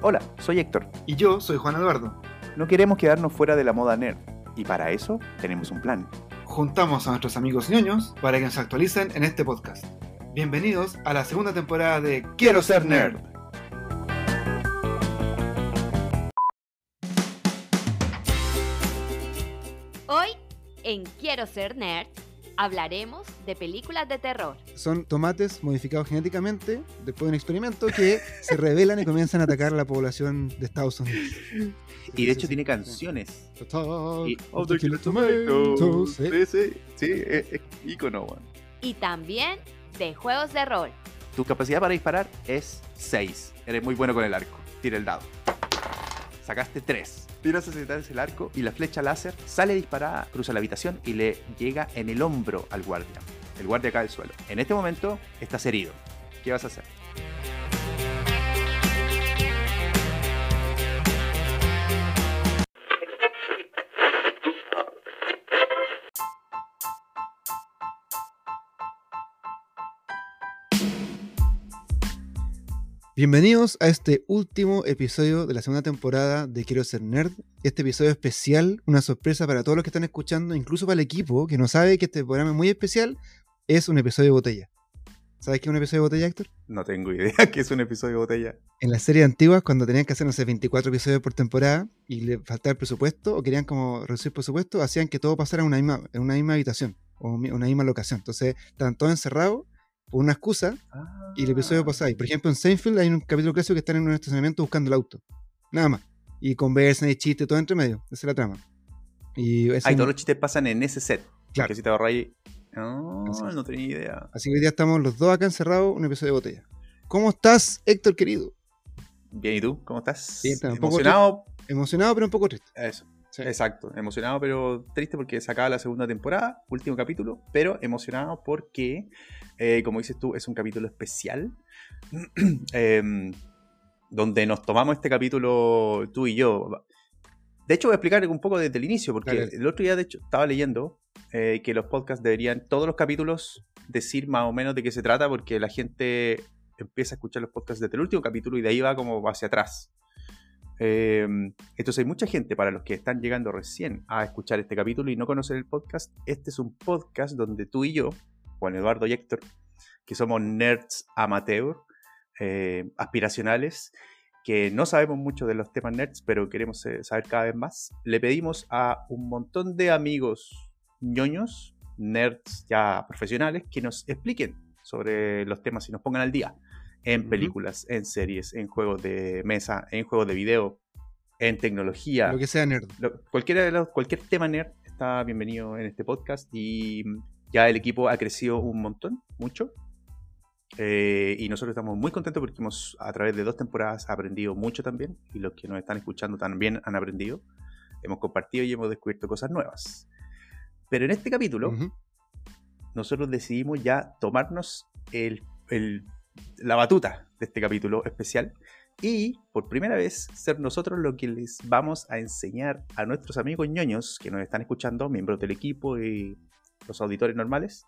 Hola, soy Héctor. Y yo soy Juan Eduardo. No queremos quedarnos fuera de la moda nerd. Y para eso tenemos un plan. Juntamos a nuestros amigos ñoños para que nos actualicen en este podcast. Bienvenidos a la segunda temporada de Quiero ser nerd. Hoy, en Quiero ser nerd, hablaremos de películas de terror. Son tomates modificados genéticamente después de un experimento que se revelan y comienzan a atacar a la población de Estados Unidos. Y de hecho tiene canciones. Y- of the Killer Tomatoes. Sí, Sí. sí, sí, es, es ícono, weón. Y también de juegos de rol. Tu capacidad para disparar es 6. Eres muy bueno con el arco. Tira el dado. Sacaste 3. Tiras hacia atrás el arco y la flecha láser sale disparada, cruza la habitación y le llega en el hombro al guardia. El guardia cae al suelo. En este momento estás herido. ¿Qué vas a hacer? Bienvenidos a este último episodio de la segunda temporada de Quiero ser nerd. Este episodio especial, una sorpresa para todos los que están escuchando, incluso para el equipo que no sabe que este programa es muy especial, es un episodio de botella. ¿Sabes qué es un episodio de botella, Héctor? No tengo idea que es un episodio de botella. En las series antiguas, cuando tenían que hacer, no sé, 24 episodios por temporada y le faltaba el presupuesto o querían como reducir presupuesto, hacían que todo pasara en una misma, en una misma habitación o mi- una misma locación. Entonces, estaban todos encerrados por una excusa y el episodio pasaba. Y por ejemplo, en Seinfeld hay un capítulo clásico que están en un estacionamiento buscando el auto. Nada más. Y conversan y chistes, todo entre medio. Esa es la trama. Y Ay, todos los chistes pasan en ese set. Claro. Que si te ahorráis. No, no tenía idea. Así que hoy día estamos los dos acá encerrados, un episodio de botella. ¿Cómo estás, Héctor querido? Bien, ¿y tú? ¿Cómo estás? Bien, está Emocionado. Emocionado, pero un poco triste. Eso. Sí. Exacto, emocionado pero triste porque se acaba la segunda temporada, último capítulo, pero emocionado porque, eh, como dices tú, es un capítulo especial, em, donde nos tomamos este capítulo tú y yo. De hecho, voy a explicar un poco desde el inicio, porque el otro día, de hecho, estaba leyendo eh, que los podcasts deberían, todos los capítulos, decir más o menos de qué se trata, porque la gente empieza a escuchar los podcasts desde el último capítulo y de ahí va como hacia atrás. Eh, entonces hay mucha gente, para los que están llegando recién a escuchar este capítulo y no conocen el podcast, este es un podcast donde tú y yo, Juan Eduardo y Héctor, que somos nerds amateur, eh, aspiracionales, que no sabemos mucho de los temas nerds, pero queremos eh, saber cada vez más, le pedimos a un montón de amigos ñoños, nerds ya profesionales, que nos expliquen sobre los temas y nos pongan al día en películas, en series, en juegos de mesa, en juegos de video, en tecnología. Lo que sea nerd. Lo- cualquiera de los- cualquier tema nerd está bienvenido en este podcast y mm, ya el equipo ha crecido un montón, mucho. Eh, y nosotros estamos muy contentos porque hemos a través de dos temporadas aprendido mucho también y los que nos están escuchando también han aprendido. Hemos compartido y hemos descubierto cosas nuevas. Pero en este capítulo Ujú. nosotros decidimos ya tomarnos el, el- la batuta de este capítulo especial y por primera vez ser nosotros lo que les vamos a enseñar a nuestros amigos ñoños que nos están escuchando, miembros del equipo y los auditores normales,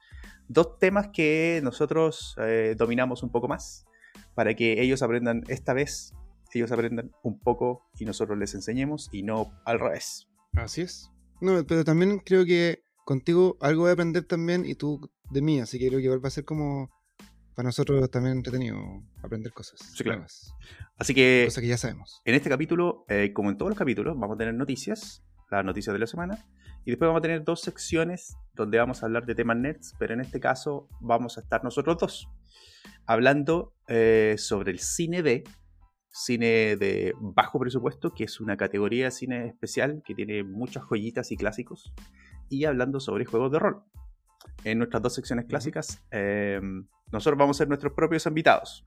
dos temas que nosotros eh, dominamos un poco más para que ellos aprendan esta vez, ellos aprendan un poco y nosotros les enseñemos y no al revés. Así es. No, pero también creo que contigo algo voy a aprender también y tú de mí, así que creo que igual va a ser como para nosotros también entretenido aprender cosas. Sí, claro. nuevas, Así que Cosas que ya sabemos. En este capítulo, eh, como en todos los capítulos, vamos a tener noticias, las noticias de la semana, y después vamos a tener dos secciones donde vamos a hablar de temas nerds, pero en este caso vamos a estar nosotros dos, hablando eh, sobre el cine B, cine de bajo presupuesto, que es una categoría de cine especial que tiene muchas joyitas y clásicos, y hablando sobre juegos de rol. En nuestras dos secciones clásicas, eh, nosotros vamos a ser nuestros propios invitados.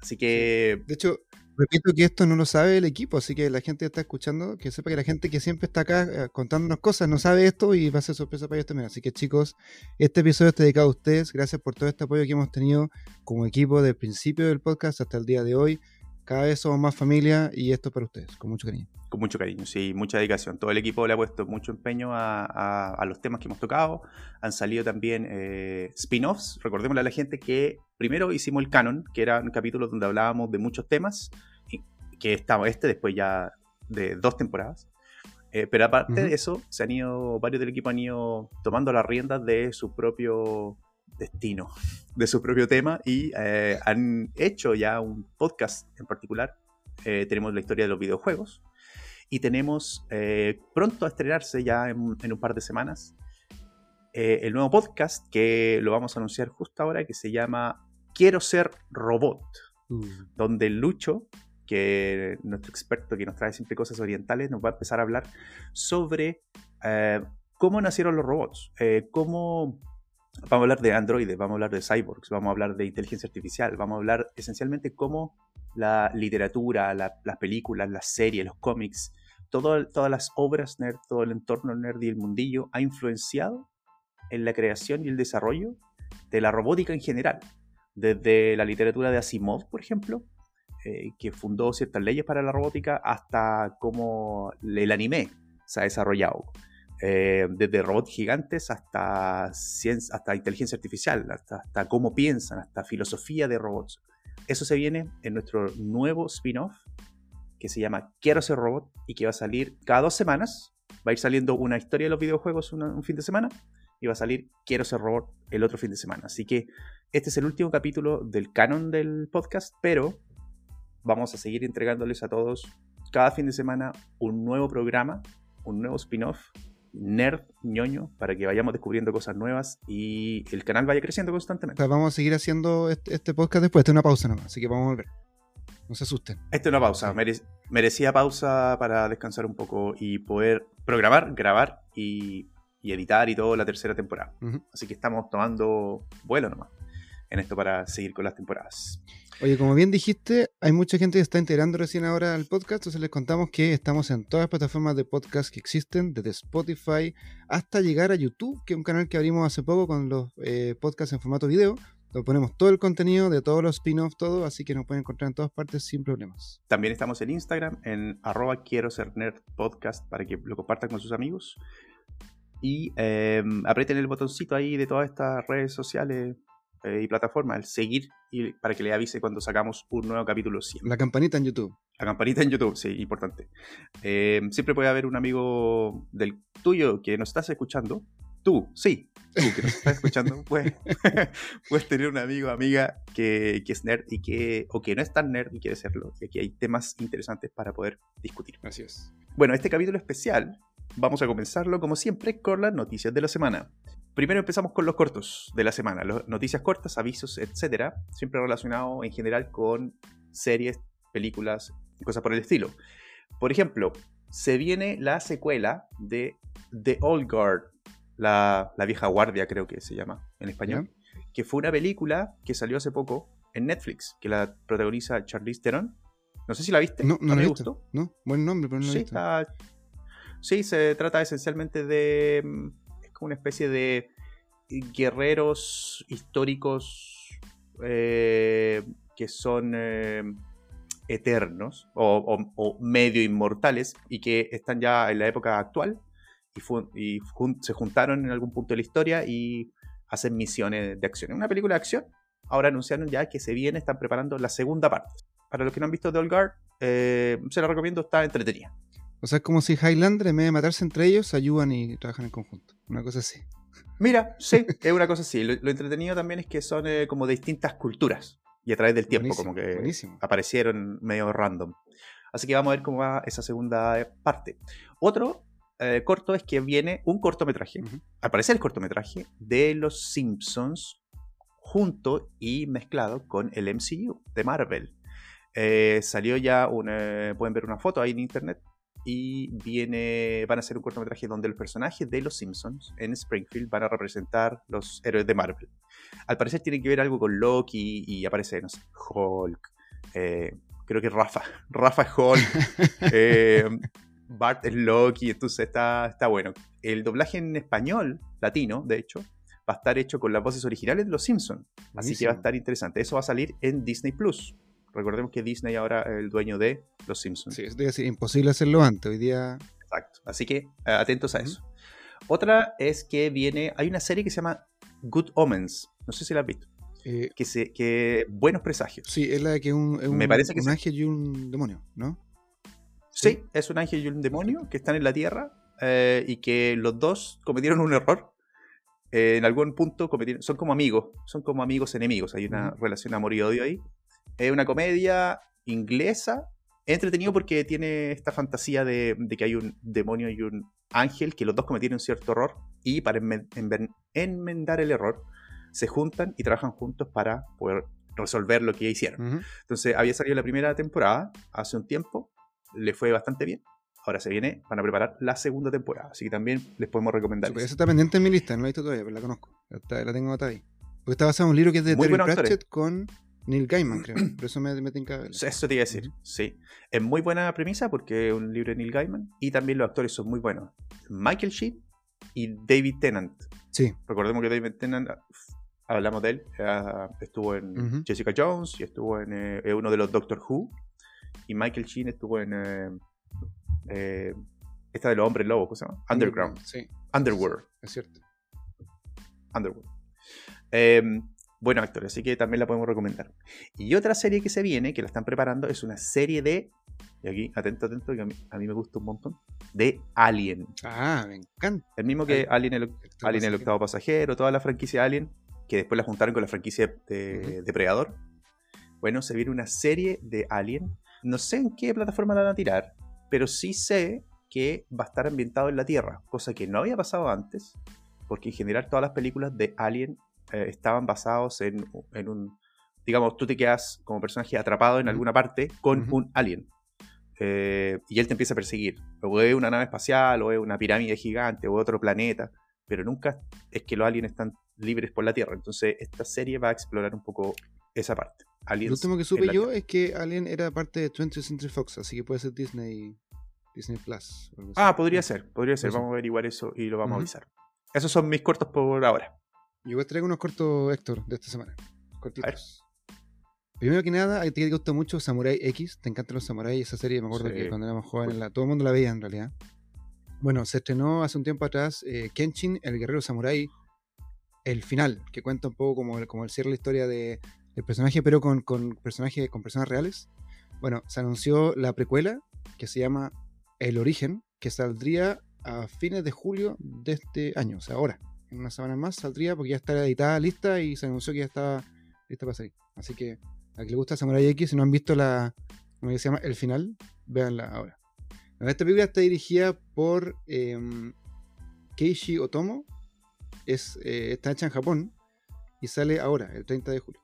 Así que De hecho, repito que esto no lo sabe el equipo, así que la gente que está escuchando, que sepa que la gente que siempre está acá eh, contándonos cosas no sabe esto y va a ser sorpresa para ellos también. Así que chicos, este episodio está dedicado a ustedes. Gracias por todo este apoyo que hemos tenido como equipo desde el principio del podcast hasta el día de hoy. Cada vez somos más familia y esto es para ustedes, con mucho cariño. Con mucho cariño, sí, mucha dedicación. Todo el equipo le ha puesto mucho empeño a, a- a los temas que hemos tocado. Han salido también eh, spin-offs. Recordémosle a la gente que primero hicimos el canon, que eran capítulos donde hablábamos de muchos temas, y- que estamos este después ya de dos temporadas. Eh, pero aparte Ujú. de eso, se han ido, varios del equipo han ido tomando las riendas de su propio destino, de su propio tema y eh, han hecho ya un podcast en particular. Eh, tenemos la historia de los videojuegos y tenemos eh, pronto a estrenarse ya en, en un par de semanas eh, el nuevo podcast que lo vamos a anunciar justo ahora que se llama Quiero ser robot donde Lucho, que nuestro experto que nos trae siempre cosas orientales, nos va a empezar a hablar sobre eh, cómo nacieron los robots, cómo... Vamos a hablar de androides, vamos a hablar de cyborgs, vamos a hablar de inteligencia artificial, vamos a hablar esencialmente cómo la literatura, la- las películas, las series, los cómics, todo- todas las obras nerd, todo el entorno nerd y el mundillo ha influenciado en la creación y el desarrollo de la robótica en general desde la literatura de Asimov, por ejemplo, eh, que fundó ciertas leyes para la robótica, hasta cómo el anime se ha desarrollado. Eh, desde robots gigantes hasta, hasta inteligencia artificial, hasta, hasta cómo piensan, hasta filosofía de robots. Eso se viene en nuestro nuevo spin-off que se llama Quiero ser robot y que va a salir cada dos semanas. Va a ir saliendo una historia de los videojuegos un fin de semana y va a salir Quiero ser robot el otro fin de semana. Así que este es el último capítulo del canon del podcast, pero vamos a seguir entregándoles a todos cada fin de semana un nuevo programa, un nuevo spin-off, nerd, ñoño, para que vayamos descubriendo cosas nuevas y el canal vaya creciendo O constantemente. sea, vamos a seguir haciendo este, este podcast después. Es una pausa nomás, así que vamos a volver. No se asusten. Esta es una pausa, mere- merecía pausa para descansar un poco y poder programar, grabar y, y editar y todo la tercera temporada. Así que estamos tomando vuelo nomás en esto para seguir con las temporadas. Oye, como bien dijiste, hay mucha gente que está integrando recién ahora al podcast, entonces les contamos que estamos en todas las plataformas de podcast que existen, desde Spotify hasta llegar a YouTube, que es un canal que abrimos hace poco con los eh, podcasts en formato video. Donde ponemos todo el contenido de todos los spin-offs, todo, así que nos pueden encontrar en todas partes sin problemas. También estamos en Instagram, en arroba quiero ser nerd podcast para que lo compartan con sus amigos. Y eh, aprieten el botoncito ahí de todas estas redes sociales eh, y plataformas, el seguir, y para que le avise cuando sacamos un nuevo capítulo siempre. La campanita en YouTube. La campanita en YouTube, sí, importante. Eh, siempre puede haber un amigo del tuyo que nos estás escuchando. Tú, sí, tú que nos estás escuchando, puedes, puedes tener un amigo o amiga que, que es nerd y que, o que no es tan nerd y quiere serlo. Y aquí hay temas interesantes para poder discutir. Así es. Bueno, este capítulo especial vamos a comenzarlo como siempre con las noticias de la semana. Primero empezamos con los cortos de la semana, las noticias cortas, avisos, etcétera, siempre relacionado en general con series, películas y cosas por el estilo. Por ejemplo, se viene la secuela de The Old Guard, la, la vieja guardia creo que se llama en español, que fue una película que salió hace poco en Netflix, que la protagoniza Charlize Theron. No sé si la viste. No, no ¿A lo mí he visto. gustó. No, buen nombre, pero no he Sí, visto. está- sí, se trata esencialmente de. mm, Es como una especie de guerreros históricos eh, que son eh, eternos o, o- o medio inmortales y que están ya en la época actual y, fu- y jun- se juntaron en algún punto de la historia y hacen misiones de acción. Es una película de acción. Ahora anunciaron ya que se viene, están preparando la segunda parte. Para los que no han visto The Old Guard, eh, se la recomiendo, está entretenida. O sea, es como si Highlander, en vez de matarse entre ellos, ayudan y trabajan en conjunto. Una cosa así. Mira, sí, es una cosa así. Lo, lo entretenido también es que son eh, como de distintas culturas y a través del tiempo, Buenísimo, como que buenísimo. aparecieron medio random. Así que vamos a ver cómo va esa segunda eh, parte. Otro eh, corto es que viene un cortometraje, Ujú. al parecer el cortometraje, de los Simpsons junto y mezclado con el MCU de Marvel. Eh, salió ya, un, eh, pueden ver una foto ahí en internet y viene, van a hacer un cortometraje donde los personajes de los Simpsons en Springfield van a representar los héroes de Marvel. Al parecer tiene que ver algo con Loki y aparece, no sé, Hulk, eh, creo que Rafa, Rafa Hulk, Bart es Loki, entonces está, está bueno. El doblaje en español, latino, de hecho, va a estar hecho con las voces originales de los Simpsons. Así que va a estar interesante. Eso va a salir en Disney Plus. Recordemos que Disney ahora es el dueño de los Simpsons. Sí, decir, imposible hacerlo antes. Hoy día. Exacto. Así que eh, atentos a eso. Otra es que viene. Hay una serie que se llama Good Omens. No sé si la has visto. Eh, que, se, que buenos presagios. sí, es la de que es un, es Me un- parece que un sí. ángel y un demonio, ¿no? Sí, es un ángel y un demonio que están en la Tierra eh, y que los dos cometieron un error. Eh, en algún punto cometieron, son como amigos, son como amigos enemigos. Hay una relación amor y odio ahí. Es una comedia inglesa, entretenido porque tiene esta fantasía de, de que hay un demonio y un ángel, que los dos cometieron cierto error y para enmen- enmen- enmendar el error se juntan y trabajan juntos para poder resolver lo que hicieron. Entonces había salido la primera temporada hace un tiempo, le fue bastante bien. Ahora se viene, van a preparar la segunda temporada, así que también les podemos recomendar. Súper, eso. Esa está pendiente en mi lista, no la he visto todavía, pero la conozco. La, tengo anotada ahí. Porque está basado en un libro que es de Muy Terry actores. Pratchett con Neil Gaiman, creo. Por eso me, me tinca. Eso te iba a decir, sí. Es muy buena premisa porque es un libro de Neil Gaiman y también los actores son muy buenos. Michael Sheen y David Tennant. Sí, Recordemos que David Tennant, hablamos de él, ah, estuvo en. Jessica Jones y estuvo en eh, eh, uno de los Doctor Who. Y Michael Sheen estuvo en eh, eh, esta de los hombres lobos, ¿cómo se llama? Underground. Sí, Underworld. es cierto. Underworld. Eh, buenos actores, así que también la podemos recomendar. Y otra serie que se viene, que la están preparando, es una serie de. Y aquí, atento, atento, que a mí, a mí me gusta un montón. De Alien. Ah, me encanta. El mismo que Alien el, Octavo Alien el pasajero. octavo pasajero, toda la franquicia Alien, que después la juntaron con la franquicia de Ujú. Depredador. Bueno, se viene una serie de Alien. No sé en qué plataforma la van a tirar, pero sí sé que va a estar ambientado en la Tierra, cosa que no había pasado antes, porque en general todas las películas de Alien eh, estaban basados en, en un... Digamos, tú te quedas como personaje atrapado en alguna parte con un alien. Eh, y él te empieza a perseguir. O es una nave espacial, o es una pirámide gigante, o otro planeta. Pero nunca es que los aliens están libres por la Tierra. Entonces, esta serie va a explorar un poco esa parte. Lo Aliens último que supe yo Tierra. es que Alien era parte de 20th Century Fox, así que puede ser Disney Disney Plus. Ah, podría ser, podría ser. Eso. Vamos a averiguar eso y lo vamos a avisar. Esos son mis cortos por ahora. Yo voy a traer unos cortos, Héctor, de esta semana. Cortitos. Primero que nada, a ti te gusta mucho Samurai X. Te encantan los Samurai. Esa serie, me acuerdo Sí. que cuando éramos jóvenes, la- todo el mundo la veía en realidad. Bueno, se estrenó hace un tiempo atrás eh, Kenshin, el guerrero samurai, el final, que cuenta un poco como el, como el cierre de la historia de, del personaje, pero con, con personajes, con personas reales. Bueno, se anunció la precuela, que se llama El Origen, que saldría a fines de julio de este año, o sea, ahora. En una semana más saldría porque ya está editada, lista y se anunció que ya estaba lista para salir. Así que a que le gusta Samurai X, si no han visto la, que se llama El Final, véanla ahora. Esta película está dirigida por em, Keishi Otomo, es, eh, está hecha en Japón y sale ahora, el 30 de julio.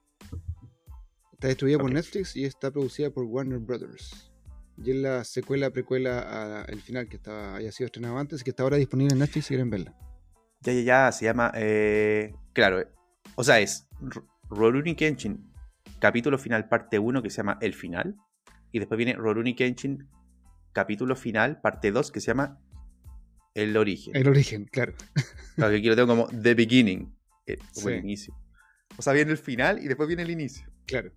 Está distribuida por Ok. Netflix y está producida por Warner Brothers. Y es la secuela, precuela a El Final, que estaba, había sido estrenado antes y que está ahora disponible en Netflix si quieren verla. Ya, ya, ya, se llama. eh, claro, eh, o sea, es Rurouni Kenshin, capítulo final, parte 1, que se llama El Final. Y después viene Rurouni Kenshin, capítulo final, parte 2, que se llama El Origen. El origen, claro. Claro, que aquí lo tengo como The Beginning, eh, como el inicio. O sea, viene el final y después viene el inicio. Claro.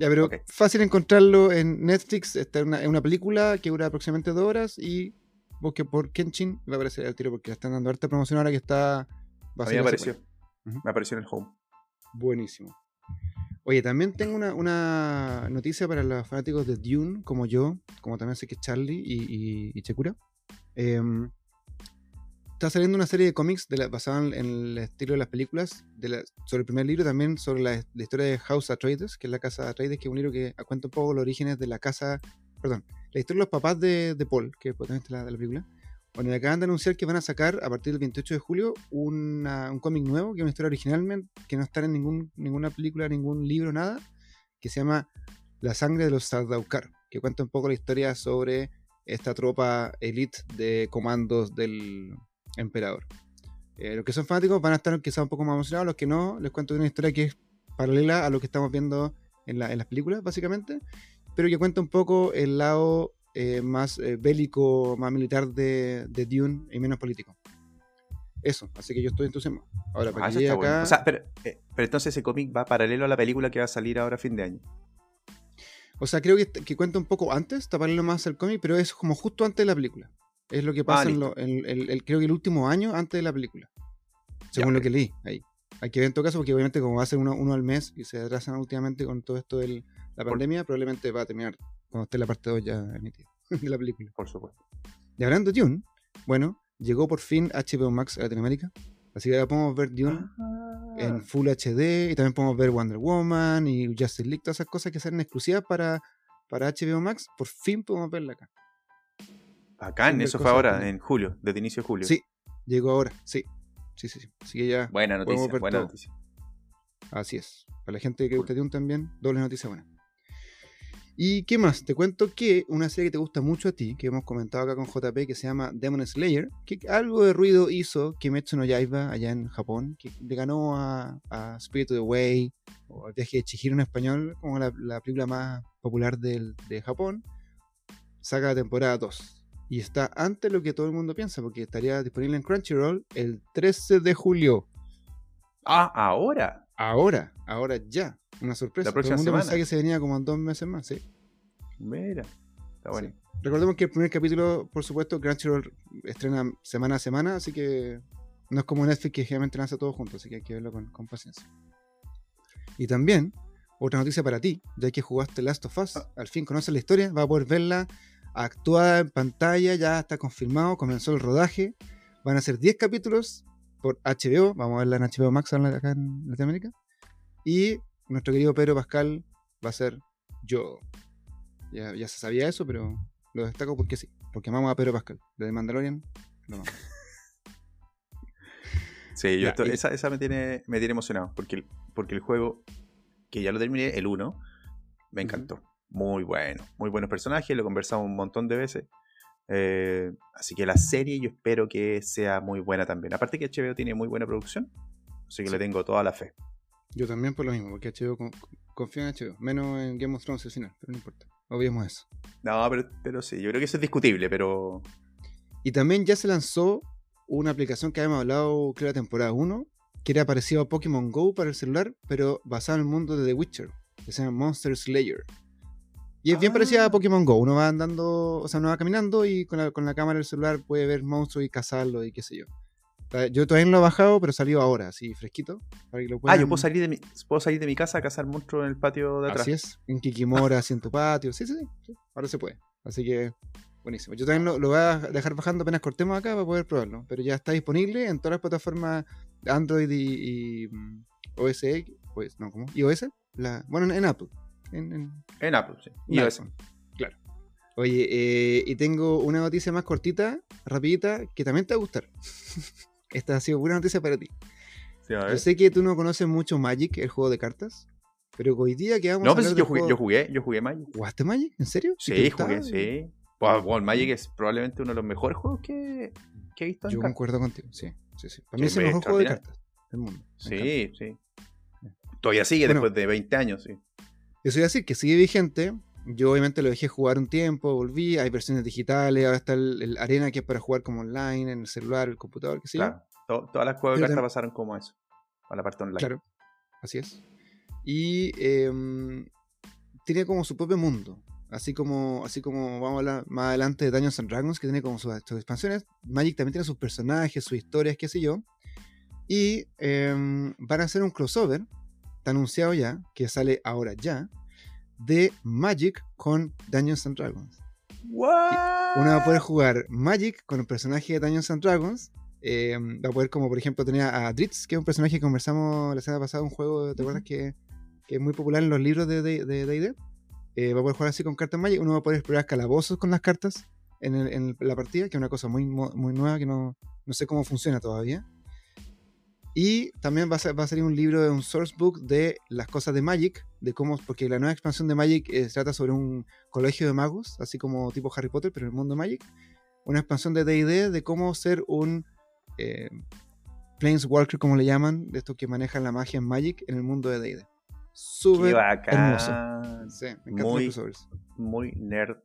Ya, pero fácil encontrarlo en Netflix. Está en una, una película que dura aproximadamente dos horas y busque por Kenshin va a aparecer al tiro porque la están dando harta promoción ahora que está. va A mí me apareció. Me apareció en el home. Buenísimo. Oye, también tengo una, una noticia para los fanáticos de Dune, como yo, como también sé que Charlie y, y, y Chekura. Em, está saliendo una serie de cómics de basada en, el estilo de las películas, de la- sobre el primer libro, también sobre la, historia de House Atreides, que es la casa Atreides, que es un libro que cuenta un poco los orígenes de la casa, perdón, la historia de los papás de, de Paul, que es de la, de la película. Bueno, y acaban de anunciar que van a sacar a partir del 28 de julio una- un cómic nuevo, que es una historia originalmente, que no está en ningún, ninguna película, ningún libro, nada, que se llama La sangre de los Sardaukar, que cuenta un poco la historia sobre esta tropa elite de comandos del emperador. Eh, los que son fanáticos van a estar quizá un poco más emocionados, los que no, les cuento una historia que es paralela a lo que estamos viendo en, la- en las películas, básicamente, pero que cuenta un poco el lado eh, más eh, bélico, más militar de, de Dune y menos político. Eso, así que yo estoy entusiasmado. Ahora, para Ah, está bueno. acá, O sea, pero, pero entonces ese cómic va paralelo a la película que va a salir ahora a fin de año. O sea, creo que, que cuenta un poco antes, taparlo más al cómic, pero es como justo antes de la película. Es lo que pasa en, lo- en el, el- creo que el último año antes de la película. Según Ya, lo que leí ahí. Hay que ver en todo caso, porque obviamente como va a ser uno, uno al mes y se atrasan últimamente con todo esto de la Por- pandemia, probablemente va a terminar cuando esté la parte 2 ya emitida de la película. Por supuesto. Y hablando de Dune, bueno, llegó por fin HBO Max a Latinoamérica. Así que ahora podemos ver Dune Ah. en Full HD y también podemos ver Wonder Woman y Justice League, todas esas cosas que salen exclusivas para, para HBO Max. Por fin podemos verla acá. Bacán, eso fue ahora, en julio, desde inicio de julio. Sí, llegó ahora, sí. Sí, sí, sí. Así que ya, Buena noticia, buena todo. noticia. así es. Para la gente que gusta Dune también, doble noticia buena. ¿Y qué más? Te cuento que una serie que te gusta mucho a ti, que hemos comentado acá con JP, que se llama Demon Slayer, que algo de ruido hizo Kimetsu no Yaiba allá en Japón, que le ganó a, a Spirit of the Way, o El viaje de Chihiro en español, como la, la película más popular del- de Japón, saca la temporada 2. Y está antes de lo que todo el mundo piensa, porque estaría disponible en Crunchyroll el 13 de julio. Ah, ahora. Ahora, ahora ya. Una sorpresa. La próxima todo el mundo semana. pensaba que se venía como en dos meses más, sí. Mira. Está bueno. Sí. Recordemos que el primer capítulo, por supuesto, Crunchyroll estrena semana a semana, así que no es como Netflix que generalmente lanza todo junto, así que hay que verlo con, con paciencia. Y también, otra noticia para ti, ya que jugaste Last of Us, Ah. al fin conoces la historia, vas a poder verla actuada en pantalla, ya está confirmado, comenzó el rodaje, van a ser 10 capítulos por HBO, vamos a verla en HBO Max acá en Latinoamérica, y nuestro querido Pedro Pascal va a ser yo. Ya, ya se sabía eso, pero lo destaco porque sí. Porque amamos a Pedro Pascal. Desde Mandalorian, lo amamos. Sí, yo Ya, y- esa, esa me tiene, me tiene emocionado. Porque el, porque el juego, que ya lo terminé, el 1, me encantó. Muy bueno. Muy buenos personajes, lo conversamos un montón de veces. Eh, así que la serie yo espero que sea muy buena también. Aparte que HBO tiene muy buena producción. Así que Sí. le tengo toda la fe. Yo también por lo mismo, porque HBO con- confío en HBO. Menos en Game of Thrones al final, pero no importa. Obviemos eso. No, pero, pero sí, yo creo que eso es discutible, pero. Y también ya se lanzó una aplicación que habíamos hablado, creo, la temporada 1, que era parecido a Pokémon Go para el celular, pero basado en el mundo de The Witcher, que se llama Monster Slayer. Y es bien Ah. parecida a Pokémon Go. Uno va andando, o sea, uno va caminando y con la, con la cámara del celular puede ver monstruos y cazarlos y qué sé yo. Yo todavía no lo he bajado, pero salió ahora, así fresquito. Para que lo Ah, yo puedo salir, de mi, puedo salir de mi casa a cazar monstruos en el patio de atrás. Así es, en Kikimora, así en tu patio. Sí, sí, sí, ahora se puede. Así que, buenísimo. Yo también lo, lo voy a dejar bajando apenas cortemos acá para poder probarlo. Pero ya está disponible en todas las plataformas Android y, y, mm, OS pues, no, ¿cómo? iOS. La, bueno, en, en Apple. En, en- En Apple, sí. Y iOS. Claro. Oye, eh, y tengo una noticia más cortita, rapidita, que también te va a gustar. Esta ha sido buena noticia para ti. Sí, a Yo sé que tú no conoces mucho Magic, el juego de cartas, pero hoy día que vamos No, a pues hablar yo jugué, juego- yo jugué, yo jugué Magic. ¿Jugaste Magic? ¿En serio? ¿Y te Sí, gustaba? jugué, sí. Pues, bueno, Magic es probablemente uno de los mejores juegos que, que he visto en Yo concuerdo contigo, sí. sí, sí. Para Sí, mí es el mejor juego de cartas del mundo. Me encanta. Sí, sí. Todavía sigue Bueno. después de 20 años, sí. Eso iba a decir que sigue vigente. Yo obviamente lo dejé jugar un tiempo, volví, hay versiones digitales, ahora está el, el Arena que es para jugar como online, en el celular, el computador, qué sé yo. Claro. To- todas las juegos de cartas pasaron como eso. A la parte online. Claro, así es. Y em, tiene como su propio mundo. Así como, así como vamos a hablar más adelante de Dungeons and Dragons, que tiene como sus, sus expansiones, Magic también tiene sus personajes, sus historias, qué sé yo. Y em, van a hacer un crossover, está anunciado ya, que sale ahora ya, de Magic con Dungeons and Dragons. ¿What? Uno va a poder jugar Magic con el personaje de Dungeons and Dragons. eh, va a poder, como por ejemplo, tener a Dritz, que es un personaje que conversamos la semana pasada, un juego, ¿te acuerdas? Que, que es muy popular en los libros de D&D. De, D&D. Eh, va a poder jugar así con cartas Magic. Uno va a poder explorar calabozos con las cartas en, el- en la partida, que es una cosa muy, muy nueva que no, no sé cómo funciona todavía. Y también va a, ser- va a salir un libro de un source book de las cosas de Magic, de cómo, porque la nueva expansión de Magic eh, trata sobre un colegio de magos, así como tipo Harry Potter, pero en el mundo de Magic. Una expansión de D&D de cómo ser un eh, Planeswalker, como le llaman, de estos que manejan la magia en Magic en el mundo de D&D. Súper hermoso. Sí, me encantan Muy- los. Muy nerd.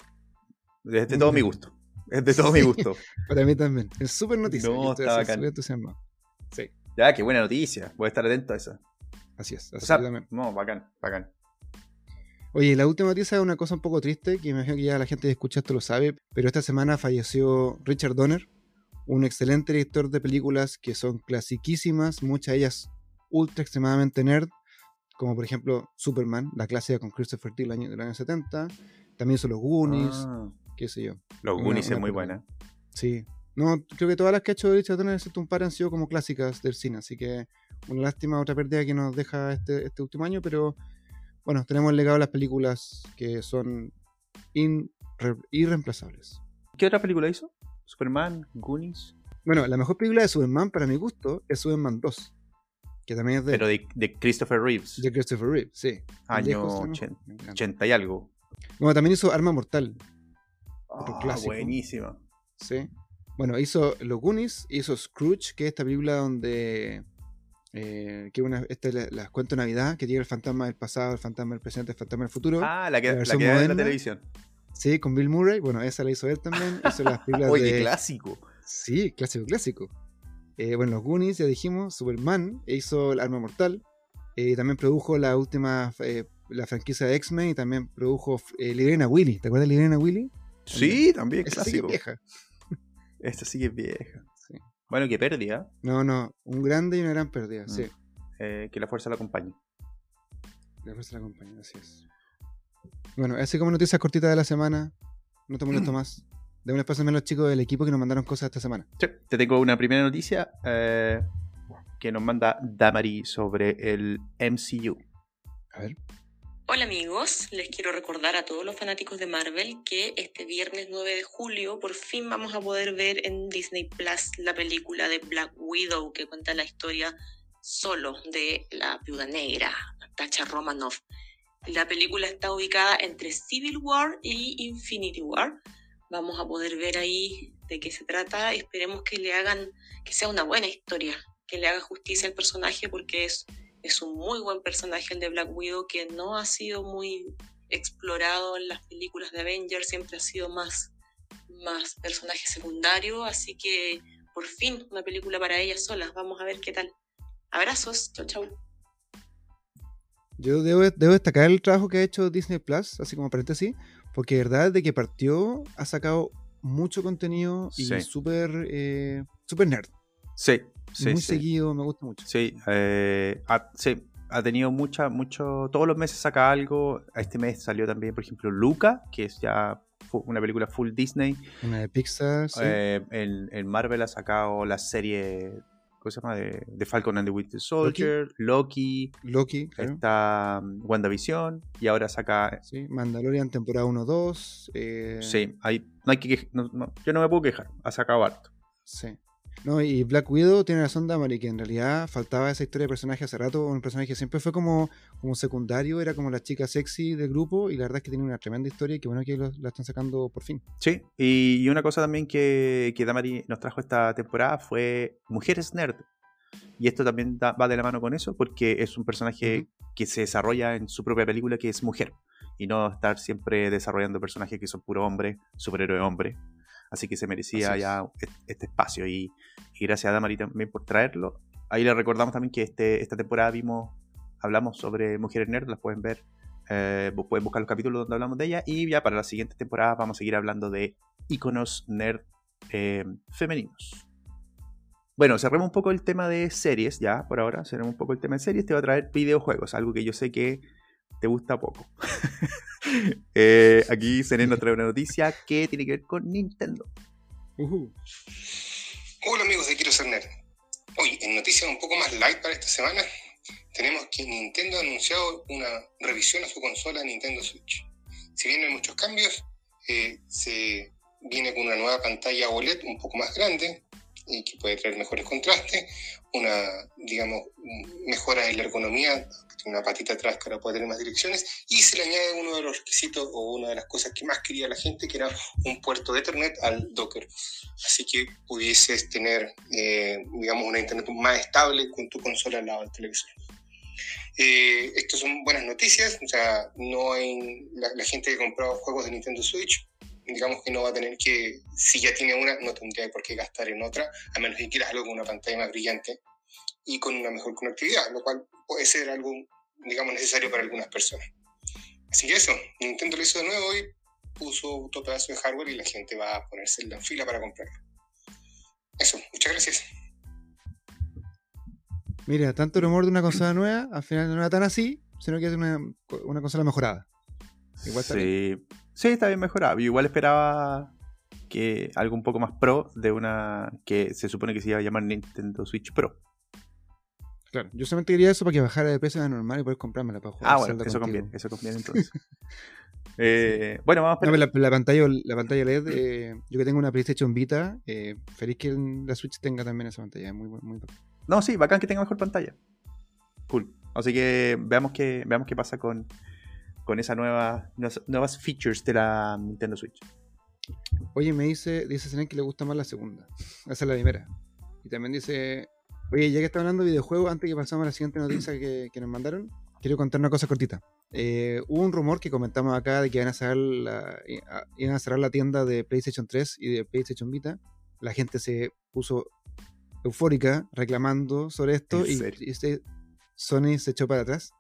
Es de todo mi gusto. Es de todo mi gusto. Para mí también. Es súper noticia. No, está bacán. Sí, Ya, qué buena noticia. Voy a estar atento a esa. así es. O Así sea, yo también. no, bacán, bacán. Oye, la última noticia es una cosa un poco triste, que me imagino que ya la gente que escucha esto lo sabe, pero esta semana falleció Richard Donner, un excelente director de películas que son clasiquísimas, muchas de ellas ultra extremadamente nerd, como por ejemplo Superman, la clásica con Christopher Lee del año, del año 70. También hizo los Goonies, Ah, qué sé yo. los Una- Goonies es muy película. buena. Sí. No, creo que todas las que ha hecho Richard Donner, excepto un par, han sido como clásicas del cine. Así que una lástima, otra pérdida que nos deja este, este último año. Pero bueno, tenemos el legado de las películas que son irreemplazables. ¿Qué otra película hizo? Superman, Goonies. Bueno, la mejor película de Superman, para mi gusto, es Superman 2. Que también es de, Pero de, de Christopher Reeves. de Christopher Reeve, sí. Año Lejos, ¿no? 80, Me encanta. 80 y algo. Bueno, también hizo Arma Mortal. Ah, clásico. buenísima. Sí. Bueno, hizo Los Goonies, hizo Scrooge, que es esta película donde. Eh, que una, esta es la, cuento de Navidad, que llega el fantasma del pasado, el fantasma del presente, el fantasma del futuro. Ah, la que, La la que en la televisión. Sí, con Bill Murray. Bueno, esa la hizo él también. Hizo las películas de. qué clásico. Sí, clásico, clásico. Eh, bueno, los Goonies, ya dijimos, Superman, hizo el Arma Mortal. Eh, también produjo la última, eh, la franquicia de X-Men y también produjo eh, Librena Willy. ¿Te acuerdas de Librena Willy? Sí, también Esa sí que clásico. vieja. Esta sí que es vieja. Sí. Bueno, qué pérdida. No, no, un grande y una gran pérdida, Mm. sí. Eh, que la fuerza la acompañe. La fuerza la compañía, así es. Bueno, así como noticias cortitas de la semana, no te molesto más. De un espacio a los chicos del equipo que nos mandaron cosas esta semana. Sí, te tengo una primera noticia eh, que nos manda Damari sobre el MCU. A ver. Hola amigos, les quiero recordar a todos los fanáticos de Marvel que este viernes 9 de julio por fin vamos a poder ver en Disney Plus la película de Black Widow que cuenta la historia solo de la viuda negra, Natasha Romanoff. La película está ubicada entre Civil War y Infinity War. Vamos a poder ver ahí de qué se trata. Esperemos que le hagan, que sea una buena historia, que le haga justicia al personaje porque es es un muy buen personaje el de Black Widow que no ha sido muy explorado en las películas de Avengers, siempre ha sido más, más personaje secundario, así que por fin una película para ella sola, vamos a ver qué tal. Abrazos, chau chau. Yo debo, debo destacar el trabajo que ha hecho Disney Plus, así como paréntesis, porque de verdad, de que partió, ha sacado mucho contenido y Sí. súper eh, súper nerd. Sí, sí, muy sí. seguido, me gusta mucho. Sí, eh, ha, sí, ha tenido mucha, mucho. Todos los meses saca algo. Este mes salió también, por ejemplo, Luca, que es ya una película full Disney. Una de Pixar, sí. Eh, en, en Marvel ha sacado la serie. ¿Cómo se llama? De, de Falcon and the Winter Soldier, Loki, Loki, claro. está um, WandaVision y ahora saca. Sí, Mandalorian temporada 1, 2. eh, Sí, hay, no hay que no, yo no me puedo quejar, ha sacado harto. Sí. No, y Black Widow tiene razón, Damari, que en realidad faltaba esa historia de personaje hace rato. Un personaje que siempre fue como, como secundario, era como la chica sexy del grupo, y la verdad es que tiene una tremenda historia y que bueno que lo- la están sacando por fin. Sí, y, y una cosa también que, que Damari nos trajo esta temporada fue Mujeres Nerd. Y esto también da- va de la mano con eso, porque es un personaje que se desarrolla en su propia película que es mujer. Y no estar siempre desarrollando personajes que son puro hombre, superhéroe hombre. Así que se merecía ya est- este espacio. Y, y gracias a Damari también por traerlo. Ahí le recordamos también que este, esta temporada vimos, hablamos sobre Mujeres Nerd, las pueden ver. eh, pueden buscar los capítulos donde hablamos de ella. Y ya para la siguiente temporada vamos a seguir hablando de iconos nerd eh, femeninos. Bueno, cerremos un poco el tema de series, ya, por ahora, cerremos un poco el tema de series. Te voy a traer videojuegos, algo que yo sé que te gusta poco. Eh, aquí Serena nos trae una noticia que tiene que ver con Nintendo. Hola amigos de Quiero Ser Nerd. Hoy, en noticias un poco más light para esta semana, tenemos que Nintendo ha anunciado una revisión a su consola Nintendo Switch. Si bien no hay muchos cambios, eh, se viene con una nueva pantalla OLED un poco más grande y que puede traer mejores contrastes, una, digamos, mejora en la ergonomía, una patita atrás que ahora puede tener más direcciones, y se le añade uno de los requisitos o una de las cosas que más quería la gente, que era un puerto de Ethernet al Docker así que pudieses tener, eh, digamos, una internet más estable con tu consola al lado del televisor. Eh, estas son buenas noticias, o sea, no hay, la, la gente que ha comprado juegos de Nintendo Switch, digamos que no va a tener que, si ya tiene una, no tendría por qué gastar en otra, a menos que quieras algo con una pantalla más brillante y con una mejor conectividad, lo cual puede ser algo, digamos, necesario para algunas personas. Así que eso, Nintendo lo hizo de nuevo y puso otro pedazo de hardware y la gente va a ponerse en la fila para comprarlo. Eso, muchas gracias. Mira, tanto rumor de una consola nueva, al final no era tan así, sino que es una, una consola mejorada. Igual está sí. Sí, está bien mejorado. Yo igual esperaba que algo un poco más pro de una que se supone que se iba a llamar Nintendo Switch Pro. Claro, yo solamente quería eso para que bajara de precio a normal y poder comprármela para jugar. Ah, bueno, eso contigo. conviene, eso conviene entonces. Eh, Bueno, vamos a No, la, la pantalla, la pantalla LED, eh, yo que tengo una PlayStation Vita, eh, feliz que la Switch tenga también esa pantalla. es Muy, muy bacán. No, sí, bacán que tenga mejor pantalla. Cool. Así que veamos qué, veamos qué pasa con, con esas nuevas, nuevas- features de la Nintendo Switch. Oye, me dice, dice Senen que le gusta más la segunda. Esa es la primera. Y también dice, oye, ya que está hablando de videojuegos, antes que pasamos a la siguiente noticia que, que nos mandaron, quiero contar una cosa cortita. Eh, hubo un rumor que comentamos acá de que iban a cerrar la, iban a cerrar la tienda de PlayStation 3 y de PlayStation Vita. La gente se puso eufórica reclamando sobre esto ¿En y, y Sony se echó para atrás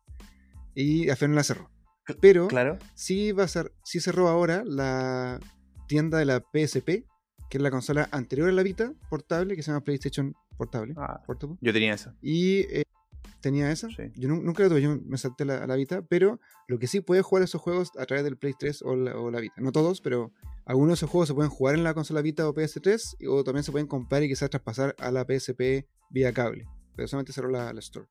y al final la cerró. Pero Claro. sí va a ser, sí cerró ahora la tienda de la PSP, que es la consola anterior a la Vita portable, que se llama PlayStation Portable. Ah, Portable. yo tenía esa. Y eh, tenía esa. Sí. Yo nu- nunca la tuve, yo me salté la, a la Vita, pero lo que sí puedes jugar esos juegos a través del Play 3 o la, o la Vita. No todos, pero algunos de esos juegos se pueden jugar en la consola Vita o PS3 y- o también se pueden comprar y quizás traspasar a la PSP vía cable. Pero solamente cerró la, la Store.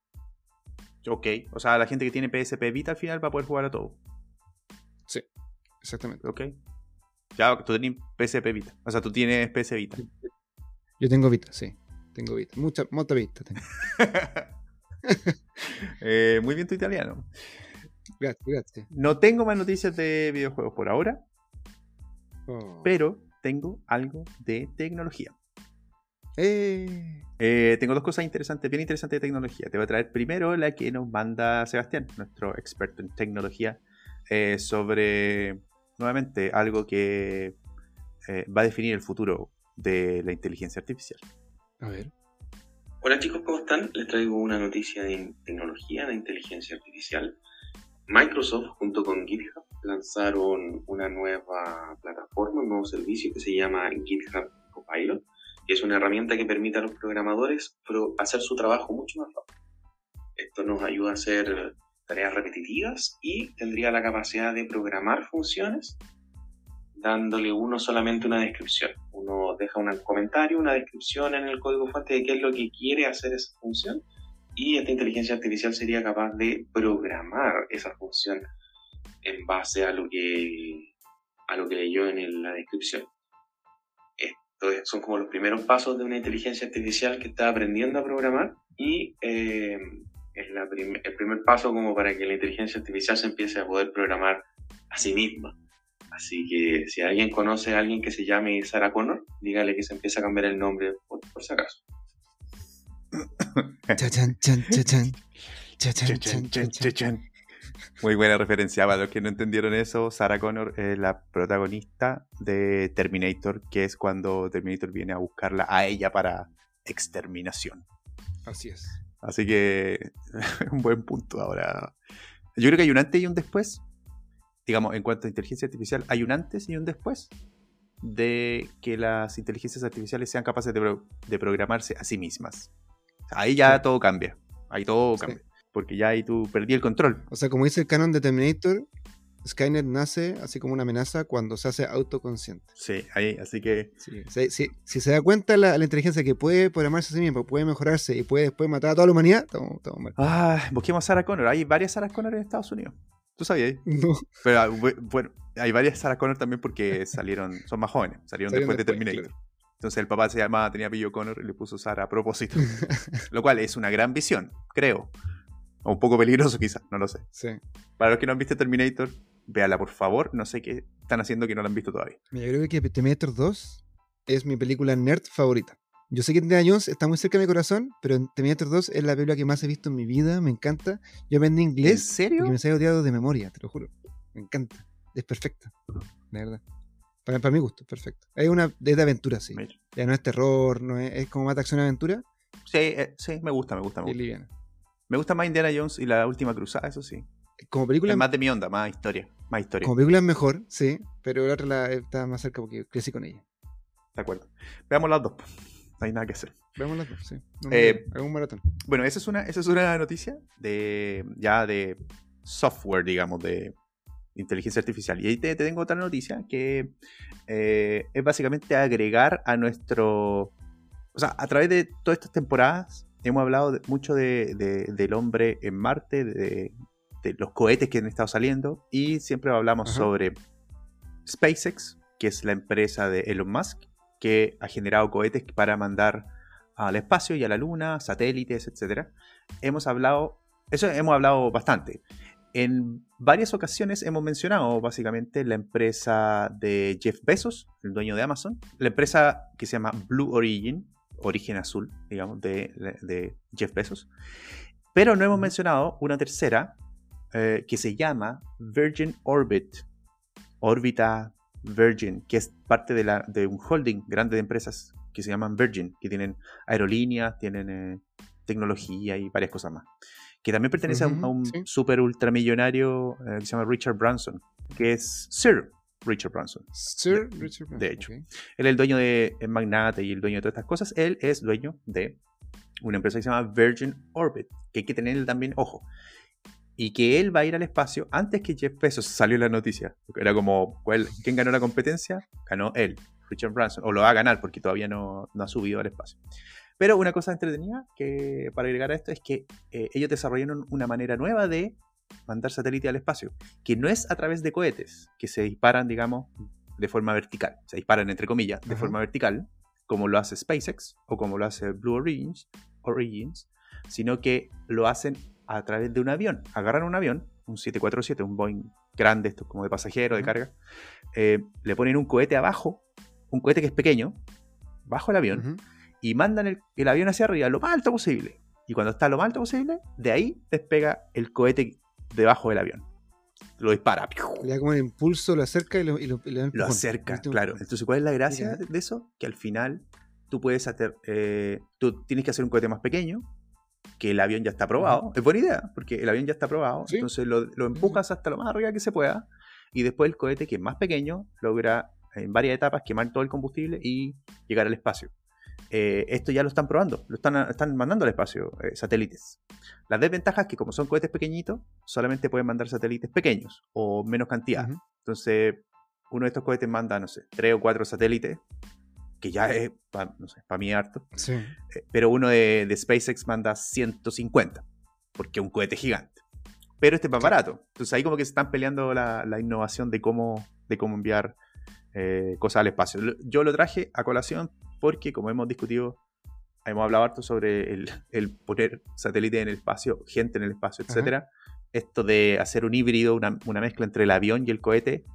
Ok. O sea, la gente que tiene PSP Vita al final va a poder jugar a todo. Exactamente. Ok. Ya, tú tenés PSP Vita. O sea, tú tienes PS Vita. Yo tengo Vita, sí. Tengo Vita. Mucha, mucha Vita tengo. Eh, muy bien tu italiano. Gracias, gracias. No tengo más noticias de videojuegos por ahora, Oh. pero tengo algo de tecnología. Eh, Eh, tengo dos cosas interesantes, bien interesantes de tecnología. Te voy a traer primero la que nos manda Sebastián, nuestro experto en tecnología, eh, sobre, nuevamente, algo que eh, va a definir el futuro de la inteligencia artificial. a ver. Hola chicos, ¿cómo están? Les traigo una noticia de tecnología de inteligencia artificial. Microsoft junto con GitHub lanzaron una nueva plataforma, un nuevo servicio que se llama GitHub es una herramienta que permite a los programadores pro- hacer su trabajo mucho más rápido. Esto nos ayuda a hacer tareas repetitivas y tendría la capacidad de programar funciones dándole uno solamente una descripción. Uno deja un comentario, una descripción en el código fuente de qué es lo que quiere hacer esa función y esta inteligencia artificial sería capaz de programar esa función en base a lo que a lo que leyó en la descripción. Esto es- son como los primeros pasos de una inteligencia artificial que está aprendiendo a programar y eh, es la prim- el primer paso como para que la inteligencia artificial se empiece a poder programar a sí misma. Así que si alguien conoce a alguien que se llame Sarah Connor, dígale que se empiece a cambiar el nombre por, por si acaso. Muy buena referencia. Para los que no entendieron eso, Sarah Connor es la protagonista de Terminator, que es cuando Terminator viene a buscarla a ella para exterminación. Así es. Así que un buen punto ahora. Yo creo que hay un antes y un después. Digamos, en cuanto a inteligencia artificial, hay un antes y un después de que las inteligencias artificiales sean capaces de, pro- de programarse a sí mismas. Ahí ya Sí. todo cambia. Ahí todo Sí. cambia. Porque ya ahí tú perdí el control. O sea, como dice el canon de Terminator, Skynet nace así como una amenaza cuando se hace autoconsciente. Sí, ahí, así que Sí, si, se da cuenta la, la inteligencia que puede programarse a sí misma, puede mejorarse y puede después matar a toda la humanidad, estamos, estamos mal. Ah, busquemos a Sarah Connor. Hay varias Sarah Connor en Estados Unidos. ¿Tú sabías? No, Pero ah, bu- bueno, hay varias Sarah Connor también porque salieron, son más jóvenes, salieron, Salieron después de Terminator. Entonces el papá se llamaba, tenía apellido Connor y le puso Sarah a propósito. Lo cual es una gran visión, creo. O un poco peligroso quizás, no lo sé. sí. Para los que no han visto Terminator, véala por favor. No sé qué están haciendo que no la han visto todavía. Mira, yo creo que Terminator 2 es mi película nerd favorita. Yo sé que Indiana Jones está muy cerca de mi corazón, pero Terminator 2 es la película que más he visto en mi vida, me encanta. Yo aprendí ¿En inglés serio? porque me sabía odiado de memoria, te lo juro. Me encanta. Es perfecta. De verdad. Para, para mi gusto, perfecto. Es una es de aventura, sí. Mira. Ya no es terror, no es, es como más de acción aventura Sí, eh, sí, me gusta, me gusta, me y gusta. liviana. Me gusta más Indiana Jones y la última cruzada, eso sí. Como película, Es más de mi onda, más historia. Más historia. como película es mejor, sí, pero la otra la, está más cerca porque crecí con ella. De acuerdo. Veamos las dos. no hay nada que hacer. Vemos las dos, sí. No, Eh, un maratón. Bueno, esa es una, esa es una noticia de ya de software, digamos, de inteligencia artificial. Y ahí te, te tengo otra noticia que eh, es básicamente agregar a nuestro... O sea, a través de todas estas temporadas hemos hablado de- mucho de, de- del hombre en Marte, de, los cohetes que han estado saliendo, y siempre hablamos Ajá. sobre SpaceX, que es la empresa de Elon Musk, que ha generado cohetes para mandar al espacio y a la luna, satélites, etc. Hemos hablado, eso hemos hablado bastante. En varias ocasiones hemos mencionado básicamente la empresa de Jeff Bezos, el dueño de Amazon, la empresa que se llama Blue Origin, origen azul, digamos, de, de Jeff Bezos. Pero no hemos mencionado una tercera eh, que se llama Virgin Orbit, órbita Virgin, que es parte de, la, de un holding grande de empresas que se llaman Virgin, que tienen aerolíneas, tienen eh, tecnología y varias cosas más. Que también pertenece a un- a un, Ujú, sí. super ultramillonario eh, que se llama Richard Branson, que es Sir Richard Branson. Sir de- Richard de Branson, hecho. ok. Él es el dueño de el magnate y el dueño de todas estas cosas. Él es dueño de una empresa que se llama Virgin Orbit, que hay que tener también ojo. Y que él va a ir al espacio antes que Jeff Bezos salió en la noticia. Era como, ¿cuál- ¿quién ganó la competencia? Ganó él, Richard Branson. O lo va a ganar porque todavía no, no ha subido al espacio. Pero una cosa entretenida que para agregar a esto es que eh, ellos desarrollaron una manera nueva de mandar satélite al espacio, que no es a través de cohetes, que se disparan, digamos, de forma vertical. Se disparan, entre comillas, de Ajá. forma vertical, como lo hace SpaceX o como lo hace Blue Origins, Origins, sino que lo hacen a través de un avión. Agarran un avión, un 747, un Boeing grande, esto como de pasajero, de carga, eh, le ponen un cohete abajo, un cohete que es pequeño, bajo el avión, y mandan el, el avión hacia arriba lo más alto posible. Y cuando está lo más alto posible, de ahí despega el cohete debajo del avión. Lo dispara. Le da como el impulso, lo acerca y lo, y lo, y acerca, claro. Entonces, ¿cuál es la gracia de de eso? Que al final tú puedes hacer, eh, tú tienes que hacer un cohete más pequeño, que el avión ya está probado. Es buena idea, porque el avión ya está probado. Sí. Entonces lo, lo empujas hasta lo más arriba que se pueda. Y después el cohete, que es más pequeño, logra en varias etapas quemar todo el combustible y llegar al espacio. Eh, esto ya lo están probando, lo están, están mandando al espacio, eh, satélites. Las desventajas es que como son cohetes pequeñitos, solamente pueden mandar satélites pequeños o menos cantidad. Ujú. Entonces, uno de estos cohetes manda, no sé, tres o cuatro satélites, que ya es, pa- no sé, para mí harto. Sí. Eh, Pero uno de, de SpaceX manda 150, porque es un cohete gigante. Pero este es más barato. Entonces ahí como que se están peleando la, la innovación de cómo, de cómo enviar eh, cosas al espacio. Yo lo traje a colación porque, como hemos discutido, hemos hablado harto sobre el, el poner satélite en el espacio, gente en el espacio, etcétera. Esto de hacer un híbrido, una, una mezcla entre el avión y el cohete,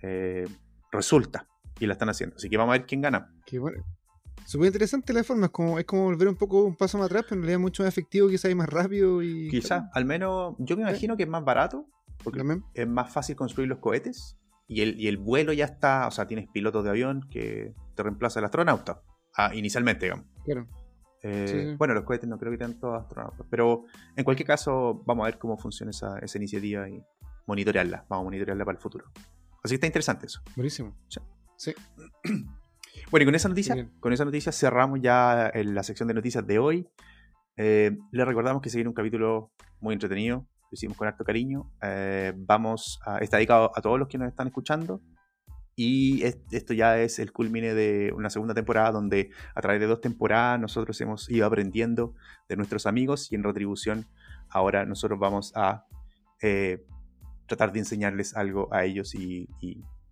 eh, resulta. Y la están haciendo. Así que vamos a ver quién gana. Qué bueno. Súper interesante la forma, es como, es como volver un poco un paso más atrás, pero en realidad mucho más efectivo, quizás y más rápido y... Quizás, al menos, yo me imagino que es más barato, porque También. es más fácil construir los cohetes y el, y el vuelo ya está, o sea, tienes pilotos de avión que te reemplaza el astronauta, ah, inicialmente, digamos. Claro. Eh, Sí, sí. Bueno, los cohetes no creo que tengan todos astronautas, pero en cualquier caso vamos a ver cómo funciona esa, esa iniciativa y monitorearla, vamos a monitorearla para el futuro. Así que está interesante eso. Buenísimo. Sí. Sí. Bueno, y con esa noticia, con esa noticia cerramos ya en la sección de noticias de hoy. Eh, les recordamos que se viene un capítulo muy entretenido, lo hicimos con harto cariño. Eh, vamos a, está dedicado a todos los que nos están escuchando. Y es- esto ya es el culmine de una segunda temporada donde a través de dos temporadas nosotros hemos ido aprendiendo de nuestros amigos y en retribución ahora nosotros vamos a eh, tratar de enseñarles algo a ellos y,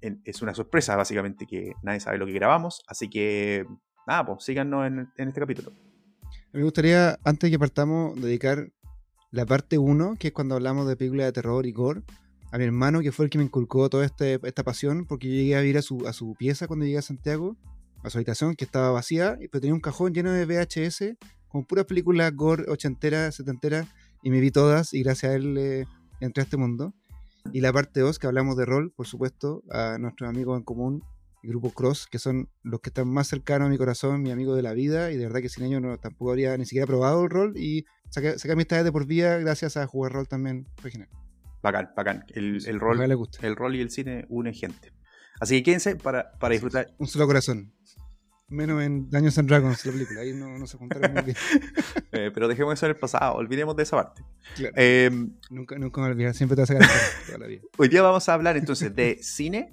es una sorpresa básicamente que nadie sabe lo que grabamos. Así que nada, pues síganos en, en este capítulo. Me gustaría, antes de que partamos, dedicar la parte 1, que es cuando hablamos de películas de terror y gore, a mi hermano, que fue el que me inculcó toda este- esta pasión, porque yo llegué a ir a su, a su pieza cuando llegué a Santiago, a su habitación, que estaba vacía, pero tenía un cajón lleno de VHS, con puras películas gore ochenteras, setenteras, y me vi todas, y gracias a él eh, entré a este mundo. Y la parte 2, que hablamos de rol, por supuesto, a nuestros amigos en común, el grupo Cross, que son los que están más cercanos a mi corazón, mi amigo de la vida, y de verdad que sin ellos no, tampoco habría ni siquiera probado el rol, y saqué, saqué amistades de por vida gracias a jugar rol también original. Bacán, bacán. El, el rol, les guste. el rol y el cine unen gente. Así que quédense para, para disfrutar. Un solo corazón. Menos en Daños and Dragons, la película. Ahí no, no se juntaron muy bien. Eh, pero dejemos eso en el pasado, olvidemos de esa parte. Claro. Eh, Nunca, nunca me olvidar. Siempre te vas a sacar toda la vida. hoy día vamos a hablar entonces de cine.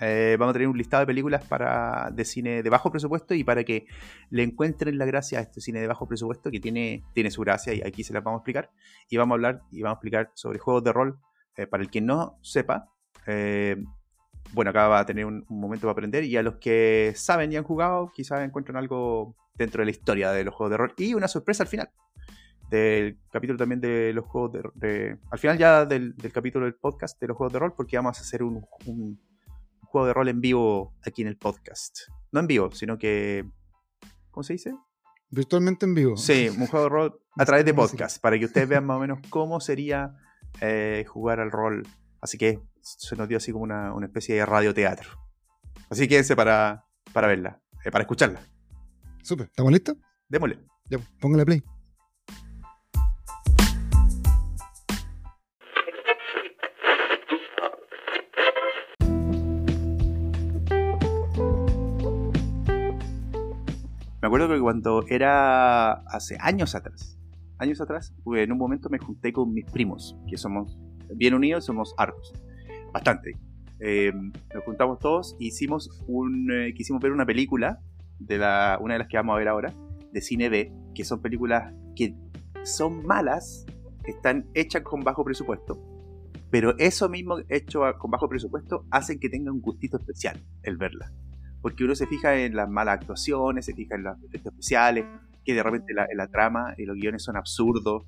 Eh, vamos a tener un listado de películas para, de cine de bajo presupuesto y para que le encuentren la gracia a este cine de bajo presupuesto que tiene, tiene su gracia y aquí se las vamos a explicar. Y vamos a hablar y vamos a explicar sobre juegos de rol. Eh, para el que no sepa, eh, bueno, acá va a tener un, un momento para aprender y a los que saben y han jugado, quizás encuentren algo dentro de la historia de los juegos de rol y una sorpresa al final del capítulo también de los juegos de, de- al final ya del, del capítulo del podcast de los juegos de rol porque vamos a hacer un, un juego de rol en vivo aquí en el podcast no en vivo sino que ¿cómo se dice? Virtualmente en vivo. Sí, un juego de rol a través de ¿Cómo se podcast para que ustedes vean más o menos cómo sería eh, jugar al rol así que se nos dio así como una, una especie de radioteatro así que quédense para, para verla eh, para escucharla Súper. ¿Estamos listos? démosle Ya, póngale play. Me acuerdo que cuando era hace años atrás, años atrás, pues, en un momento me junté con mis primos, que somos bien unidos, somos hartos, bastante. Eh, nos juntamos todos e hicimos un, eh, quisimos ver una película, de la, una de las que vamos a ver ahora, de cine B, que son películas que son malas, están hechas con bajo presupuesto, pero eso mismo hecho con bajo presupuesto hacen que tenga un gustito especial el verla porque uno se fija en las malas actuaciones, se fija en los efectos especiales, que de repente la, la trama y los guiones son absurdos,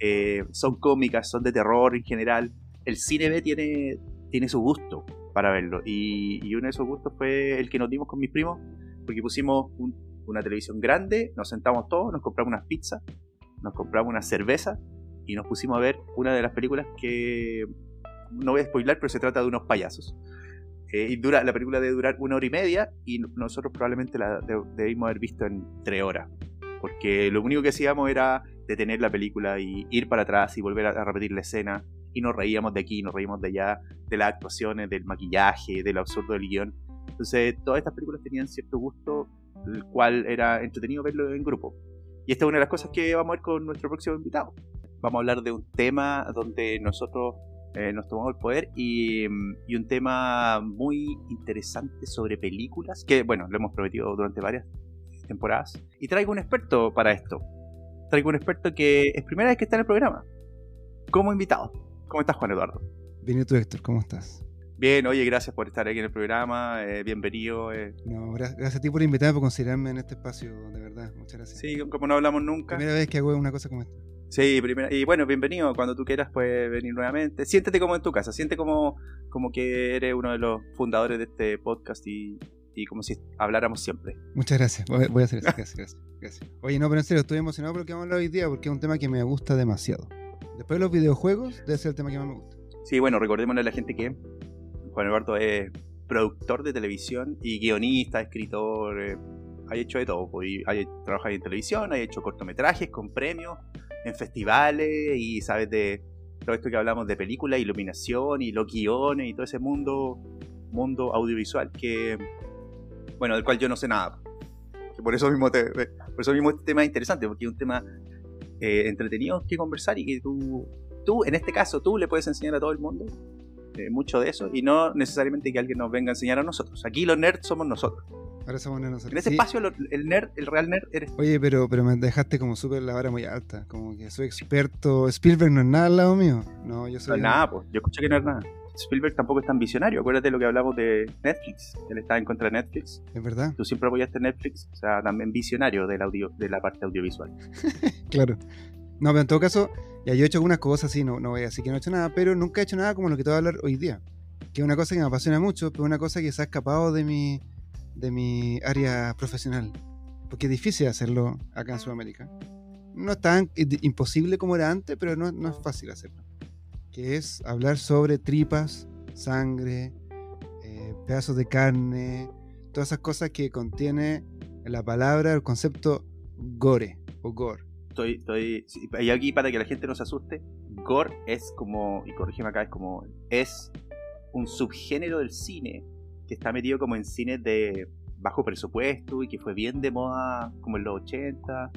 eh, son cómicas, son de terror en general. El cine B tiene, tiene su gusto para verlo, y, uno de esos gustos fue el que nos dimos con mis primos, porque pusimos un- una televisión grande, nos sentamos todos, nos compramos unas pizzas, nos compramos una cerveza, y nos pusimos a ver una de las películas que no voy a spoilar, pero se trata de unos payasos. Eh, y dura, la película debe durar una hora y media y nosotros probablemente la de- debimos haber visto en tres horas. Porque lo único que hacíamos era detener la película y ir para atrás y volver a, repetir la escena. Y nos reíamos de aquí, nos reímos de allá, de las actuaciones, del maquillaje, del absurdo del guion. Entonces, todas estas películas tenían cierto gusto, el cual era entretenido verlo en grupo. Y esta es una de las cosas que vamos a ver con nuestro próximo invitado. Vamos a hablar de un tema donde nosotros eh, nos tomamos el poder y, mm, y un tema muy interesante sobre películas que, bueno, lo hemos prometido durante varias temporadas. Y traigo un experto para esto. Traigo un experto que es primera vez que está en el programa, como invitado. ¿Cómo estás, Juan Eduardo? Bien, ¿y tú, Héctor? ¿Cómo estás? Bien, oye, gracias por estar aquí en el programa. eh, bienvenido. eh. No, gra- gracias a ti por invitarme, por considerarme en este espacio, de verdad. Muchas gracias. Sí, como no hablamos nunca. Primera vez que hago una cosa como esta. Sí, primera, y bueno, bienvenido. Cuando tú quieras puedes venir nuevamente. Siéntete como en tu casa, siente como, como que eres uno de los fundadores de este podcast y, y como si habláramos siempre. Muchas gracias. Voy a hacer eso. Gracias, gracias, gracias. Oye, no, pero en serio, estoy emocionado por lo que vamos a hablar hoy día porque es un tema que me gusta demasiado. Después de los videojuegos, debe ser el tema que más me gusta. Sí, bueno, recordémosle a la gente que Juan Eduardo es productor de televisión y guionista, escritor, eh, ha hecho de todo. pues, ha trabajado en televisión, ha hecho cortometrajes con premios en festivales y sabes de todo esto que hablamos de película, iluminación y los guiones y todo ese mundo, mundo audiovisual que, bueno, del cual yo no sé nada. Por eso mismo, te- por eso mismo este tema es interesante, porque es un tema eh, entretenido que conversar y que tú, tú, en este caso, tú le puedes enseñar a todo el mundo eh, mucho de eso y no necesariamente que alguien nos venga a enseñar a nosotros. Aquí los nerds somos nosotros. Ahora somos nosotros. En este Sí. espacio lo- el nerd, el real nerd eres tú. Oye, pero, pero me dejaste como súper la vara muy alta. Como que soy experto. Spielberg no es nada al lado mío. No, yo No soy. es nada, pues. Yo escuché que no es nada. Spielberg tampoco es tan visionario. Acuérdate lo que hablamos de Netflix. Él está en contra de Netflix. Es verdad, Tú siempre apoyaste Netflix. O sea, también visionario del audio, de la parte audiovisual. claro. No, pero en todo caso, ya yo he hecho algunas cosas, sí, no, no voy a decir que no he hecho nada, pero nunca he hecho nada como lo que te voy a hablar hoy día. Que es una cosa que me apasiona mucho, pero una cosa que se ha escapado de mi, de mi área profesional. Porque es difícil hacerlo acá en Sudamérica. No es tan imposible como era antes, pero no, no es fácil hacerlo. Que es hablar sobre tripas, sangre, eh, pedazos de carne, todas esas cosas que contiene la palabra, el concepto gore o gore. Estoy, estoy, y aquí para que la gente no se asuste, gore es como, y corrígeme acá, es como, es un subgénero del cine que está metido como en cines de, bajo presupuesto y que fue bien de moda como en los 80.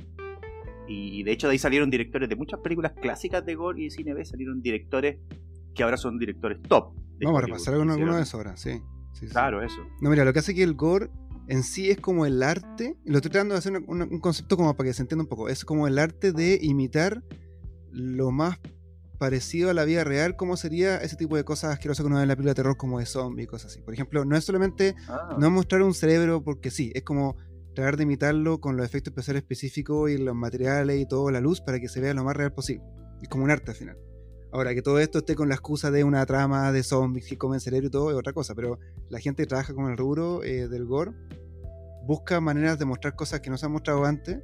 Y de hecho de ahí salieron directores de muchas películas clásicas de gore y de cine B, salieron directores que ahora son directores top. Vamos a repasar alguno, alguno de esos ahora, sí. sí, sí. Claro, eso. No, mira, lo que hace que el gore en sí es como el arte, y lo estoy tratando de hacer un concepto como para que se entienda un poco, es como el arte de imitar lo más parecido a la vida real, como sería ese tipo de cosas asquerosas que uno ve en la película de terror como de zombie y cosas así. Por ejemplo, no es solamente Ah, no mostrar un cerebro porque sí, es como tratar de imitarlo con los efectos especiales específicos y los materiales y todo, la luz, para que se vea lo más real posible. Es como un arte al final. Ahora, que todo esto esté con la excusa de una trama de zombies que comen cerebro y todo es otra cosa, pero la gente que trabaja con el rubro eh, del gore busca maneras de mostrar cosas que no se han mostrado antes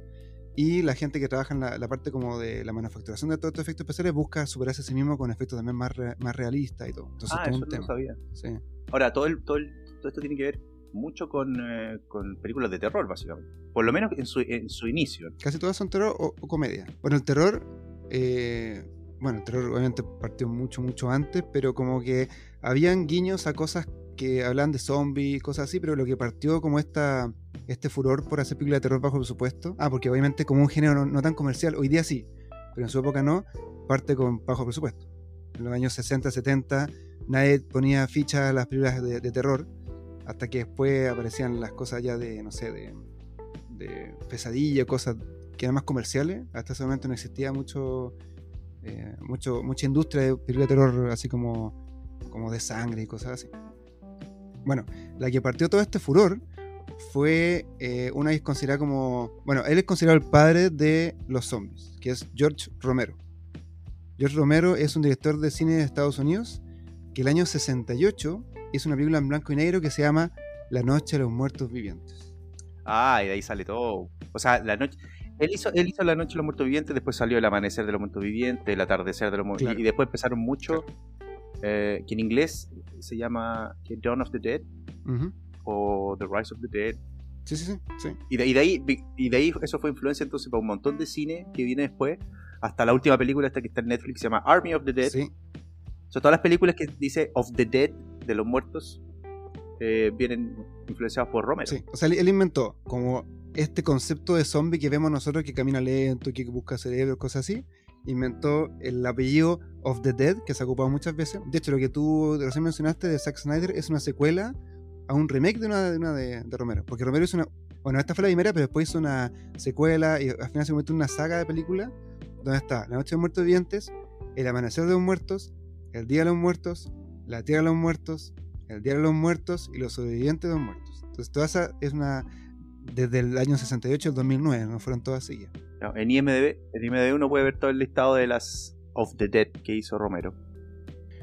y la gente que trabaja en la, la parte como de la manufacturación de todos estos efectos especiales busca superarse a sí mismo con efectos también más, re- más realistas y todo. Entonces, ah, todo eso un no tema. sabía. Sí. Ahora, todo, el, todo, el- todo esto tiene que ver mucho con, eh, con películas de terror, básicamente. Por lo menos en su, en su inicio. Casi todas son terror o, comedia. Bueno, el terror, eh, bueno, el terror obviamente partió mucho, mucho antes, pero como que habían guiños a cosas que hablan de zombies, cosas así, pero lo que partió como esta, este furor por hacer películas de terror bajo presupuesto, ah, porque obviamente como un género no, tan comercial, hoy día sí, pero en su época no, parte con bajo presupuesto. En los años 60, 70, nadie ponía ficha a las películas de terror, hasta que después aparecían las cosas ya de, no sé, de, de pesadilla, cosas que eran más comerciales. Hasta ese momento no existía mucho, eh, mucho mucha industria de película de terror así como, como de sangre y cosas así. Bueno, la que partió todo este furor fue eh, una que es considerada como. Bueno, él es considerado el padre de los zombies, que es George Romero. George Romero es un director de cine de Estados Unidos que el año 68 hizo una película en blanco y negro que se llama La Noche de los Muertos Vivientes. Ah, y de ahí sale todo. O sea, la noche. Él hizo, él hizo La Noche de los Muertos Vivientes, después salió El Amanecer de los Muertos Vivientes, El Atardecer de los Muertos Claro. Y después empezaron mucho, eh, que en inglés se llama que Dawn of the Dead o The Rise of the Dead. Sí, sí, sí. sí. Y de, y de ahí, y de ahí eso fue influencia entonces para un montón de cine que viene después, hasta la última película esta que está en Netflix, se llama Army of the Dead. Sí. O sea, todas las películas que dice of the Dead, de los muertos, eh, vienen influenciadas por Romero. Sí, o sea, él, inventó como este concepto de zombie que vemos nosotros que camina lento, que busca cerebro, cosas así. Inventó el apellido of the Dead, que se ha ocupado muchas veces. De hecho, lo que tú recién mencionaste de Zack Snyder es una secuela a un remake de una de, una de, Romero. Porque Romero hizo una. Bueno, esta fue la primera, pero después hizo una secuela y al final se convirtió una saga de películas donde está La Noche de Muertos Vivientes, El Amanecer de los Muertos, El Día de los Muertos, La Tierra de los Muertos, El Día de los Muertos y Los Sobrevivientes de los Muertos. Entonces, toda esa es una. Desde el año 68 al 2009, no fueron todas seguidas. No, En IMDb, en IMDb uno puede ver todo el listado de las of the Dead que hizo Romero.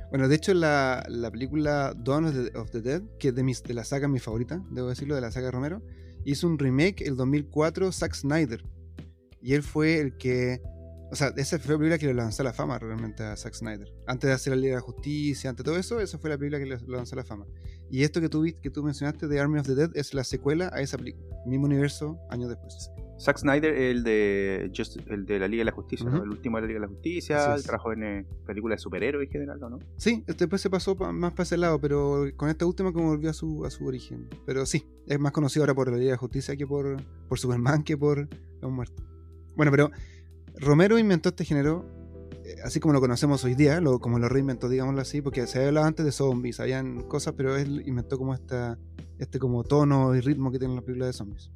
Bueno, de hecho, la, la película Dawn of the, of the Dead, que es de, mis, de la saga mi favorita, debo decirlo, de la saga de Romero, hizo un remake el 2004 Zack Snyder. Y él fue el que. O sea, esa fue la película que le lanzó la fama realmente a Zack Snyder. Antes de hacer la Liga de la Justicia, antes de todo eso, esa fue la película que le lanzó la fama. Y esto que tú, que tú mencionaste de Army of the Dead es la secuela a esa película. Mismo universo, años después. Zack Snyder, el de Just- el de la Liga de la Justicia, ¿no? Ujú. el último de la Liga de la Justicia, Así es. trabajó en eh, películas de superhéroes en general, ¿no? Sí, después se pasó pa- más para ese lado, pero con esta última como volvió a su, a su origen. Pero sí, es más conocido ahora por la Liga de Justicia que por, por Superman que por Los Muertos. Bueno, pero Romero inventó este género, eh, así como lo conocemos hoy día, lo, como lo reinventó, digámoslo así, porque se había hablado antes de zombies, habían cosas, pero él inventó como esta, este como tono y ritmo que tienen las películas de zombies.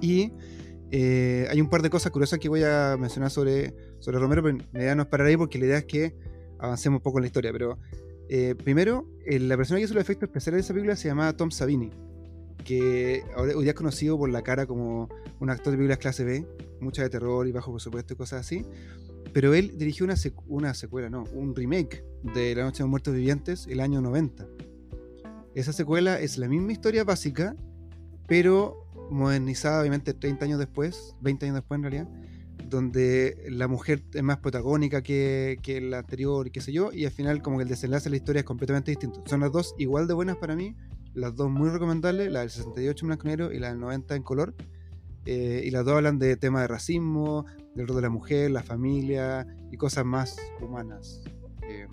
Y eh, hay un par de cosas curiosas que voy a mencionar sobre, sobre Romero, pero la idea no es parar ahí porque la idea es que avancemos un poco en la historia. Pero eh, primero, eh, la persona que hizo los efectos especiales de esa película se llamaba Tom Savini, que ahora, hoy día es conocido por la cara como un actor de películas clase B, muchas de terror y bajo presupuesto y cosas así. Pero él dirigió una, secu- una secuela, no, un remake de La Noche de los Muertos Vivientes el año 90. Esa secuela es la misma historia básica, pero modernizada obviamente 30 años después, 20 años después en realidad, donde la mujer es más protagónica que, que la anterior y qué sé yo, y al final como que el desenlace de la historia es completamente distinto. Son las dos igual de buenas para mí, las dos muy recomendables, la del 68 en blanco y negro y la del 90 en color, eh, y las dos hablan de temas de racismo, del rol de la mujer, la familia y cosas más humanas. Eh,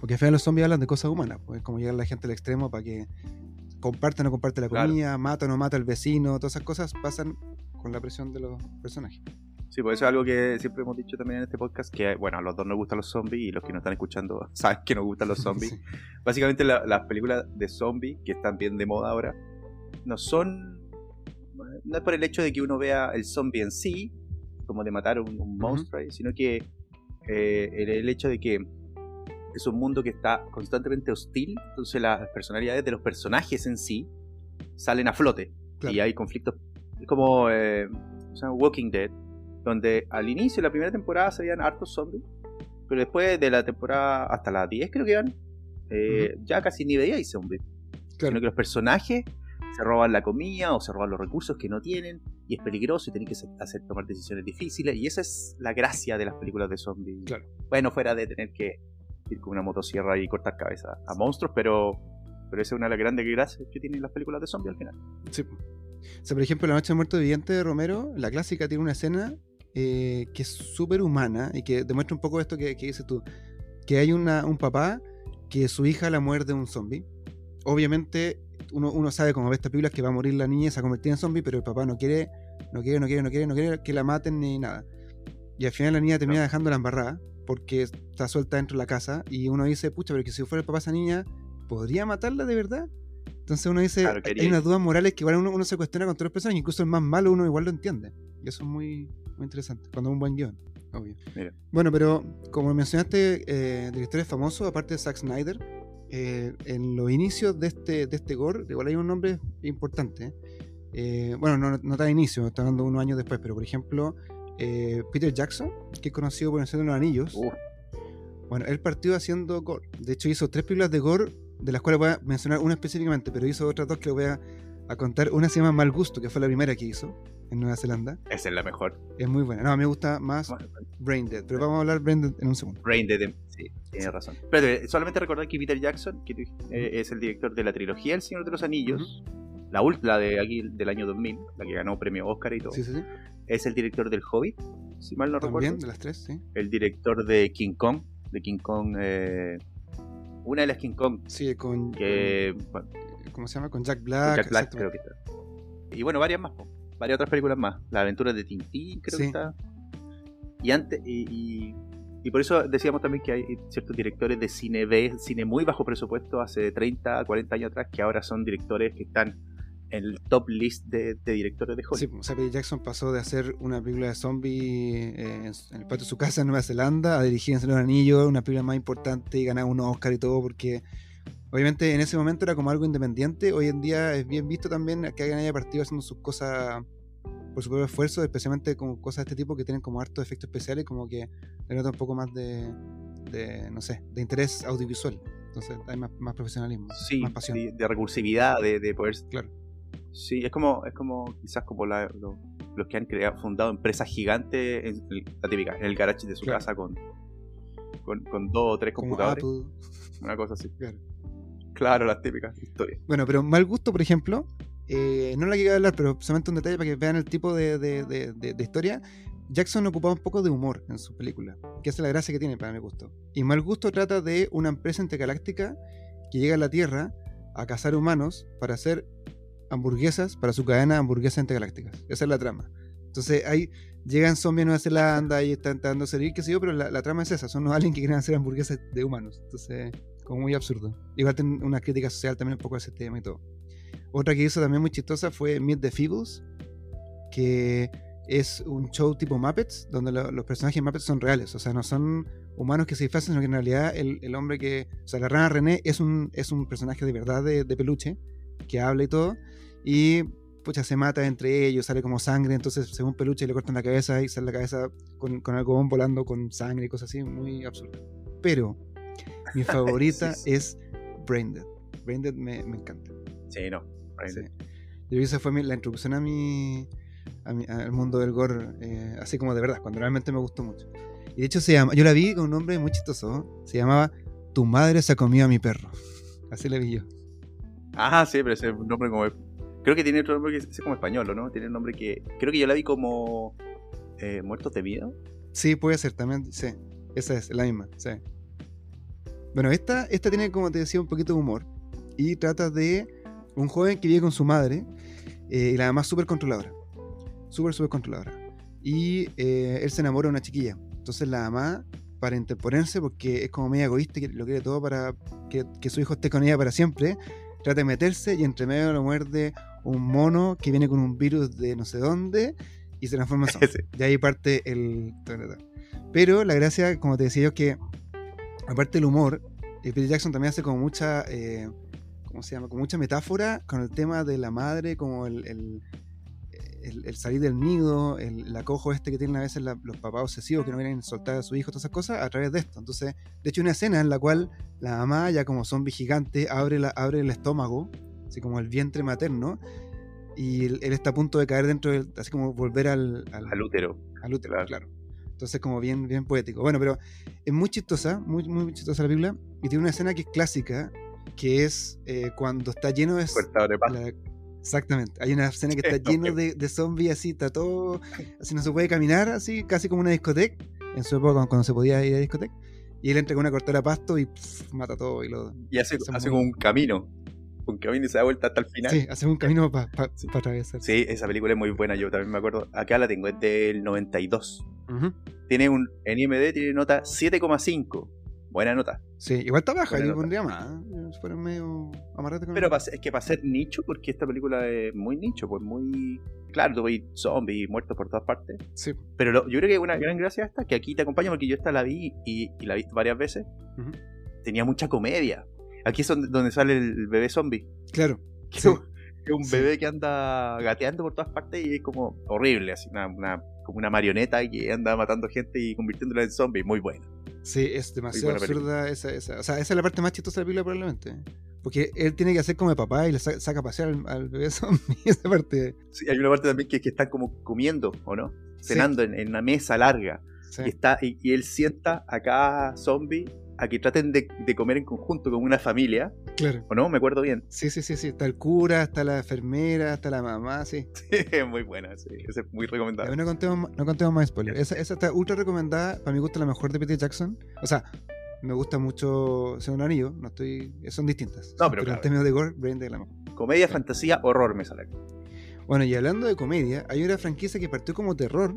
porque al final los zombies hablan de cosas humanas, pues como llegar la gente al extremo para que comparte o no comparte la Claro. comida, mata o no mata al vecino, todas esas cosas pasan con la presión de los personajes. Sí, pues eso es algo que siempre hemos dicho también en este podcast, que bueno, a los dos nos gustan los zombies y los que nos están escuchando saben que nos gustan los zombies. Sí. Básicamente la- las películas de zombies, que están bien de moda ahora, no son... No es por el hecho de que uno vea el zombie en sí, como de matar un, un monstruo, sino que eh, el, el hecho de que es un mundo que está constantemente hostil, entonces las personalidades de los personajes en sí salen a flote Claro. y hay conflictos. Es como eh, Walking Dead, donde al inicio de la primera temporada se veían hartos zombies, pero después de la temporada hasta la 10 creo que iban, eh, ya casi ni veía zombies, Claro. sino que los personajes se roban la comida o se roban los recursos que no tienen y es peligroso y tienen que hacer tomar decisiones difíciles y esa es la gracia de las películas de zombies. Claro. Bueno, fuera de tener que ir con una motosierra y cortar cabeza a monstruos, pero pero esa es una de las grandes gracias que tienen las películas de zombies al final. Sí. O sea, por ejemplo, La Noche de Muerto Viviente de Romero, la clásica tiene una escena eh, que es súper humana y que demuestra un poco esto que, que dices tú. Que hay una, un papá que su hija la muerde un zombie. Obviamente, uno, uno sabe como ve estas películas que va a morir la niña y se va a convertir en zombie, pero el papá no quiere, no quiere, no quiere, no quiere, no quiere que la maten ni nada. Y al final la niña termina dejando la embarrada porque está suelta dentro de la casa y uno dice, pucha, pero que si fuera el papá esa niña, ¿podría matarla de verdad? Entonces uno dice, Claro, hay unas dudas morales que igual uno, uno se cuestiona con todos los personajes, incluso el más malo uno igual lo entiende. Y eso es muy, muy interesante, cuando es un buen guion, obvio. Mira. Bueno, pero como mencionaste, eh, directores famosos, aparte de Zack Snyder, eh, en los inicios de este, de este gore, igual hay un nombre importante. eh, bueno, no, no tan inicio, está hablando unos años después, pero por ejemplo, eh, Peter Jackson, que es conocido por El Señor de los Anillos, Uf. bueno, él partió haciendo gore. De hecho, hizo tres películas de gore, de las cuales voy a mencionar una específicamente, pero hizo otras dos que voy a, a contar. Una se llama Mal Gusto, que fue la primera que hizo en Nueva Zelanda. Esa es la mejor. Es muy buena. No, a mí me gusta más Brain Dead, pero vamos a hablar Brain Dead en un segundo. Brain Dead, sí, tienes razón. Pero eh, solamente recordar que Peter Jackson, que eh, es el director de la trilogía El Señor de los Anillos, la última de aquí del año 2000, la que ganó premio Oscar y todo, Sí, sí, sí. es el director del Hobbit, si mal no También, recuerdo. de las tres, sí. El director de King Kong, de King Kong, eh, una de las King Kong, Sí, con. que ¿Cómo se llama? Con Jack con Black. Jack Black creo que está. Y bueno, varias más. Varias otras películas más. Las aventuras de Tintín creo Sí. que está. Y antes, y, y- y por eso decíamos también que hay ciertos directores de cine B, cine muy bajo presupuesto, hace 30, 40 años atrás, que ahora son directores que están en el top list de, de directores de Hollywood. Sí, o sea, Peter Jackson pasó de hacer una película de zombie eh, en en el patio de su casa en Nueva Zelanda a dirigir en los Anillos, una película más importante y ganar un Oscar y todo, porque obviamente en ese momento era como algo independiente. Hoy en día es bien visto también que alguien haya partido haciendo sus cosas por su propio esfuerzo, especialmente como cosas de este tipo que tienen como hartos efectos especiales, como que le nota un poco más de, de, no sé, de interés audiovisual. Entonces hay más, más profesionalismo, Sí, más pasión. de, de recursividad, de, de poder. Claro. Sí, es como, es como quizás como la- lo- los que han creado, fundado empresas gigantes, en, la típica, en el garage de su Claro. casa con, con, con dos o tres computadores, una cosa así. Claro. Claro, las típicas historias. Bueno, pero mal gusto, por ejemplo, eh, no la a hablar, pero solamente un detalle para que vean el tipo de, historia. Jackson ocupaba un poco de humor en su película, que es la gracia que tiene para mi gusto. Y Mal Gusto trata de una empresa intergaláctica que llega a la Tierra a cazar humanos para hacer hamburguesas para su cadena de hamburguesas intergalácticas. Esa es la trama. Entonces ahí llegan zombies a Nueva Zelanda y están tratando de salir, qué sé yo, pero la, trama es esa, son unos aliens que quieren hacer hamburguesas de humanos. Entonces, como muy absurdo. Igual tiene una crítica social también un poco a ese tema y todo. Otra que hizo también muy chistosa fue Meet the Feebles, que es un show tipo Muppets, donde lo- los personajes Muppets son reales, o sea, no son humanos que se disfrazan, sino que en realidad el, el hombre que, o sea, la rana René es un, es un personaje de verdad de, de peluche, que habla y todo, y pucha, se mata entre ellos, sale como sangre, entonces según peluche le cortan la cabeza y sale la cabeza con, con algodón volando con sangre y cosas así, muy absurdo. Pero mi favorita Sí, sí. es Braindead. Braindead me, me encanta. Sí, no. Sí. Yo creo que esa fue mi- la introducción a mi, a mi- al mundo del gore, eh, así como de verdad, cuando realmente me gustó mucho. Y de hecho se llama, yo la vi con un nombre muy chistoso, se llamaba Tu madre se ha comido a mi perro. Así la vi yo. Ah, sí, pero ese nombre como. Creo que tiene otro nombre que es como español, ¿o ¿no? Tiene un nombre que. Creo que yo la vi como. eh, Muertos de miedo. Sí, puede ser también, sí. Esa es la misma, sí. Bueno, esta, esta tiene, como te decía, un poquito de humor. Y trata de un joven que vive con su madre eh, y la mamá es súper controladora. Súper, súper controladora. Y eh, él se enamora de una chiquilla. Entonces la mamá, para interponerse, porque es como media egoísta, que lo quiere todo para que, que su hijo esté con ella para siempre, trata de meterse y entre medio lo muerde un mono que viene con un virus de no sé dónde y se transforma en zombie. Y ahí parte el... Pero la gracia, como te decía yo, es que aparte del humor, eh, Peter Jackson también hace como mucha... eh, ¿Cómo se llama? Como mucha metáfora con el tema de la madre, como el, el, el- el salir del nido, el, acojo este que tienen a veces la- los papás obsesivos que no quieren soltar a su hijo, todas esas cosas, a través de esto. Entonces, de hecho, hay una escena en la cual la mamá, ya como zombie gigante, abre, la, abre el estómago, así como el vientre materno, y él, él está a punto de caer dentro del, así como volver al, al, Al útero. al útero, claro. claro. Entonces, como bien, bien poético. Bueno, pero es muy chistosa, muy, muy chistosa la película, y tiene una escena que es clásica, que es eh, cuando está lleno de... La- exactamente, hay una escena que está no, lleno de, de zombies, así, está todo, así no se puede caminar, así, casi como una discoteca, en su época cuando, cuando se podía ir a discoteca, y él entra con una cortadora de pasto y pff, mata todo y lo... Y hace, hace como un camino. Un camino y se da vuelta hasta el final. Sí, hace un camino para Sí. atravesar. Sí, esa película es muy buena, yo también me acuerdo. Acá la tengo, es del 92. Tiene un, en IMD tiene nota 7,5. Buena nota. Sí, igual está baja, Buena yo nota. pondría más. ¿eh? Si fuera medio amarrate con Pero es que para ser nicho, porque esta película es muy nicho, pues muy... Claro, tú zombies muertos por todas partes. Sí. Pero lo- yo creo que una gran gracia esta, que aquí te acompaña, porque yo esta la vi y, y la he visto varias veces, tenía mucha comedia. Aquí es donde, sale el bebé zombie. Claro. Que Sí. es un- Sí. bebé que anda gateando por todas partes y es como horrible, así una, una- como una marioneta que anda matando gente y convirtiéndola en zombie. Muy buena. Sí, es demasiado absurda esa, esa. O sea, esa es la parte más chistosa de la película probablemente. Porque él tiene que hacer como de papá y le sa- saca a pasear al, al bebé zombie. Esa parte. Sí, hay una parte también que, que están como comiendo, ¿o no? Sí. Cenando en, en una mesa larga. Sí. Y, está, y, y él sienta a cada zombie a que traten de, de comer en conjunto como una familia. Claro. ¿O no? Me acuerdo bien. Sí, sí, sí, sí. Está el cura, está la enfermera, está la mamá, sí. es muy buena, sí. Esa es muy Ya, recomendable. no, contemos, no contemos más spoilers. Esa, esa está ultra recomendada. Para mi gusto, la mejor de Peter Jackson. O sea, me gusta mucho Señor Anillo. No estoy. Son distintas. No, pero claro. términos de gore, Brain es la mejor. Comedia, fantasía, horror me sale. Bueno, y hablando de comedia, hay una franquicia que partió como terror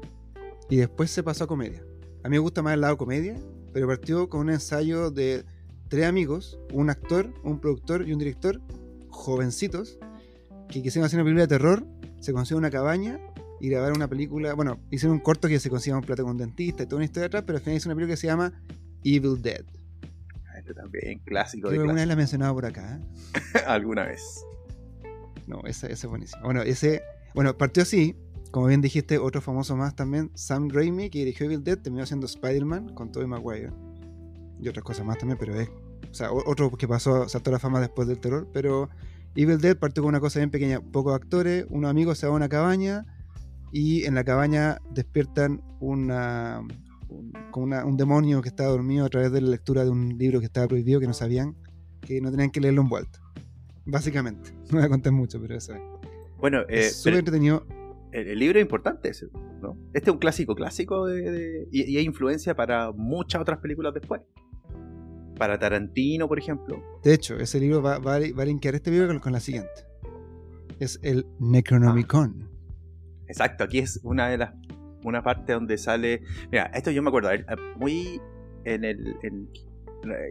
y después se pasó a comedia. A mí me gusta más el lado comedia, pero partió con un ensayo de tres amigos, un actor, un productor y un director, jovencitos, que quisieron hacer una película de terror, se consiguió una cabaña y grabaron una película, bueno, hicieron un corto que se consiguió un plato con un dentista y toda una historia atrás, pero al final hizo una película que se llama Evil Dead. Este también, clásico Creo de que alguna vez la he mencionado por acá. ¿eh? Alguna vez. No, ese, ese es buenísimo. Bueno, ese. Bueno, partió así. Como bien dijiste, otro famoso más también, Sam Raimi, que dirigió Evil Dead, terminó siendo Spider-Man con Tobey Maguire. Y otras cosas más también, pero es. O sea, otro que pasó, saltó la fama después del terror, pero Evil Dead partió con una cosa bien pequeña. Pocos actores, unos amigos se van a una cabaña y en la cabaña despiertan una, un, una- un demonio que estaba dormido a través de la lectura de un libro que estaba prohibido, que no sabían, que no tenían que leerlo en vuelta. Básicamente. No voy a contar mucho, pero eso es. Bueno, eh, es súper entretenido. El, el libro es importante ese, ¿no? Este es un clásico clásico de, de- y, y hay influencia para muchas otras películas después. Para Tarantino, por ejemplo. De hecho, ese libro va, va, a- va a linkear este libro con, con la siguiente. Es el Necronomicon. Exacto, aquí es una de las una parte donde sale. Mira, esto yo me acuerdo, a ver, muy en el en-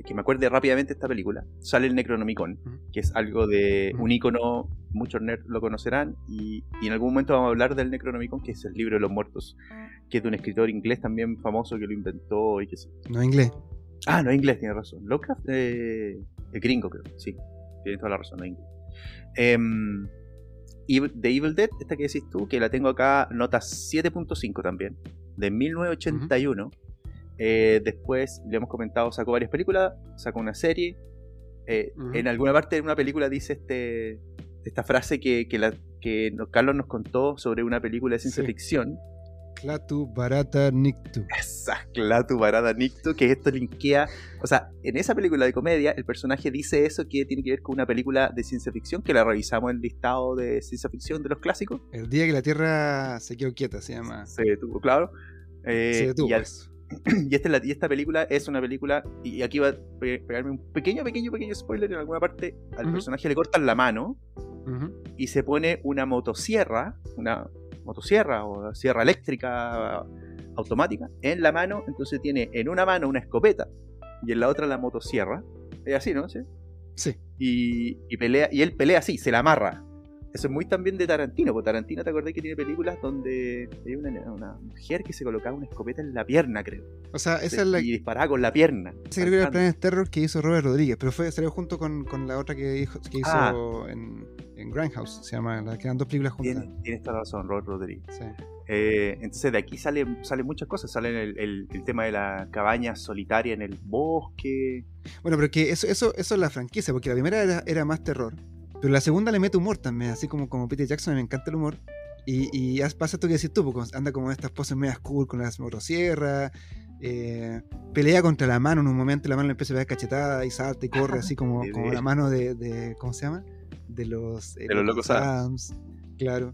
que me acuerde rápidamente esta película. Sale el Necronomicon, que es algo de un icono, muchos nerds lo conocerán y, y en algún momento vamos a hablar del Necronomicon, que es el libro de los muertos, que es de un escritor inglés también famoso que lo inventó y que sí. No inglés. Ah, no, inglés, tiene razón. Lovecraft, eh, el gringo, creo. Sí, tiene toda la razón, no inglés. Evil- The Evil Dead, esta que decís tú, que la tengo acá, nota 7.5 también, de 1981. Eh, después, le hemos comentado, sacó varias películas, sacó una serie. Eh. En alguna parte de una película dice este esta frase que, que, la, que nos- Carlos nos contó sobre una película de ciencia Sí. ficción. Clatu Barata Nictu. Esa Clatu Barada Nicto, que esto linkea. O sea, en esa película de comedia, el personaje dice eso que tiene que ver con una película de ciencia ficción, que la revisamos en el listado de ciencia ficción de los clásicos. El día que la Tierra se quedó quieta, se llama. Se detuvo, claro. Eh, se detuvo. y, al- pues. y esta, es la- y esta película es una película, y aquí va a pe- pegarme un pequeño, pequeño, pequeño spoiler en alguna parte. Al personaje le cortan la mano y se pone una motosierra, una motosierra o sierra eléctrica automática en la mano, entonces tiene en una mano una escopeta y en la otra la motosierra. Es así, ¿no? Sí. Sí. Y, y pelea, y él pelea así, se la amarra. Eso es muy también de Tarantino, porque Tarantino te acordás que tiene películas donde hay una, una mujer que se colocaba una escopeta en la pierna, creo. O sea, esa es la, Y disparaba con la pierna. ese creo que era el Planet Terror que hizo Robert Rodríguez, pero fue, salió junto con, con la otra que hizo, que hizo Ah. en, en Grindhouse, se llama, la que eran dos películas juntas. Tienes, tienes toda la razón, Robert Rodríguez. Sí. Eh, entonces de aquí sale, salen muchas cosas. Sale el, el- el tema de la cabaña solitaria en el bosque. Bueno, pero que eso, eso, eso es la franquicia, porque la primera era, era más terror, pero la segunda le mete humor también, así como, como Peter Jackson, me encanta el humor. Y, y pasa esto que decís tú, porque anda como estas poses medias cool con las motosierras, eh, pelea contra la mano en un momento, la mano le empieza a ver cachetada y salta y corre, así como, como la mano de, de- ¿cómo se llama? De los, eh, De los Locos Adams. Claro,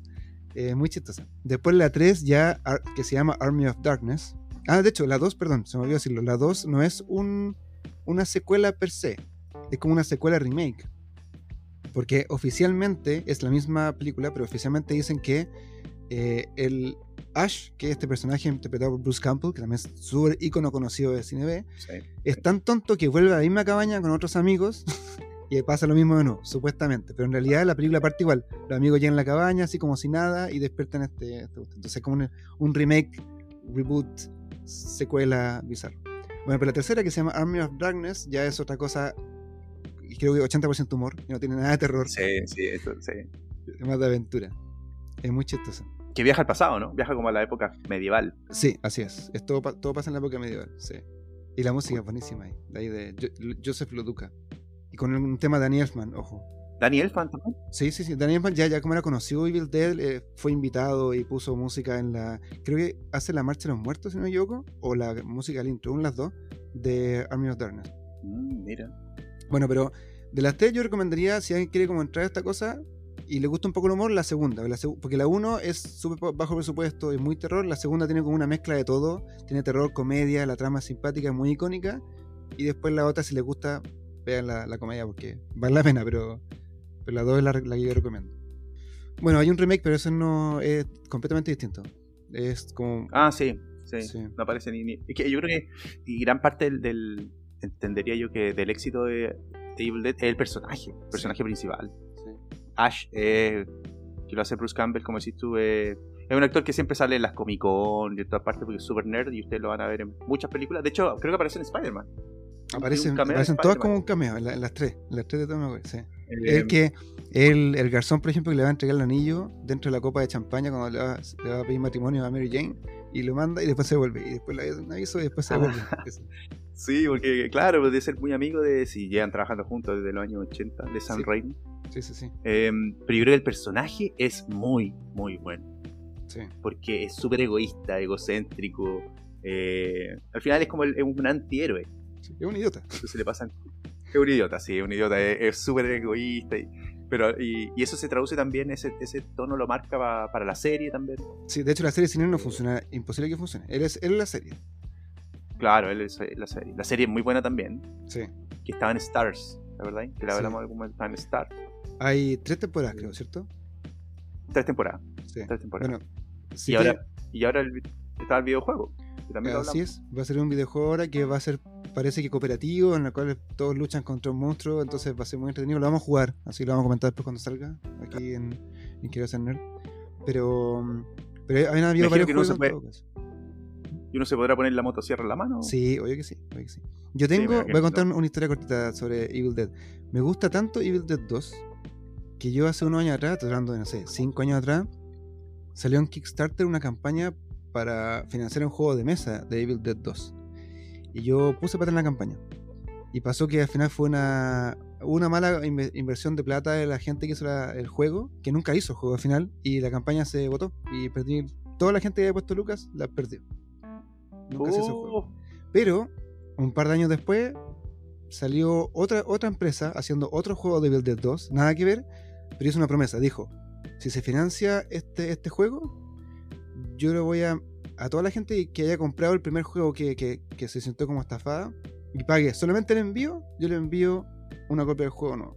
Eh, muy chistosa. Después la 3 ya, que se llama Army of Darkness. Ah, de hecho, la 2, perdón, se me olvidó decirlo, la 2 no es un, una secuela per se, es como una secuela remake. Porque oficialmente es la misma película, pero oficialmente dicen que eh, el Ash, que es este personaje interpretado por Bruce Campbell, que también es súper ícono conocido de cine B, es tan tonto que vuelve a la misma cabaña con otros amigos y pasa lo mismo de nuevo, supuestamente. Pero en realidad la película parte igual. Los amigos llegan a la cabaña, así como si nada, y despiertan este. este- Entonces es como un, un remake, reboot, secuela bizarro. Bueno, pero la tercera, que se llama Army of Darkness, ya es otra cosa. Y creo que 80% humor, y no tiene nada de terror, Sí, sí, eso, sí. es más de aventura. Es muy chistosa. Que viaja al pasado, ¿no? Viaja como a la época medieval. Sí, así es. es todo, todo pasa en la época medieval, sí. Y la música es buenísima ahí, de ahí de Jo- Joseph Loduca. Y con un tema de Danny Elfman, ojo. Daniel Fan también. Sí, sí, sí. Danny Elfman ya, ya como era conocido Evil Dead, eh, fue invitado y puso música en la... Creo que hace la Marcha de los Muertos, si no me equivoco, o la música del intro, una las dos, de Army of Darkness. Mm, mira. Bueno, pero de las tres yo recomendaría, si alguien quiere como entrar a esta cosa y le gusta un poco el humor, la segunda. la seg- porque la uno es súper bajo presupuesto y muy terror. La segunda tiene como una mezcla de todo. Tiene terror, comedia, la trama es simpática, es muy icónica. Y después la otra, si les gusta, vean la, la comedia porque vale la pena, pero, pero la dos es la, la que yo recomiendo. Bueno, hay un remake, pero eso no es completamente distinto. Es como... Ah, sí, sí. Sí. No aparece ni, ni- Es que yo creo que y gran parte del, del- Entendería yo que del éxito de, de Evil Dead es el personaje, el personaje principal. sí. Ash, eh, que lo hace Bruce Campbell, como decís tú, eh, es un actor que siempre sale en las Comic Con y en todas partes porque es super nerd y ustedes lo van a ver en muchas películas. De hecho, creo que aparece en Spider-Man. Aparecen, todas como un cameo, en, la- en las tres. En las tres de Tom sí. Eh, El que el, el garzón, por ejemplo, que le va a entregar el anillo dentro de la copa de champaña cuando le va, le va a pedir matrimonio a Mary Jane y lo manda y después se devuelve. Y después le da un aviso y después se Ah. Sí, porque claro, pues, de ser muy amigo de si llegan trabajando juntos desde los años 80 de Sam Sí. Raimi. Sí, sí, sí. Eh, pero yo creo que el personaje es muy, muy bueno. sí. Porque es súper egoísta, egocéntrico. eh, al final es como el- un antihéroe. Sí, Es un idiota. Entonces le pasan. Es un idiota, sí, es un idiota. Es es súper egoísta. Y, pero, y, y eso se traduce también, ese, ese tono lo marca pa- para la serie también. Sí, de hecho, la serie sin él no funciona. Imposible que funcione. Él es, él es la serie. Claro, él es la serie. La serie es muy buena también. Sí. Que estaba en Stars, ¿la verdad? Que la Sí. hablamos como estaba en Stars. Hay tres temporadas, creo, ¿cierto? Tres temporadas. Sí. Tres temporadas. Bueno, si y, te- ahora, y ahora el- está el videojuego. Que también lo Así es, va a ser un videojuego ahora que va a ser, parece que cooperativo, en el cual todos luchan contra un monstruo, entonces va a ser muy entretenido. Lo vamos a jugar, así lo vamos a comentar después cuando salga, aquí en, en Quiero ser Nerd. Pero, mm, pero han habido varios que no juegos puede-. ¿Y uno se podrá poner la motosierra en la mano? Sí, obvio que sí, obvio que sí. Yo tengo, voy a contar no. una historia cortita sobre Evil Dead. Me gusta tanto Evil Dead 2 que yo hace unos años atrás, hablando de, no sé, 5 años atrás, salió en Kickstarter una campaña para financiar un juego de mesa de Evil Dead 2. Y yo puse plata en la campaña. Y pasó que al final fue una, una mala inve- inversión de plata de la gente que hizo la- el juego, que nunca hizo el juego al final, y la campaña se votó. Y perdí, toda la gente que había puesto Lucas la perdió. Nunca se. Oh, Pero, un par de años después, salió otra, otra empresa haciendo otro juego de Evil Dead 2, nada que ver, pero hizo una promesa. Dijo, si se financia este, este juego, yo le voy a... A toda la gente que haya comprado el primer juego que, que- que se sintió como estafada y pague solamente el envío, yo le envío una copia del juego nuevo.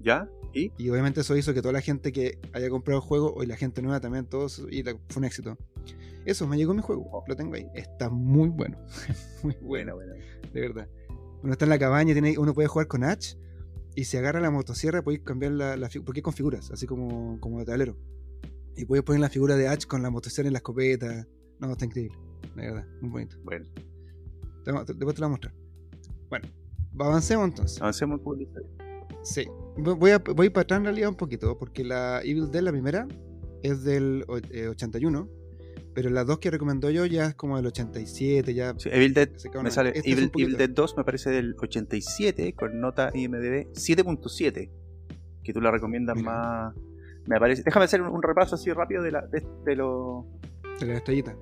¿Ya? ¿Y? Y obviamente eso hizo que toda la gente que haya comprado el juego, y la gente nueva también, todos, y la- fue un éxito. Eso, me llegó mi juego, lo tengo ahí. Está muy bueno. muy bueno, buena. de verdad. Uno está en la cabaña, tiene, uno puede jugar con H, y si agarra la motosierra podéis cambiar la, la figura, porque hay con figuras, así como, como de tablero. Y puedes poner la figura de H con la motosierra y la escopeta. No, está increíble, de verdad, muy bonito. Bueno, Te- te- Después te lo voy a mostrar. Bueno, avancemos entonces. avancemos poco la historia. Sí. Voy a, voy para atrás en realidad un poquito, porque la Evil Dead, la primera, es del eh, 81, pero las dos que recomendó yo ya es como del 87, ya... Sí, Evil Dead, me sale este Evil, Evil Dead 2 me parece del 87 con nota IMDb 7.7 que tú la recomiendas Mira. más me aparece déjame hacer un, un repaso así rápido de, la, de, de lo de la estrellita.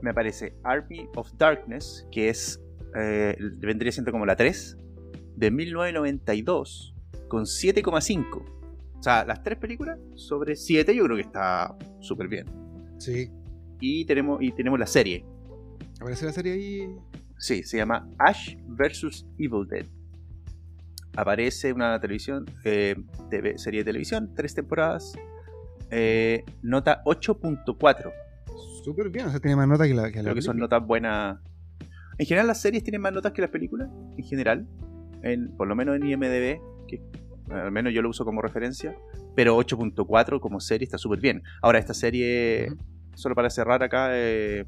me aparece Army of Darkness que es eh, vendría siendo como la 3 de 1992 con 7,5 o sea las tres películas sobre 7 yo creo que está súper bien Sí. y tenemos y tenemos la serie Aparece la serie ahí. Sí, se llama Ash vs. Evil Dead. Aparece una televisión, eh, TV serie de televisión, tres temporadas, eh, nota 8.4. Súper bien, o sea, tiene más nota que la, que la Creo que son notas buenas. En general las series tienen más notas que las películas, en general, en, por lo menos en IMDB, que al menos yo lo uso como referencia, pero 8.4 como serie está súper bien. Ahora esta serie, Ujú. solo para cerrar acá, eh,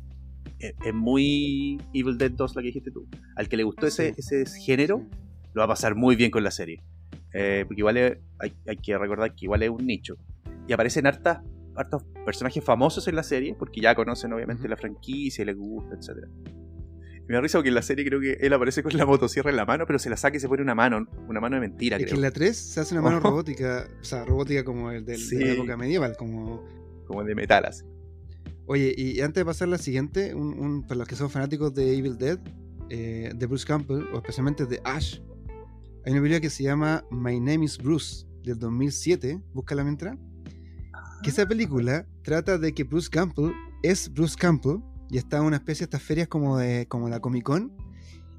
es, es muy Evil Dead 2 la que dijiste tú. Al que le gustó ese, ese género, lo va a pasar muy bien con la serie. Eh, porque igual es- hay, hay que recordar que igual es un nicho. Y aparecen hartas, hartos personajes famosos en la serie, porque ya conocen obviamente la franquicia, les gusta, etc. Me da risa porque en la serie creo que él aparece con la motosierra en la mano, pero se la saca y se pone una mano, una mano de mentira, Es que creo. en la 3 se hace una mano Oh. robótica, o sea, robótica como el del, de la época medieval, como... Como de metal así. Oye, y antes de pasar a la siguiente, un, un- para los que son fanáticos de Evil Dead, eh, de Bruce Campbell, o especialmente de Ash, hay una película que se llama My Name is Bruce, del 2007, búscala mientras, que esa película trata de que Bruce Campbell es Bruce Campbell y está en una especie de estas ferias como, de, como la Comic Con,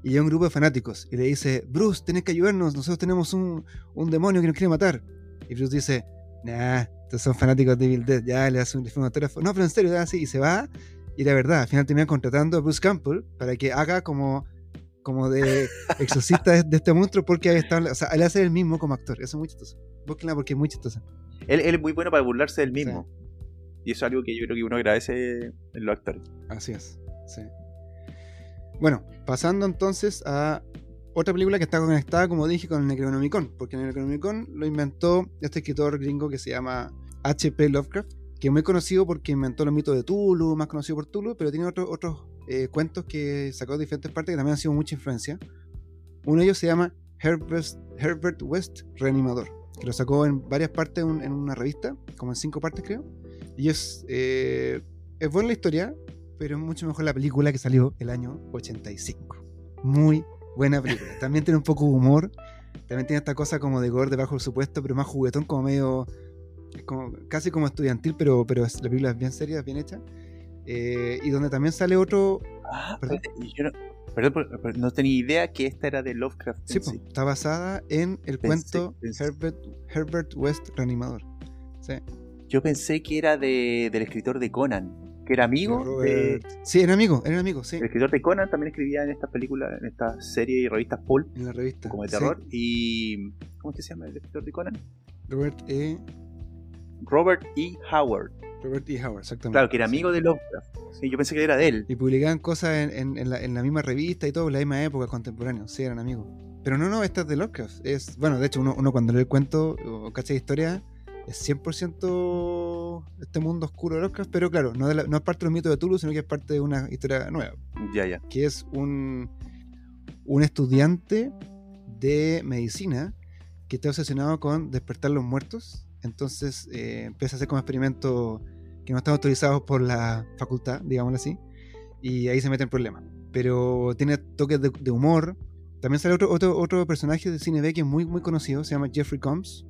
y hay un grupo de fanáticos, y le dice, Bruce, tienes que ayudarnos, nosotros tenemos un, un demonio que nos quiere matar. Y Bruce dice, nah, estos son fanáticos de Evil Dead, ya le hace un, un autógrafo. No, pero en serio, así, y se va. Y la verdad, al final termina contratando a Bruce Campbell para que haga como, como de exorcista de, de este monstruo porque había estado, o sea, él hace el mismo como actor. Eso es muy chistoso. Búsquenla porque es muy chistosa. Él, él es muy bueno para burlarse del mismo. Y eso es algo que yo creo que uno agradece en los actores. Así es. Sí. Bueno, pasando entonces a otra película que está conectada, como dije, con el Necronomicon, porque el Necronomicon lo inventó este escritor gringo que se llama H.P. Lovecraft, que es muy conocido porque inventó los mitos de Tulu, más conocido por Tulu, pero tiene otros otros eh, cuentos que sacó de diferentes partes que también han sido mucha influencia. Uno de ellos se llama Herbert, Herbert West Reanimador, que lo sacó en varias partes en una revista, como en cinco partes creo. Y es, eh, es buena la historia, pero es mucho mejor la película que salió el año 85. Muy buena película. También tiene un poco de humor. También tiene esta cosa como de gore de bajo presupuesto, pero más juguetón, como medio. Como, casi como estudiantil, pero, pero la película es bien seria, es bien hecha. Eh, y donde también sale otro. Ah, Perdón. yo no, perdón, tenía idea que esta era de Lovecraft. Sí, po, está basada en el Pensé- cuento pensé- Herbert, Herbert West Reanimador. Sí, Yo pensé que era de, del escritor de Conan, que era amigo de Sí, era amigo, era amigo, sí. el escritor de Conan, también escribía en estas películas, en estas series y revistas pulp, En la revista. como de sí. terror. Y. ¿Cómo es que se llama el escritor de Conan? Robert E. Robert E. Howard. Robert E. Howard, exactamente. Claro, que era Sí. amigo de Lovecraft. Sí, yo pensé que era de él. Y publicaban cosas en, en- en la, en la misma revista y todo, en la misma época, contemporáneos. Sí, eran amigos. Pero no, no, esta es de Lovecraft. Es, bueno, de hecho, uno, uno cuando lee el cuento o cacha de historia, es 100% este mundo oscuro de Lovecraft, pero claro, no, de la- no es parte de los mitos de Tulu, sino que es parte de una historia nueva, Ya, ya. que es un, un estudiante de medicina que está obsesionado con despertar los muertos. Entonces eh, empieza a hacer como experimentos que no están autorizados por la facultad, digámoslo así, y ahí se mete en problemas. Pero tiene toques de, de humor. También sale otro, otro, otro personaje de cine B que es muy, muy conocido, se llama Jeffrey Combs,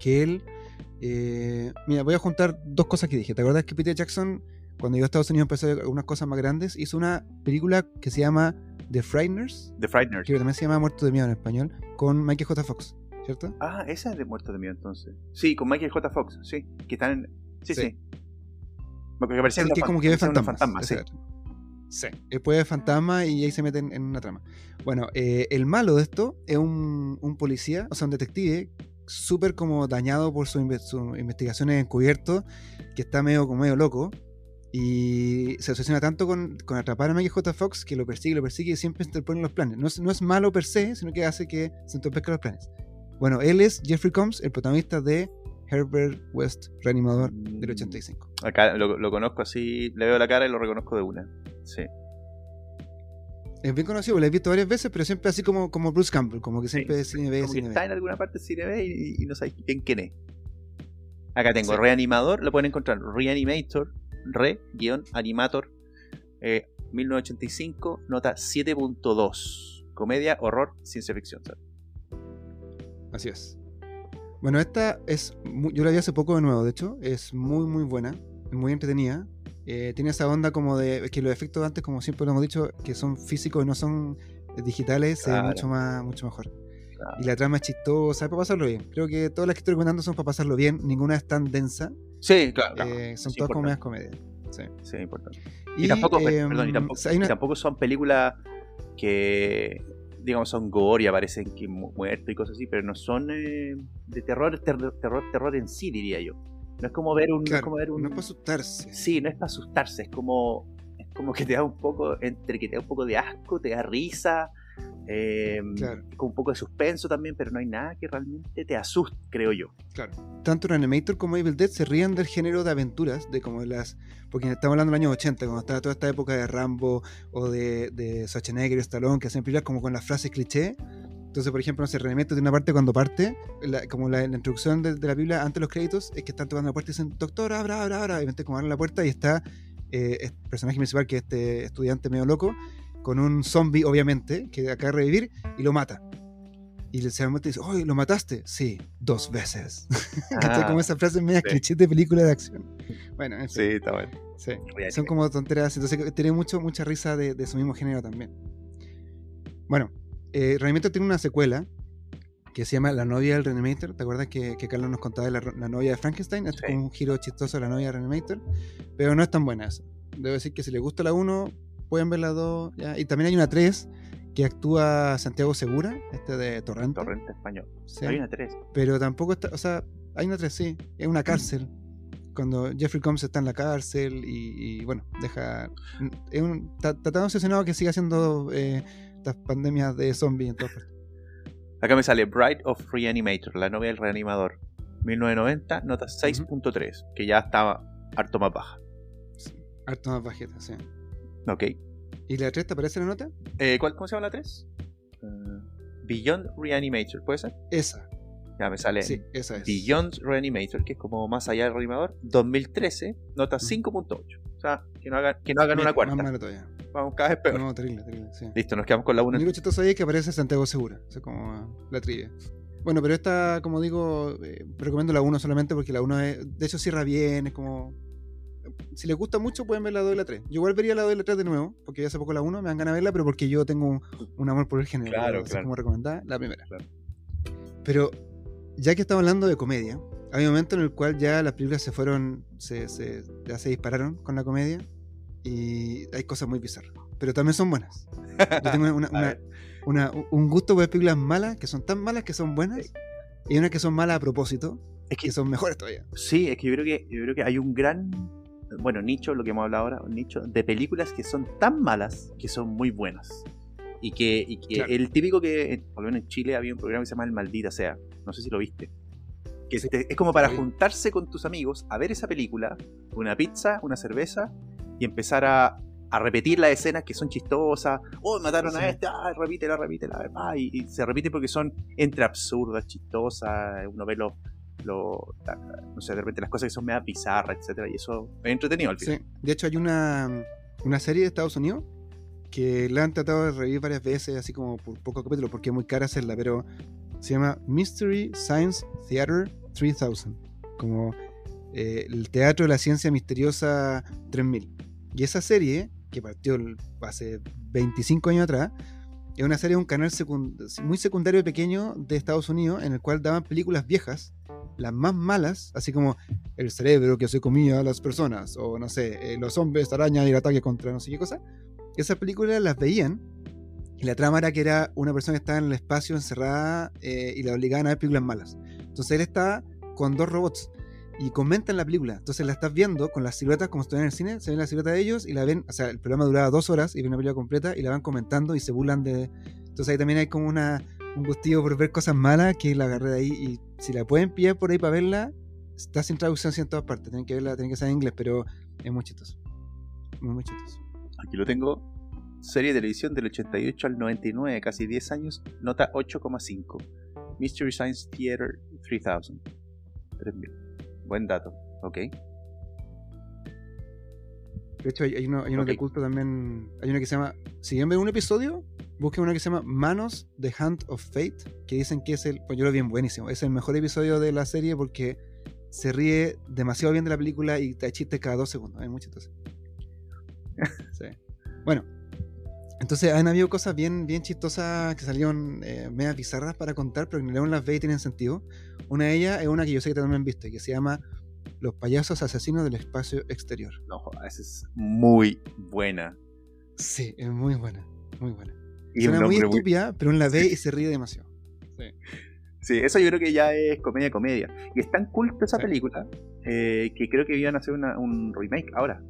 que él... eh, mira, voy a juntar dos cosas que dije. ¿Te acuerdas que Peter Jackson, cuando llegó a Estados Unidos empezó a hacer algunas cosas más grandes, hizo una película que se llama The Frighteners, The Frighteners. que también se llama Muerto de Miedo en español, con Michael J. Fox. ¿cierto? Ah, esa es de Muertos de Miedo entonces. Sí, con Michael J. Fox, sí. Que están en. Sí, sí. Sí. Porque parecían El que como que ve fantasmas. sí. Sí. Después ve fantasma y ahí se meten en una trama. Bueno, eh, el malo de esto es un, un policía, o sea, un detective, súper como dañado por sus sus investigaciones encubiertos, que está medio como medio loco. Y se obsesiona tanto con, con atrapar a Michael J. Fox que lo persigue, lo persigue y siempre interpone los planes. No es, no es malo per se, sino que hace que se entorpezcan los planes. Bueno, él es Jeffrey Combs, el protagonista de Herbert West, reanimador del Mm. 85. Acá lo, lo conozco así, le veo la cara y lo reconozco de una. Sí. Es bien conocido, lo he visto varias veces, pero siempre así como, como Bruce Campbell, como que siempre cine B, Como que cine está B. en alguna parte del cine B y, y no sabéis bien quién es. Acá tengo Sí. Reanimador, lo pueden encontrar. Reanimator, Re-Animator, eh, 1985, nota 7.2. Comedia, horror, ciencia ficción. ¿sabes? Así es. Bueno, esta es. Yo la vi hace poco de nuevo, de hecho. Es muy, muy buena. Es muy entretenida. Eh, tiene esa onda como de. Que los efectos antes, como siempre lo hemos dicho, que son físicos y no son digitales, se ve Claro. mucho, más, mucho mejor. Claro. Y la trama es chistosa, es para pasarlo bien. Creo que todas las que estoy recomendando son para pasarlo bien. Ninguna es tan densa. Sí, claro. claro. eh, son Sí, todas comedias importante. comedias. Sí. Sí, importante. Y, tampoco, em, perdón, y tampoco, hay una- y tampoco son películas que, digamos, son gore y aparecen que mu- muertos y cosas así, pero no son eh, de terror, ter- terror, terror en sí, diría yo. No es como ver un... no es claro, como ver un no es para asustarse. Sí, no es para asustarse, es como, es como que te da un poco, entre que te da un poco de asco, te da risa, eh, Claro. con un poco de suspenso también, pero no hay nada que realmente te asuste, creo yo. Claro. Tanto Reanimator como Evil Dead se ríen del género de aventuras, de como las. Porque estamos hablando del año 80, cuando estaba toda esta época de Rambo o de, de Schwarzenegger y Stallone, que hacen películas como con las frases cliché. Entonces, por ejemplo, no sé, Reanimator tiene una parte cuando parte, la- como la, la introducción de, de la Biblia antes de los créditos, es que están tocando la puerta y dicen, Doctor, abra, abra, abra. Y vente como abren la puerta y está eh, el personaje principal, que es este estudiante medio loco, con un zombie, obviamente, que acaba de revivir y lo mata. Y se da dice, ¡Oye, lo mataste! Sí, dos veces. Ah, como esa frase media sí. cliché de película de acción. Bueno, en fin, Sí, está bueno. sí. Son como tonteras, entonces tiene mucho, mucha risa de, de su mismo género también. Bueno, eh, Reanimator tiene una secuela que se llama La novia del Reanimator. ¿Te acuerdas que, que Carlos nos contaba de la, la novia de Frankenstein? Es Sí. como un giro chistoso de la novia de Reanimator. Pero no es tan buena esa. Debo decir que si les gusta la 1, pueden ver la 2. ¿ya? Y también hay una 3 que actúa Santiago Segura, este de Torrente. Torrente español. Sí. Hay una 3. Pero tampoco está, o sea, hay una 3, sí, es una cárcel. Cuando Jeffrey Combs está en la cárcel y, y, bueno, deja. Es un, está, está tan obsesionado que sigue haciendo eh, estas pandemias de zombies en todas partes. Acá me sale Bride of Reanimator, la novia del reanimador. 1990, nota 6.3, que ya estaba harto más baja. Sí, Harto más bajeta, sí. Ok. ¿Y la 3 te aparece la nota? Eh, ¿cuál, ¿Cómo se llama la 3? Beyond Reanimator, ¿puede ser? Esa, Ya me sale sí, esa es. Beyond Reanimator, que es como más allá del reanimador. 2013, nota Ujú. 5.8. O sea, que no hagan, que no hagan Mira, una cuarta. Más malo todavía. Vamos cada vez peor. No, terrible, terrible, sí. Listo, nos quedamos con la Lo 1. único chistoso ahí es que aparece Santiago Segura. Eso es como la trivia. Bueno, pero esta, como digo, eh, recomiendo la 1 solamente porque la 1 es, de hecho cierra bien, es como... Si les gusta mucho pueden ver la 2 y la 3. Yo igual vería la 2 y la 3 de nuevo, porque ya hace poco la 1, me dan ganas de verla, pero porque yo tengo un, un amor por el género. Claro, así claro. como recomendada, la primera. Claro. Pero ya que estamos hablando de comedia, hay un momento en el cual ya las películas se fueron, se, se- ya se dispararon con la comedia y hay cosas muy bizarras, pero también son buenas. Yo tengo una, una- una- un gusto por películas malas que son tan malas que son buenas y unas que son malas a propósito Es que que son mejores todavía. Sí, es que yo creo que yo creo que hay un gran bueno, nicho, lo que hemos hablado ahora, un nicho de películas que son tan malas que son muy buenas. Y que, y que Claro. el típico que, por lo menos en Chile había un programa que se llama El Maldita Sea. No sé si lo viste. Que Sí, te- es como para juntarse con tus amigos a ver esa película, una pizza, una cerveza, y empezar a, a repetir las escenas que son chistosas. Oh, mataron Sí. a este, ah, repítela, repítela. ah, y, y se repite porque son entre absurdas, chistosas. Uno ve los, lo- no sé, de repente las cosas que son medio bizarras, etcétera, y eso es entretenido al final. Sí. De hecho hay una, una serie de Estados Unidos que la han tratado de revivir varias veces, así como por pocos capítulos, porque es muy cara hacerla, pero se llama Mystery Science Theater 3000, como eh, el teatro de la ciencia misteriosa 3000. Y esa serie, que partió hace 25 años atrás, es una serie de un canal muy secundario y pequeño de Estados Unidos en el cual daban películas viejas, las más malas, así como El cerebro que se comía a las personas, o no sé, eh, Los hombres araña y el ataque contra no sé qué cosa. Esas películas las veían y la trama era que era una persona que estaba en el espacio encerrada eh, y la obligaban a ver películas malas. Entonces él está con dos robots y comentan la película. Entonces la estás viendo con las siluetas como estuvieran en el cine, se ven la silueta de ellos y la ven, o sea, el programa duraba dos horas y ven una película completa y la van comentando y se burlan de... Entonces ahí también hay como una, un gustillo por ver cosas malas que la agarré de ahí y si la pueden pillar por ahí para verla, está sin traducción sí, en todas partes, tienen que verla, tienen que en inglés, pero es muy chistoso. Muy, muy chistoso. Aquí lo tengo. Serie de televisión del 88 al 99, casi 10 años, nota 8,5. Mystery Science Theater 3000. 3000. Buen dato, ok. De hecho, hay, hay uno, hay uno de Ok. culto también. Hay uno que se llama. Si quieren ver un episodio, busquen uno que se llama Manos The Hand of Fate. Que dicen que es el. Pues yo lo vi en buenísimo. Es el mejor episodio de la serie porque se ríe demasiado bien de la película y te chistes cada dos segundos. Hay muy chistoso. Sí. Bueno. Entonces han habido cosas bien, bien chistosas que salieron eh, medias bizarras para contar, pero que León las ve y tienen sentido. Una de ellas es una que yo sé que también han visto, y que se llama Los payasos asesinos del espacio exterior. No, esa es muy buena. Sí, es muy buena, muy buena. Y Suena muy estúpida, pero uno la ve Sí. y se ríe demasiado. Sí, eso yo creo que ya es comedia comedia. Y es tan culto esa Sí. película eh, que creo que iban a hacer una- un remake ahora.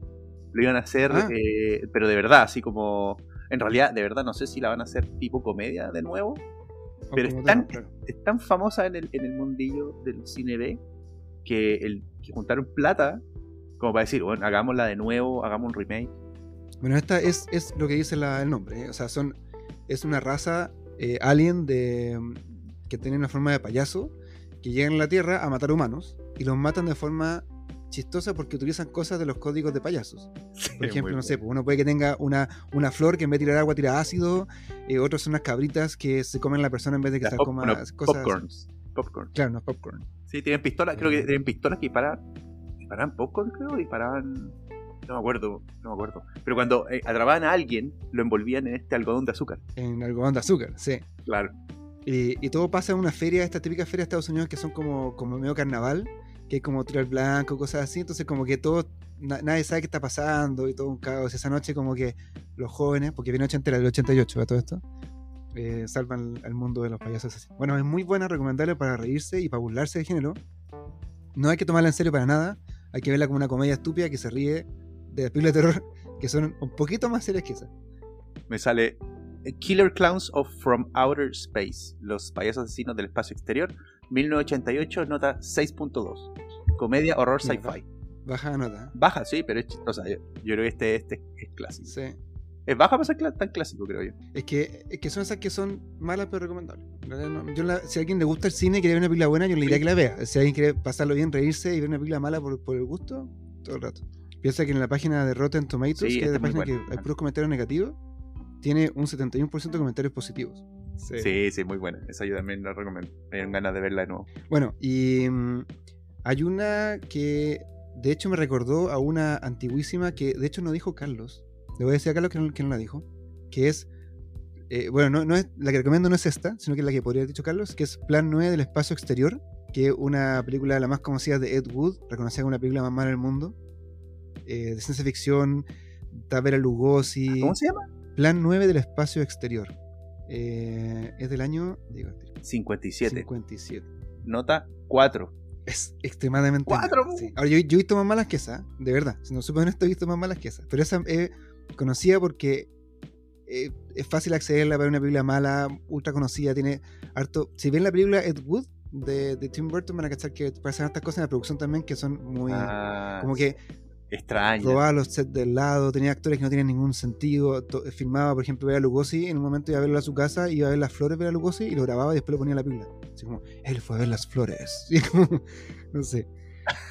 Lo iban a hacer, Ah. eh, pero de verdad, así como. En realidad, de verdad, no sé si la van a hacer tipo comedia de nuevo. O Pero es tan- tema, claro. Es tan famosa en el, en el mundillo del cine B que, el, que juntaron plata como para decir, bueno, hagámosla de nuevo, hagamos un remake. Bueno, esta es, es lo que dice la- el nombre. ¿eh? O sea, son, es una raza eh, alien de, que tiene una forma de payaso que llegan a la Tierra a matar humanos y los matan de forma chistosa porque utilizan cosas de los códigos de payasos. Por ejemplo, no sé, pues uno puede que tenga una, una flor que en vez de tirar agua tira ácido, eh, otros son unas cabritas que se comen a la persona en vez de que se coma Bueno, cosas. popcorns. Popcorn. Claro, no popcorn. Sí, tienen pistolas, creo que tienen pistolas que disparan. ¿Disparaban popcorn, creo? Disparaban. No me acuerdo, no me acuerdo. Pero cuando eh, atrapaban a alguien, lo envolvían en este algodón de azúcar. En algodón de azúcar, sí. Claro. Y, y todo pasa en una feria, estas típicas ferias de Estados Unidos que son como, como medio carnaval, que es como tiro al blanco, cosas así. Entonces, como que todo, na- nadie sabe qué está pasando y todo un caos. Esa noche, como que los jóvenes, porque viene ochentera del 88 a todo esto, eh, salvan al mundo de los payasos así. Bueno, es muy buena, recomendable para reírse y para burlarse del género. No hay que tomarla en serio para nada. Hay que verla como una comedia estúpida que se ríe de las películas de terror que son un poquito más serias que esa. Me sale eh, Killer Clowns of From Outer Space. Los payasos asesinos del espacio exterior. 1988, nota 6.2. Comedia, horror, sci-fi. Baja nota. Baja, sí, pero es chistosa. Yo, yo creo que este, este es clásico. Sí. Es baja para ser tan clásico, creo yo. Es que, es que son esas que son malas pero recomendables. Yo la- si a alguien le gusta el cine y quiere ver una película buena, yo le diría que la vea. Si alguien quiere pasarlo bien, reírse y ver una película mala por, por el gusto, todo el rato. Piensa que en la página de Rotten Tomatoes, Sí, que es la página que hay puros comentarios negativos, tiene un 71% de comentarios positivos. Sí, sí, muy buena. Esa yo también la recomiendo. Me dieron ganas de verla de nuevo. Bueno, y mm, hay una que de hecho me recordó a una antiguísima que de hecho no dijo Carlos. Le voy a decir a Carlos que no, que no la dijo. Que es. eh, bueno, no, no es, la que recomiendo no es esta, sino que es la que podría haber dicho Carlos, que es Plan 9 del Espacio Exterior, que es una película la más conocida de Ed Wood, reconocida como la película más mala del mundo, eh, de ciencia ficción, Tavera Lugosi. ¿Cómo se llama? Plan 9 del Espacio Exterior. Eh, es del año digo, 57. 57 Nota 4. es extremadamente ¡Cuatro! mala, sí. Ahora, yo, yo he visto más malas que esa, de verdad. Si no supe honesto, he visto más malas que esa. Pero esa es conocida porque eh, es fácil accederla para una película mala, ultra conocida, tiene harto... Si ven la película Ed Wood de, de Tim Burton, van a cachar que pasan estas cosas en la producción también que son muy... Ah, como que extraña. robaba los sets del lado, tenía actores que no tenían ningún sentido, filmaba, por ejemplo, Vera Lugosi, en un momento iba a verlo a su casa, iba a ver las flores de Vera Lugosi y lo grababa y después lo ponía en la película. Así como, él fue a ver las flores. Y como, no sé,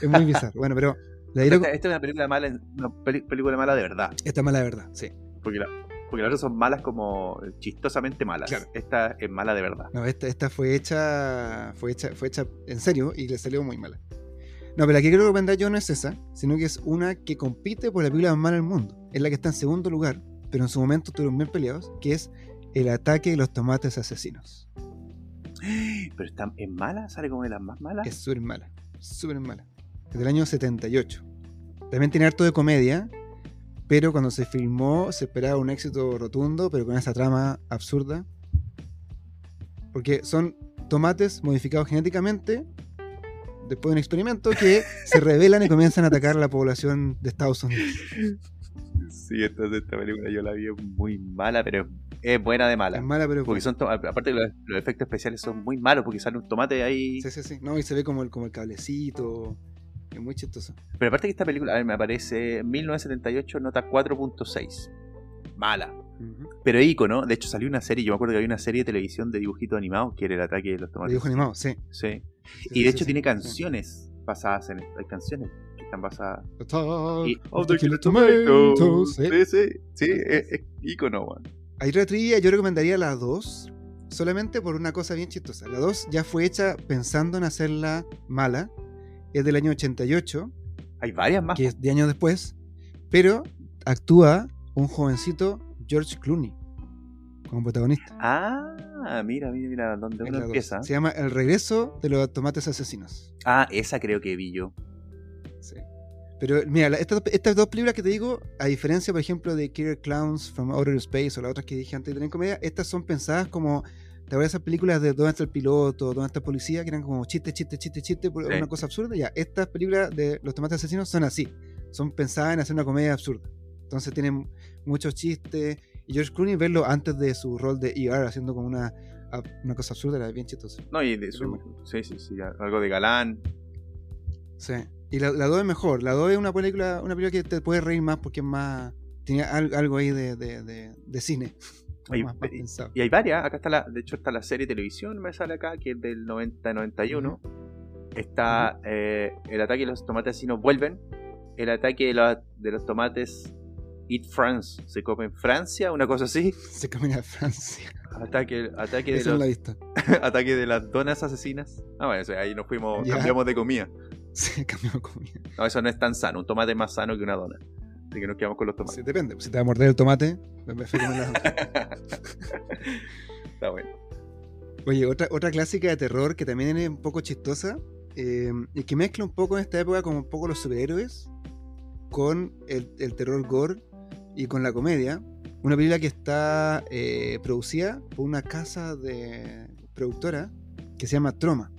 es muy bizarro. Bueno, pero la Esta, esta es una película mala, una película mala de verdad. Esta mala verdad, sí. Porque, la, porque las otras son malas como chistosamente malas. Claro. Esta es mala de verdad. No, esta, esta fue hecha fue hecha fue hecha en serio y le salió muy mala. No, pero la que quiero recomendar yo no es esa, sino que es una que compite por la película más mala del mundo. Es la que está en segundo lugar, pero en su momento estuvieron bien peleados, que es El ataque de los tomates asesinos. Pero está, es mala, sale como de las más malas. Es súper mala, súper mala. Es del año 78. También tiene harto de comedia, pero cuando se filmó se esperaba un éxito rotundo, pero con esa trama absurda. Porque son tomates modificados genéticamente después de un experimento que se rebelan y comienzan a atacar a la población de Estados Unidos. Sí, entonces esta película yo la vi muy mala, pero es buena de mala. Es mala, pero Porque son, aparte los, los efectos especiales son muy malos porque sale un tomate ahí. Sí, sí, sí. No, y se ve como el, como el cablecito. Es muy chistoso. Pero aparte que esta película, a ver, me aparece 1978, nota 4.6. Mala. Pero ícono, de hecho salió una serie, yo me acuerdo que había una serie de televisión de dibujitos animados que era el ataque de los tomates. dibujo animado, sí. Sí. Y de hecho tiene canciones basadas en esto. Hay canciones que están basadas. Y- of the Killer Tomatoes, sí. Sí, sí, sí, es, es ícono, yo recomendaría la 2, solamente por una cosa bien chistosa. La 2 ya fue hecha pensando en hacerla mala, es del año 88, Hay varias más. que es de años después, pero actúa un jovencito George Clooney como protagonista. Ah, mira, mira, mira, donde Es uno empieza. Se llama El regreso de los tomates asesinos. Ah, esa creo que vi yo. Sí. Pero mira, la- estas, estas dos películas que te digo, a diferencia, por ejemplo, de Killer Clowns from Outer Space o las otras que dije antes de tener comedia, estas son pensadas como. ¿Te acuerdas esas películas de dónde está el piloto, dónde está el policía? Que eran como chiste, chiste, chiste, chiste, Sí. una cosa absurda. Ya, estas películas de los tomates asesinos son así. Son pensadas en hacer una comedia absurda. Entonces tienen muchos chistes. Y George Clooney, verlo antes de su rol de ER, haciendo como una, una cosa absurda, era bien chistoso. No, y de su. Sí, sí, sí, algo de galán. Sí. Y la, la 2 es mejor. La 2 es una película, una película que te puede reír más porque es más. Tiene al- algo ahí de, de, de, de cine. Oye, más, más y- pensado. Y hay varias. Acá está la. De hecho, está la serie de televisión, me sale acá, que es del 90-91. Está eh, el ataque de los tomates asesinos vuelven. El ataque de, la- de los tomates Eat France. Se come en Francia, una cosa así. Se camina a Francia. Ataque, ataque, de los, la he visto. ataque de las donas asesinas. Ah, bueno, o sea, ahí nos fuimos, Ya. cambiamos de comida. Se cambió de comida. No, eso no es tan sano. Un tomate es más sano que una dona. Así que nos quedamos con los Sí, tomates. depende. Si te va a morder el tomate, me. Está bueno. Oye, otra, otra clásica de terror que también es un poco chistosa eh, y que mezcla un poco en esta época como un poco los superhéroes con el, el terror gore y con la comedia. Una película que está eh, producida por una casa de productora que se llama Troma,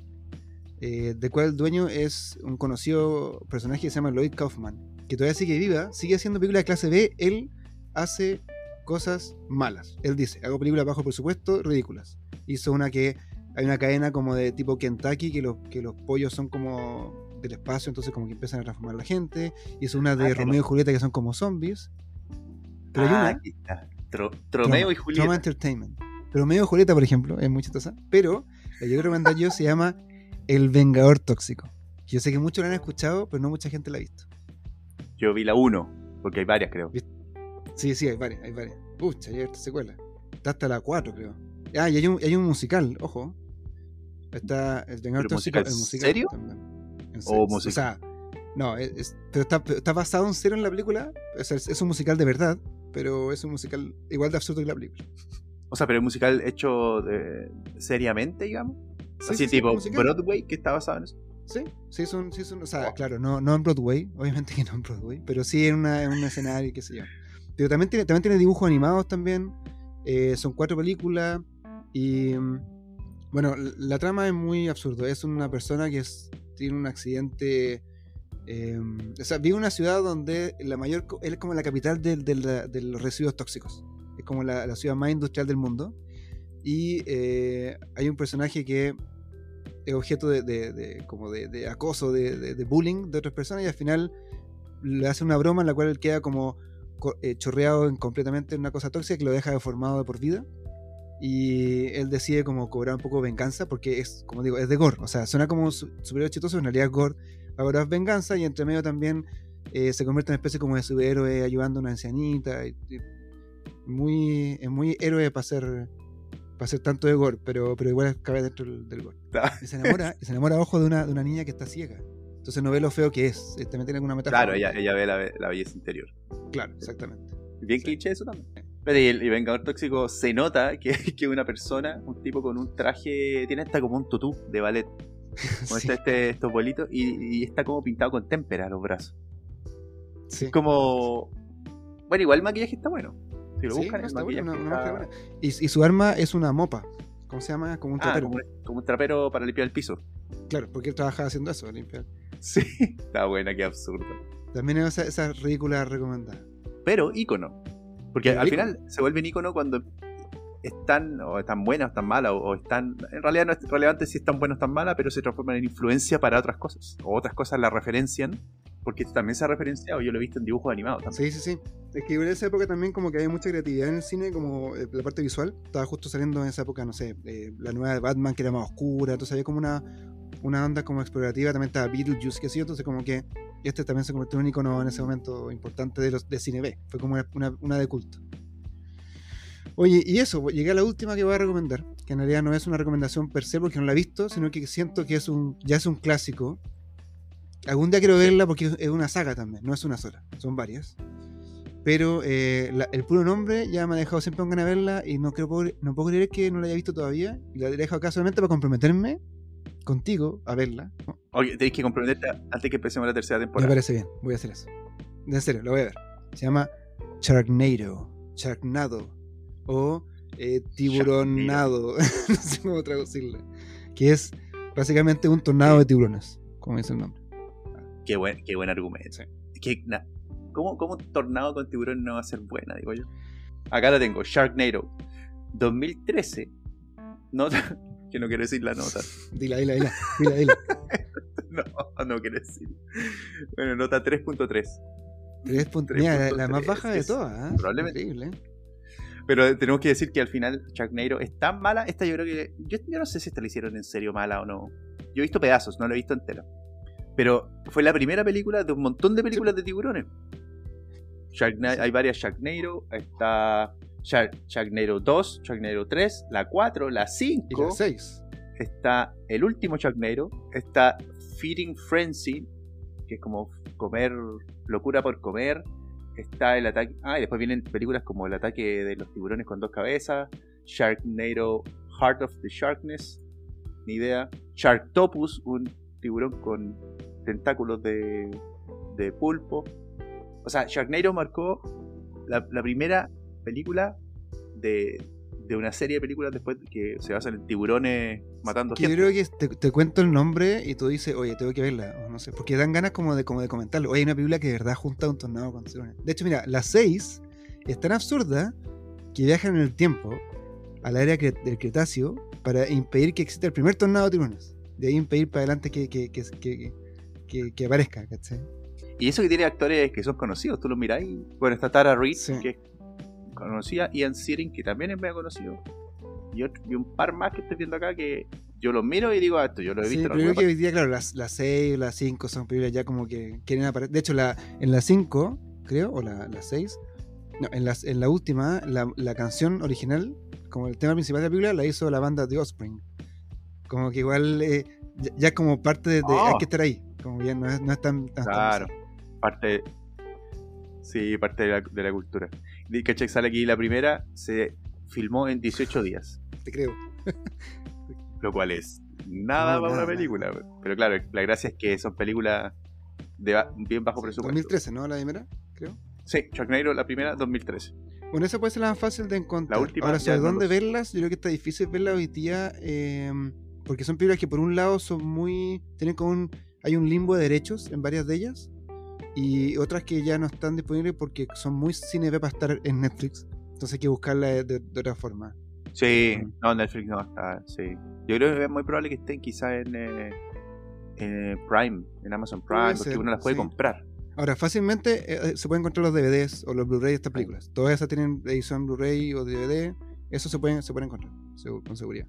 eh, de cual el dueño es un conocido personaje que se llama Lloyd Kaufman, que todavía sigue viva, sigue haciendo películas de clase B, él hace cosas malas. Él dice, hago películas bajo presupuesto, ridículas. Hizo una que hay una cadena como de tipo Kentucky, que los, que los pollos son como del espacio, entonces como que empiezan a transformar a la gente. Hizo una de Ah, Romeo y Julieta que son como zombies. Pero hay Ah, una... aquí está. Tro- Tromeo Troma- y Julieta. Troma Entertainment. Romeo y Julieta, por ejemplo, es muy chistosa. Pero la que yo recomendar yo se llama El Vengador Tóxico. Yo sé que muchos la han escuchado, pero no mucha gente la ha visto. Yo vi la 1, porque hay varias, creo. Sí, sí, hay varias, hay varias. Pucha, hay harta secuela. Está hasta la 4, creo. Ah, y hay un, hay un musical, ojo. Está el Vengador ¿Pero Tóxico. musical el musical serio? también. En ¿O serio. musical? O sea, no, es- pero está, está basado en serio en la película. O sea, es, es un musical de verdad, pero es un musical igual de absurdo que la película. O sea, pero el musical hecho de- seriamente, digamos. Sí, Así sí, sí, tipo. Broadway, que está basado en eso. Sí, sí es un, sí es un- o sea, Oh. claro, no, no en Broadway, obviamente que no en Broadway, pero sí en, una, en un escenario, qué sé yo. Pero también tiene, también tiene dibujos animados también, eh, son cuatro películas y mm, bueno, la trama es muy absurdo, es una persona que es- tiene un accidente, eh, o sea, vive en una ciudad donde la mayor, co- es como la capital de los residuos tóxicos, es como la, ciudad más industrial del mundo. Y eh, hay un personaje que es objeto de, como de, acoso, de, bullying de otras personas y al final le hace una broma en la cual él queda como co- eh, chorreado en completamente en una cosa tóxica que lo deja deformado de por vida. Y él decide como cobrar un poco de venganza porque es, como digo, es de gore, o sea, suena como un su- superhéroe chistoso, en realidad es gore, va a cobrar venganza y entre medio también eh, se convierte en una especie como de superhéroe ayudando a una ancianita y- y muy, es muy héroe para ser para ser tanto de gore, pero, pero igual cabe dentro del, del gore. Y se enamora, y se enamora ojo de una, de una niña que está ciega. Entonces no ve lo feo que es. eh, También tiene alguna metáfora. Claro, ella, ella ve la, be- la belleza interior. Claro, exactamente. Bien Sí. cliché eso también. Pero y el, y Vengador Tóxico se nota que que una persona, un tipo con un traje, tiene hasta como un tutú de ballet. Como Sí, este, este- estos bolitos, y, y está como pintado con témpera los brazos. sí. Como. Bueno, igual el maquillaje está bueno. Si lo Sí, buscan, no, el está bueno, maquillaje una- una está- buena. Y, y su arma es una mopa. ¿Cómo se llama? Como un Ah, trapero. como, como un trapero para limpiar el piso. Claro, porque él trabajaba haciendo eso, limpiar. Sí, está buena, qué absurdo. También es esa, esa ridícula recomendada. Pero ícono. Porque al final se vuelven ícono cuando están, o están buenas o están malas, o, o están. En realidad no es relevante si están buenas o están malas, pero se transforman en influencia para otras cosas. O otras cosas la referencian, porque también se ha referenciado. Yo lo he visto en dibujos animados también. Sí, sí, sí. Es que en esa época también como que había mucha creatividad en el cine, como eh, la parte visual. Estaba justo saliendo en esa época, no sé, eh, la nueva de Batman que era más oscura, entonces había como una, una onda como explorativa, también estaba Beetlejuice, que sí, entonces como que este también se convirtió en un icono en ese momento importante de los de cine B. Fue como una- una de culto. Oye, y eso, llegué a la última que voy a recomendar, que en realidad no es una recomendación per se porque no la he visto, sino que siento que es un, ya es un clásico. Algún día quiero verla porque es una saga también, no es una sola, son varias. Pero eh, la- el puro nombre ya me ha dejado siempre con ganas de verla y no, creo, no puedo creer que no la haya visto todavía. Y la he dejado acá solamente para comprometerme contigo a verla. ¿no? Oye, tenéis que comprometerte antes que empecemos la tercera Me temporada. parece bien, voy a hacer eso. En serio, lo voy a ver. Se llama Sharknado, Sharknado o eh, Tiburonado, no sé cómo traducirla. Que es básicamente un tornado de tiburones, como dice el nombre. Qué buen, qué buen argumento. Na- ¿cómo, ¿Cómo un tornado con tiburón no va a ser buena, digo yo? Acá la tengo, Sharknado. 2013. Nota. Que no quiero decir la nota. Dila, dila, dila, dila, dila. No, no quiero decir. Bueno, nota 3.3. Tres puntos- Mira, la, la más 3.3, baja de todas. ¿eh? probablemente- Increíble. Pero tenemos que decir que al final Sharknado es tan mala. Esta yo creo que. Yo, yo no sé si esta la hicieron en serio mala o no. Yo he visto pedazos, no la he visto entera. Pero fue la primera película de un montón de películas de tiburones. Sharkna- Hay varias Sharknado. Está Shark, Sharknado 2, Sharknado 3, la 4, la Y 5. la 6. Está el último Sharknado. Está Feeding Frenzy, que es como comer, locura por comer. Está el ataque. Ah, y después vienen películas como El ataque de los tiburones con dos cabezas. Sharknado Heart of the Sharkness. Ni idea. Sharktopus, un tiburón con tentáculos de, de pulpo. O sea, Sharknado marcó la, la primera película de, de una serie de películas después que se basan en tiburones matando Que yo creo que te, te cuento el nombre y tú dices, oye, tengo que verla. O no sé, porque dan ganas como de, como de comentarlo. Oye, hay una película que de verdad junta un tornado con tiburones. De hecho, mira, la 6 es tan absurda que viajan en el tiempo a la era del Cretáceo para impedir que exista el primer tornado de tiburones. De ahí impedir para adelante que, que, que, que, que- que aparezca, ¿cachai? Y eso que tiene actores que son conocidos, tú los miráis. Bueno, está Tara Reid, Sí. que es conocida, Ian Searing, que también es medio conocido. Y, otro- y un par más que estoy viendo acá que yo los miro y digo, ah, esto yo lo he Sí, visto. en pero alguna que hoy día, claro, las, las 6 las 5 son películas ya como que quieren aparecer. De hecho, la, en la 5, creo, o la, la 6, no, en, las, en la última, la, la canción original, como el tema principal de la película, la hizo la banda The Offspring. Como que igual eh, ya, ya como parte de, de- Oh. hay que estar ahí. Como bien, no es, no es tan, tan- Claro. parte sí parte de la, de la cultura que sale aquí la primera se filmó en 18 días Te creo. lo cual es nada No, para nada, una película pero claro la gracia es que son películas de ba- bien bajo presupuesto 2013, ¿no? La primera, creo. sí Sharknado la primera 2013 Bueno, esa puede ser la más fácil de encontrar. La última Ahora, sobre dónde verlas, yo creo que está difícil verlas hoy día. eh, porque son películas que por un lado son muy. tienen como un. hay un limbo de derechos en varias de ellas. Y otras que ya no están disponibles porque son muy cine para estar en Netflix. Entonces hay que buscarla de, de- de otra forma. sí Mm. no Netflix no está sí yo creo que es muy probable que estén quizás en eh, en Prime en Amazon Prime porque ser, uno las puede sí. comprar Ahora, fácilmente eh, eh, se pueden encontrar los DVDs o los Blu-ray de estas películas. Todas esas tienen edición Blu-ray o DVD. Eso se pueden, se pueden encontrar, con seguridad.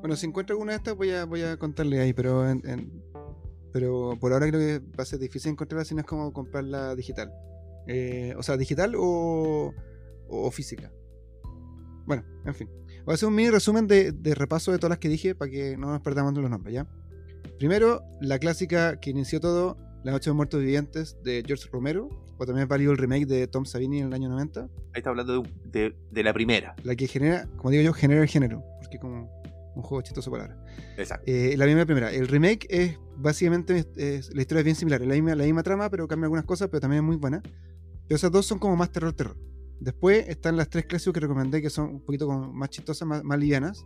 Bueno, si encuentro alguna de estas, voy a, voy a contarle ahí, pero en- en- pero por ahora creo que va a ser difícil encontrarla si no es como comprarla digital. Eh, o sea, digital o, o física. Bueno, en fin. Voy a hacer un mini resumen de, de repaso de todas las que dije para que no nos perdamos los nombres, ¿ya? Primero, la clásica que inició todo, La Noche de Muertos Vivientes de George Romero, o también válido el remake de Tom Savini en el año 90, Ahí está hablando de, de- de la primera. la que genera, como digo yo, genera el género, porque como un juego chistoso de palabras. Exacto. Eh, la primera, primera. El remake es básicamente, es- es- la historia es bien similar, es la misma, la misma trama, pero cambia algunas cosas, pero también es muy buena. Pero esas dos son como más terror, terror. Después están las tres clásicos que recomendé, que son un poquito como más chistosas, más, más livianas.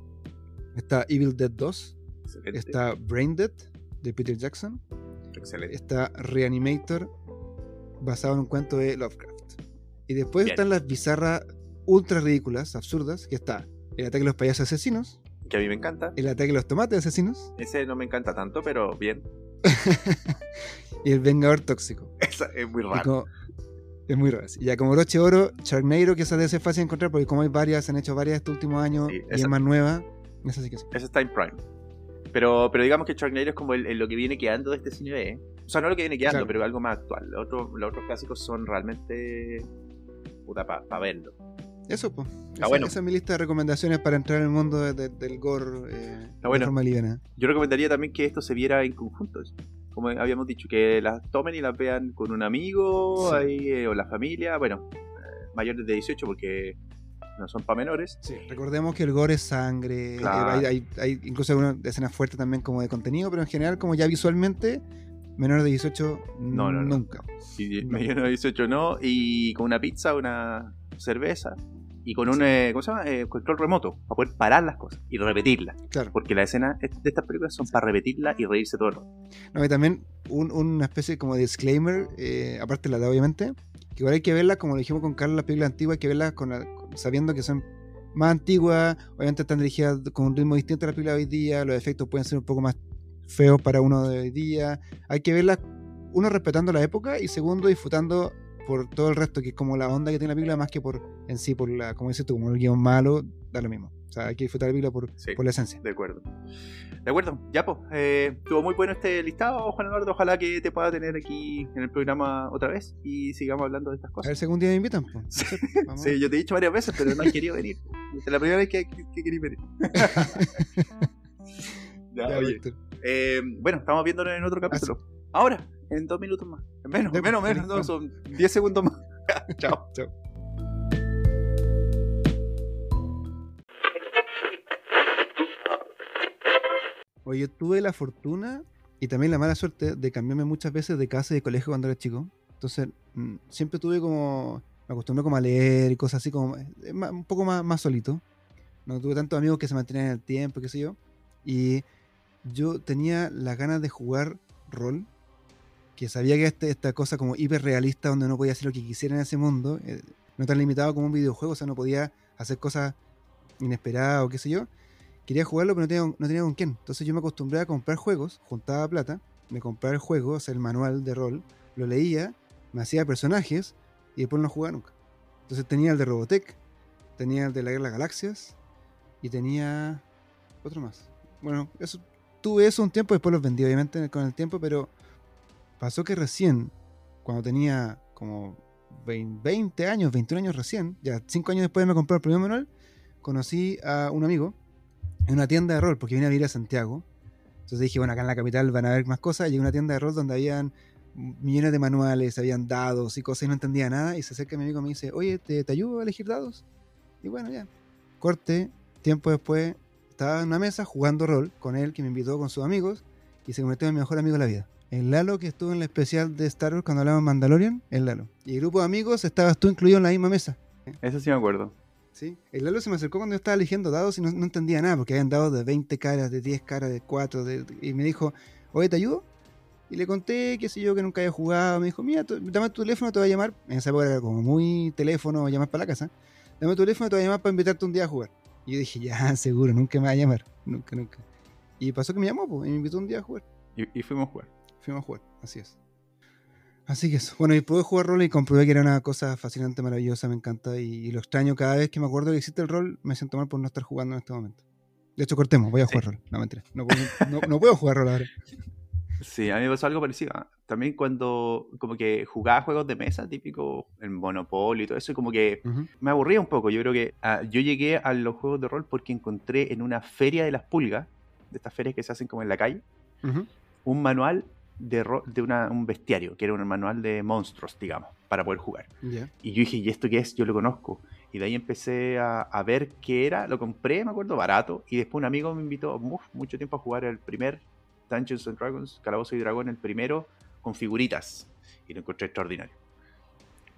Está Evil Dead 2, Excelente. está Brain Dead, de Peter Jackson, Excelente. está Reanimator, basado en un cuento de Lovecraft. Y después Bien. están las bizarras, ultra ridículas, absurdas, que está El ataque de los payasos asesinos, Que a mí me encanta. El ataque de los tomates asesinos Ese no me encanta tanto, pero bien. y El vengador tóxico. Esa es muy raro. como- es muy raro. Y ya como broche de oro, Sharknado, que esa de ese es fácil de encontrar porque como hay varias, se han hecho varias estos últimos años Sí, y esa- es más nueva. Esa sí que sí. Ese está en Prime. Pero, pero digamos que Sharknado es como el- el lo que viene quedando de este cine B. O sea, no lo que viene quedando, Claro. pero algo más actual. Los otros, los otros clásicos son realmente. puta, para verlo. Eso, pues. Esa, bueno. esa es mi lista de recomendaciones para entrar en el mundo de- de- del gore eh, de bueno. forma liviana. Yo recomendaría también que esto se viera en conjunto. Como habíamos dicho, que las tomen y las vean con un amigo Sí. ahí, eh, o la familia. Bueno, eh, mayores de 18 porque no son para menores. Sí, recordemos que el gore es sangre, eh, Claro. hay, hay- hay incluso algunas escenas fuertes también como de contenido, pero en general como ya visualmente, menores de 18 No, no, nunca. No. mayor de 18 no. Y con una pizza, una cerveza. Y con un eh, ¿cómo se llama? Eh, control remoto. Para poder parar las cosas y repetirlas. Claro. Porque las escenas de estas películas son para repetirlas y reírse todo el rato. No, y también un- una especie como de disclaimer, eh, aparte de la de obviamente, que igual hay que verlas, como lo dijimos con Carlos, las películas antiguas, hay que verlas con la- sabiendo que son más antiguas, obviamente están dirigidas con un ritmo distinto a las películas de hoy día, los efectos pueden ser un poco más feos para uno de hoy día, hay que verlas, uno respetando la época y segundo disfrutando por todo el resto, que es como la onda que tiene la película, más que por en sí, por la, como dices tú, como el guion malo, da lo mismo. O sea, hay que disfrutar la película por, Sí. por la esencia. De acuerdo. De acuerdo. Ya, pues. Eh, estuvo muy bueno este listado, Juan Eduardo. Ojalá que te pueda tener aquí en el programa otra vez y sigamos hablando de estas A ver cosas. si algún día me invitan. pues. Sí. Yo te he dicho varias veces, pero no has querido venir. Es la primera vez que, que, que querí venir. Ya, Ya, oye. Eh, bueno, estamos viéndonos en otro capítulo. Ahora, en dos minutos más. Menos, Ya, menos, menos, no, son diez segundos más. Chao. Chao. Oye, yo tuve la fortuna y también la mala suerte de cambiarme muchas veces de casa y de colegio cuando era chico. Entonces, mm, siempre tuve como. Me acostumbré como a leer y cosas así como. eh, Un poco más, más solito. No tuve tantos amigos que se mantenían en el tiempo, qué sé yo. Y yo tenía las ganas de jugar rol. Que sabía que este- esta cosa como hiperrealista donde no podía hacer lo que quisiera en ese mundo. eh, no tan limitado como un videojuego, o sea, no podía hacer cosas inesperadas o qué sé yo. Quería jugarlo, pero no tenía, no tenía con quién. Entonces yo me acostumbré a comprar juegos, juntaba plata, me compraba el juego, o sea, el manual de rol, lo leía, me hacía personajes y después no jugaba nunca. Entonces tenía el de Robotech, tenía el de la Guerra de las Galaxias y tenía otro más. Bueno, eso, tuve eso un tiempo, después los vendí obviamente con el tiempo, pero pasó que recién, cuando tenía como 20 20 años, 21 años recién, ya 5 años después de me compré el primer manual, conocí a un amigo en una tienda de rol, porque vine a vivir a Santiago. Entonces dije, bueno, acá en la capital van a haber más cosas. Llegué a una tienda de rol donde habían millones de manuales, habían dados y cosas y no entendía nada. Y se acerca mi amigo y me dice, oye, ¿te, te ayudo a elegir dados? Y bueno, ya. Corte, tiempo después, estaba en una mesa jugando rol con él, que me invitó con sus amigos, y se convirtió en mi mejor amigo de la vida. El Lalo que estuvo en la especial de Star Wars cuando hablamos de Mandalorian, el Lalo. Y el grupo de amigos estabas tú incluido en la misma mesa. Eso sí me acuerdo. Sí. El Lalo se me acercó cuando yo estaba eligiendo dados y no, no entendía nada, porque habían dados de 20 caras, de 10 caras, de 4, de- y me dijo, oye, ¿te ayudo? Y le conté, qué sé yo, que nunca había jugado. Me dijo, mira, tú- dame tu teléfono, te voy a llamar. En esa época era como muy teléfono, llamar para la casa. Dame tu teléfono, te voy a llamar para invitarte un día a jugar. Y yo dije, ya, seguro, nunca me va a llamar. Nunca, nunca. Y pasó que me llamó, pues, y me invitó un día a jugar. Y, y fuimos a jugar. Fuimos a jugar, así es. Así que eso. Bueno, y pude jugar rol y comprobé que era una cosa fascinante, maravillosa, me encanta. Y, y lo extraño cada vez que me acuerdo que existe el rol, me siento mal por no estar jugando en este momento. De hecho, cortemos, voy a Sí. jugar rol. No, mentira. No, puedo- no- no puedo jugar rol ahora. Sí, a mí me pasó algo parecido. ¿ah? También cuando como que jugaba juegos de mesa, típico el Monopoly y todo eso, y como que Ujú. me aburría un poco. Yo creo que ah, yo llegué a los juegos de rol porque encontré en una feria de las pulgas, de estas ferias que se hacen como en la calle, Ujú. un manual de, de una- un bestiario, que era un manual de monstruos, digamos, para poder jugar. Ya. Y yo dije, ¿y esto qué es? Yo lo conozco. Y de ahí empecé a, a ver qué era, lo compré, me acuerdo, barato. Y después un amigo me invitó uf, mucho tiempo a jugar el primer Dungeons and Dragons, Calabozo y Dragón, el primero, con figuritas. Y lo encontré extraordinario.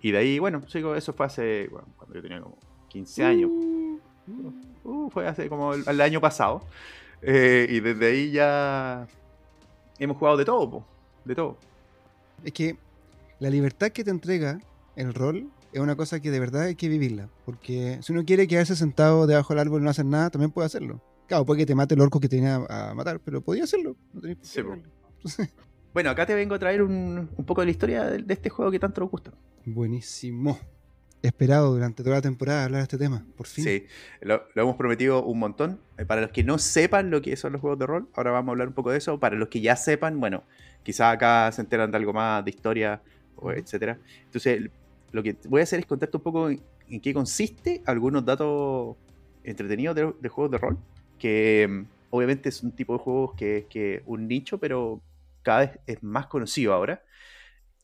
Y de ahí, bueno, sigo, eso fue hace, bueno, cuando yo tenía como 15 años. Uh, fue hace como el, el año pasado. Eh, y desde ahí ya hemos jugado de todo, po, de todo. Es que la libertad que te entrega el rol es una cosa que de verdad hay que vivirla. Porque si uno quiere quedarse sentado debajo del árbol y no hacer nada, también puede hacerlo. Claro, puede que te mate el orco que te viene a, a matar, pero podía hacerlo. No tenés Sí. Entonces, Bueno, acá te vengo a traer un, un poco de la historia de, de este juego que tanto nos gusta. buenísimo. Esperado durante toda la temporada hablar de este tema, por fin. Sí, lo, lo hemos prometido un montón. Eh, Para los que no sepan lo que son los juegos de rol, ahora vamos a hablar un poco de eso. Para los que ya sepan, bueno, quizás acá se enteran de algo más de historia, o etcétera. Entonces, lo que voy a hacer es contarte un poco en, en qué consiste algunos datos entretenidos de, de juegos de rol. Que mm, obviamente es un tipo de juegos que que un nicho, pero cada vez es más conocido ahora.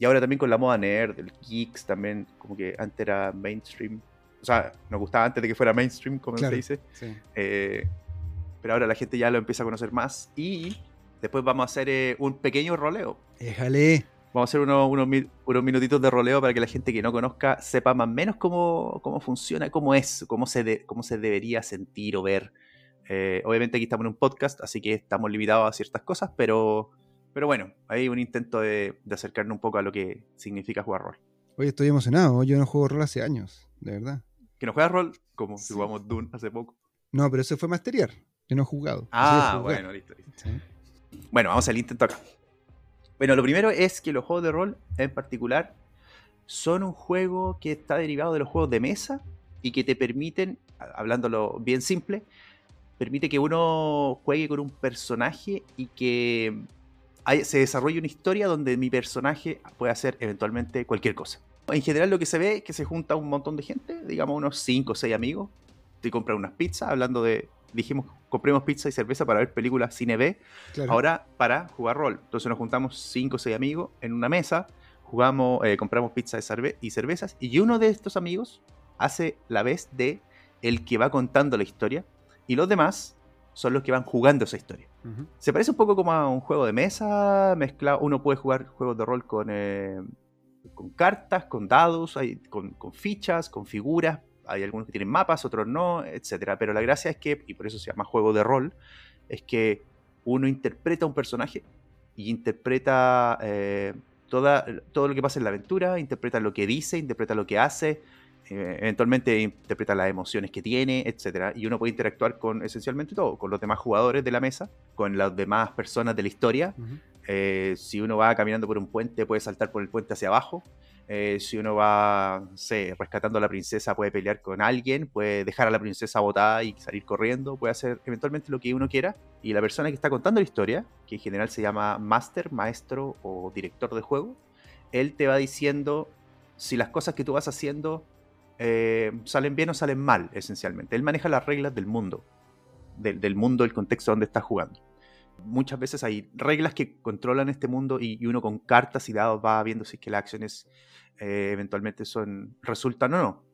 Y ahora también con la moda nerd, el geeks también, como que antes era mainstream. O sea, nos gustaba antes de que fuera mainstream, como Claro. se dice. Sí. Eh, pero ahora la gente ya lo empieza a conocer más. Y después vamos a hacer eh, un pequeño roleo. Déjale. Vamos a hacer unos, unos, unos minutitos de roleo para que la gente que no conozca sepa más o menos cómo, cómo funciona, cómo es, cómo se, de- cómo se debería sentir o ver. Eh, obviamente aquí estamos en un podcast, así que estamos limitados a ciertas cosas, pero, pero bueno, hay un intento de, de acercarnos un poco a lo que significa jugar rol. Oye, estoy emocionado. Yo no juego rol hace años, de verdad. Que no juega rol como si Sí. jugamos Dune hace poco. No, pero eso fue masteriar. Yo no he jugado. Ah, bueno, listo, listo. Sí. Bueno, vamos al intento acá. Bueno, lo primero es que los juegos de rol en particular son un juego que está derivado de los juegos de mesa y que te permiten, hablándolo bien simple, permite que uno juegue con un personaje y que hay- se desarrolle una historia donde mi personaje puede hacer eventualmente cualquier cosa. En general lo que se ve es que se junta un montón de gente, digamos unos 5 o 6 amigos, te compran unas pizzas, hablando de, dijimos, compremos pizza y cerveza para ver películas cine B, Claro. Ahora para jugar rol. Entonces nos juntamos 5 o 6 amigos en una mesa, jugamos, eh, compramos pizza y cervezas, y uno de estos amigos hace la vez de el que va contando la historia, y los demás son los que van jugando esa historia. Se parece un poco como a un juego de mesa mezclado. Uno puede jugar juegos de rol con, eh, con cartas, con dados, hay- con, con fichas, con figuras. Hay algunos que tienen mapas, otros no, etcétera. Pero la gracia es que, y por eso se llama juego de rol, es que uno interpreta un personaje y interpreta eh, toda, todo lo que pasa en la aventura, interpreta lo que dice, interpreta lo que hace, eventualmente interpreta las emociones que tiene, etcétera. Y uno puede interactuar con esencialmente todo, con los demás jugadores de la mesa, con las demás personas de la historia. Eh, si uno va caminando por un puente, puede saltar por el puente hacia abajo. Eh, si uno va, no sé, rescatando a la princesa, puede pelear con alguien, puede dejar a la princesa botada y salir corriendo, puede hacer eventualmente lo que uno quiera. Y la persona que está contando la historia, que en general se llama master, maestro o director de juego, él te va diciendo si las cosas que tú vas haciendo eh, salen bien o salen mal, esencialmente. Él maneja las reglas del mundo, del, mundo, el contexto donde estás jugando. Muchas veces hay reglas que controlan este mundo y, y uno con cartas y dados va viendo si es que las acciones eh, eventualmente son resultan o no.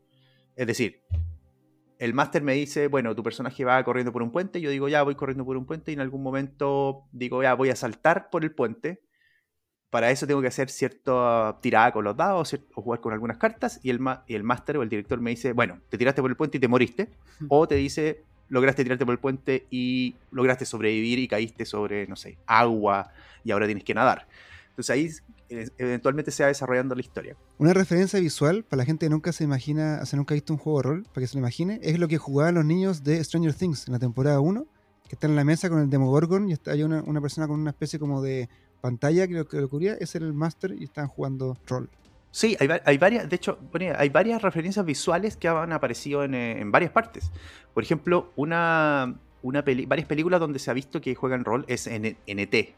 Es decir, el máster me dice, bueno, tu personaje va corriendo por un puente, yo digo, ya voy corriendo por un puente y en algún momento digo, ya voy a saltar por el puente. Para eso tengo que hacer cierta tirada con los dados o jugar con algunas cartas y el, y el máster o el director me dice, bueno, te tiraste por el puente y te moriste. O te dice, lograste tirarte por el puente y lograste sobrevivir y caíste sobre, no sé, agua y ahora tienes que nadar. Entonces ahí eventualmente se va desarrollando la historia. Una referencia visual para la gente que nunca se imagina, o sea, nunca ha visto un juego de rol, para que se lo imagine, es lo que jugaban los niños de Stranger Things en la temporada 1, que están en la mesa con el Demogorgon y está, hay una, una persona con una especie como de pantalla que lo que lo cubría, ese era el máster y estaban jugando rol. Sí, hay, hay varias, de hecho, hay varias referencias visuales que han aparecido en, eh, en varias partes. Por ejemplo, una, una peli- varias películas donde se ha visto que juegan rol es en, en ET.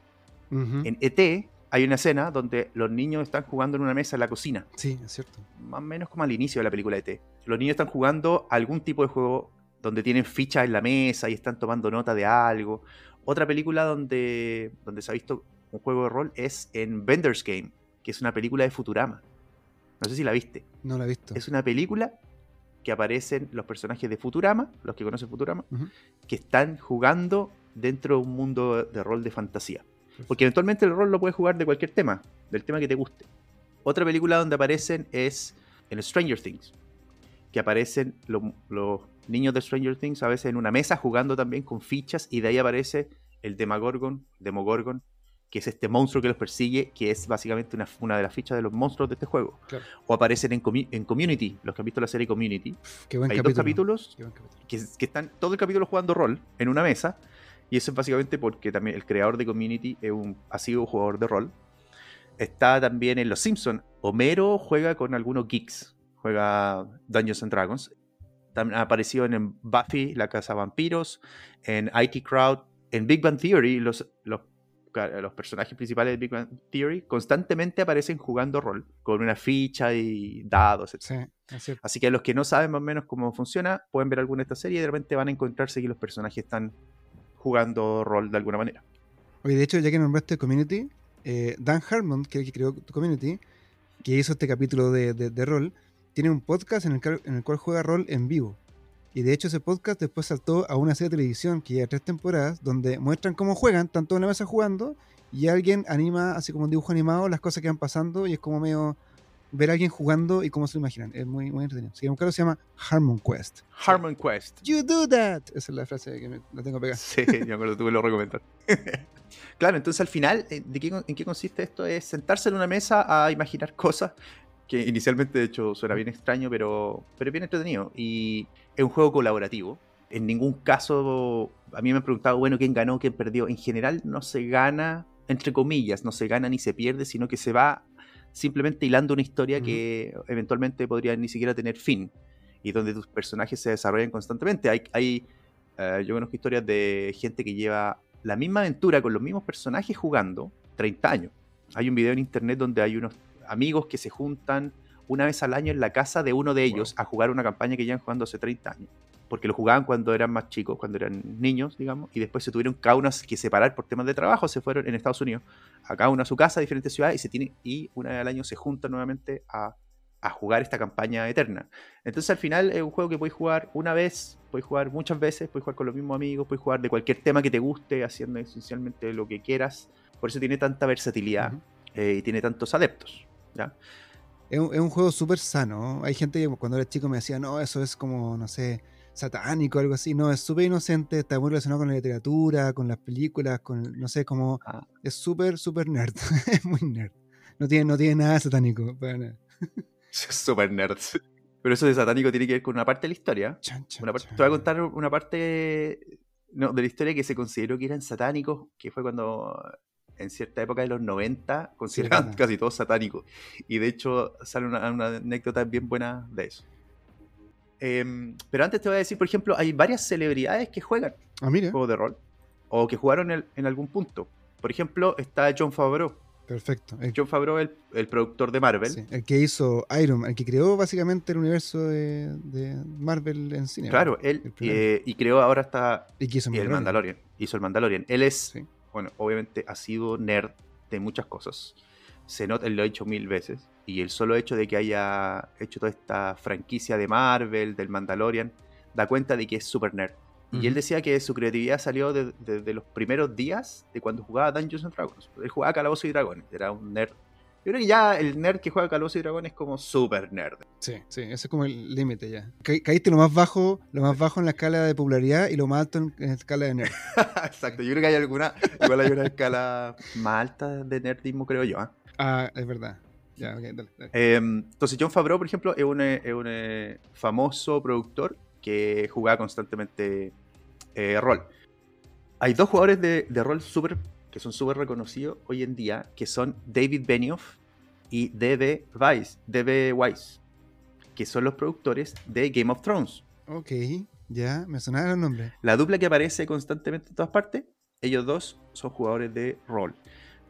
En ET hay una escena donde los niños están jugando en una mesa en la cocina. Sí, es cierto. más o menos como al inicio de la película de T. Los niños están jugando algún tipo de juego donde tienen fichas en la mesa y están tomando nota de algo. Otra película donde, donde se ha visto un juego de rol es en Bender's Game, que es una película de Futurama. No sé si la viste. No la he visto. Es una película que aparecen los personajes de Futurama, los que conocen Futurama, que están jugando dentro de un mundo de rol de fantasía. Porque eventualmente el rol lo puedes jugar de cualquier tema, del tema que te guste. Otra película donde aparecen es en Stranger Things, que aparecen lo- los niños de Stranger Things a veces en una mesa jugando también con fichas y de ahí aparece el Demogorgon, Demogorgon, que es este monstruo que los persigue, que es básicamente una, una de las fichas de los monstruos de este juego. Claro. O aparecen en, Commu- en Community, los que han visto la serie Community. Pf, Qué buen Hay capítulo. dos capítulos Qué buen capítulo. que, que están todo el capítulo jugando rol en una mesa. Y eso es básicamente porque también el creador de Community es un, ha sido un jugador de rol. Está también en Los Simpsons. Homero juega con algunos geeks. Juega Dungeons and Dragons. También ha aparecido en Buffy, la Casa de Vampiros. En IT Crowd. En Big Bang Theory, los, los, los personajes principales de Big Bang Theory constantemente aparecen jugando rol. Con una ficha y dados, etc. Sí. Así que los que no saben más o menos cómo funciona, pueden ver alguna de estas series y de repente van a encontrarse que los personajes están jugando rol de alguna manera. Oye, de hecho, ya que nombraste Community, eh, Dan Harmon, que es el que creó Community, que hizo este capítulo de, de- de rol, tiene un podcast en el, en el cual juega rol en vivo. Y de hecho ese podcast después saltó a una serie de televisión que lleva tres temporadas, donde muestran cómo juegan, todos en la mesa jugando, y alguien anima, así como un dibujo animado, las cosas que van pasando, y es como medio ver a alguien jugando y cómo se lo imaginan. Es muy, muy entretenido. Un carro se llama Harmon Quest. Harmon Quest. You do that. Esa es la frase que me, la tengo pegada. Sí, me acuerdo, tú me lo recomendaste. claro, entonces al final, eh, ¿de qué, ¿en qué consiste esto? Es sentarse en una mesa a imaginar cosas que inicialmente, de hecho, suena bien extraño, pero, pero bien entretenido. Y es un juego colaborativo. En ningún caso, a mí me han preguntado, bueno, ¿quién ganó, quién perdió? En general no se gana, entre comillas, no se gana ni se pierde, sino que se va simplemente hilando una historia que eventualmente podría ni siquiera tener fin y donde tus personajes se desarrollan constantemente. Hay, hay eh, yo conozco historias de gente que lleva la misma aventura con los mismos personajes jugando 30 años. Hay un video en internet donde hay unos amigos que se juntan una vez al año en la casa de uno de ellos a jugar una campaña que llevan jugando hace 30 años. Porque lo jugaban cuando eran más chicos, cuando eran niños, digamos, y después se tuvieron cada uno que separar por temas de trabajo, se fueron en Estados Unidos, a cada uno a su casa, a diferentes ciudades, y se tienen, y una vez al año se juntan nuevamente a, a jugar esta campaña eterna. Entonces al final es un juego que puedes jugar una vez, puedes jugar muchas veces, puedes jugar con los mismos amigos, puedes jugar de cualquier tema que te guste, haciendo esencialmente lo que quieras. Por eso tiene tanta versatilidad eh, y tiene tantos adeptos. ¿Ya? Es un, es un juego súper sano. Hay gente que cuando era chico me decía, no, eso es como, no sé, satánico o algo así. No, es súper inocente, está muy relacionado con la literatura, con las películas, con, no sé, como... Ah. Es súper, súper nerd. es muy nerd. No tiene, no tiene nada satánico, para nada. Super nerd. Pero eso de satánico tiene que ver con una parte de la historia. Chan, chan, Una parte- chan. te voy a contar una parte no, de la historia que se consideró que eran satánicos, que fue cuando en cierta época de los 90 consideraban casi todos satánicos. Y de hecho sale una, una anécdota bien buena de eso. Em, pero antes te voy a decir, por ejemplo, hay varias celebridades que juegan Ah, juegos de rol o que jugaron en, en algún punto. Por ejemplo, está John Favreau. perfecto. El, John Favreau, el, el productor de Marvel. sí, el que hizo Iron Man, el que creó básicamente el universo de, de Marvel en cine. Claro, él eh, y creó ahora está y que hizo el Mandalorian. Mandalorian. Hizo el Mandalorian. Él es, Sí. Bueno, obviamente ha sido nerd de muchas cosas. Se nota, él lo ha hecho mil veces. Y el solo hecho de que haya hecho toda esta franquicia de Marvel, del Mandalorian, da cuenta de que es super nerd. Y él decía que su creatividad salió de- desde los primeros días de cuando jugaba Dungeons and Dragons. Él jugaba Calabozos y Dragones, era un nerd. Yo creo que ya el nerd que juega Calabozos y Dragones es como super nerd. Sí, sí, ese es como el límite ya. Ca- caíste lo más bajo, lo más bajo en la escala de popularidad y lo más alto en, la escala de nerd. Exacto, yo creo que hay alguna, igual hay una escala más alta de nerdismo, creo yo. ¿ah? Ah, es verdad. Ya, ok, dale, dale. Eh, entonces, John Favreau, por ejemplo, es un, es un, eh, famoso productor que jugaba constantemente eh, rol. Hay dos jugadores de, de rol super, que son súper reconocidos hoy en día, que son David Benioff y D.B. Weiss, D.B. Weiss, que son los productores de Game of Thrones. Ok, ya, me sonaron los nombres. La dupla que aparece constantemente en todas partes, ellos dos son jugadores de rol.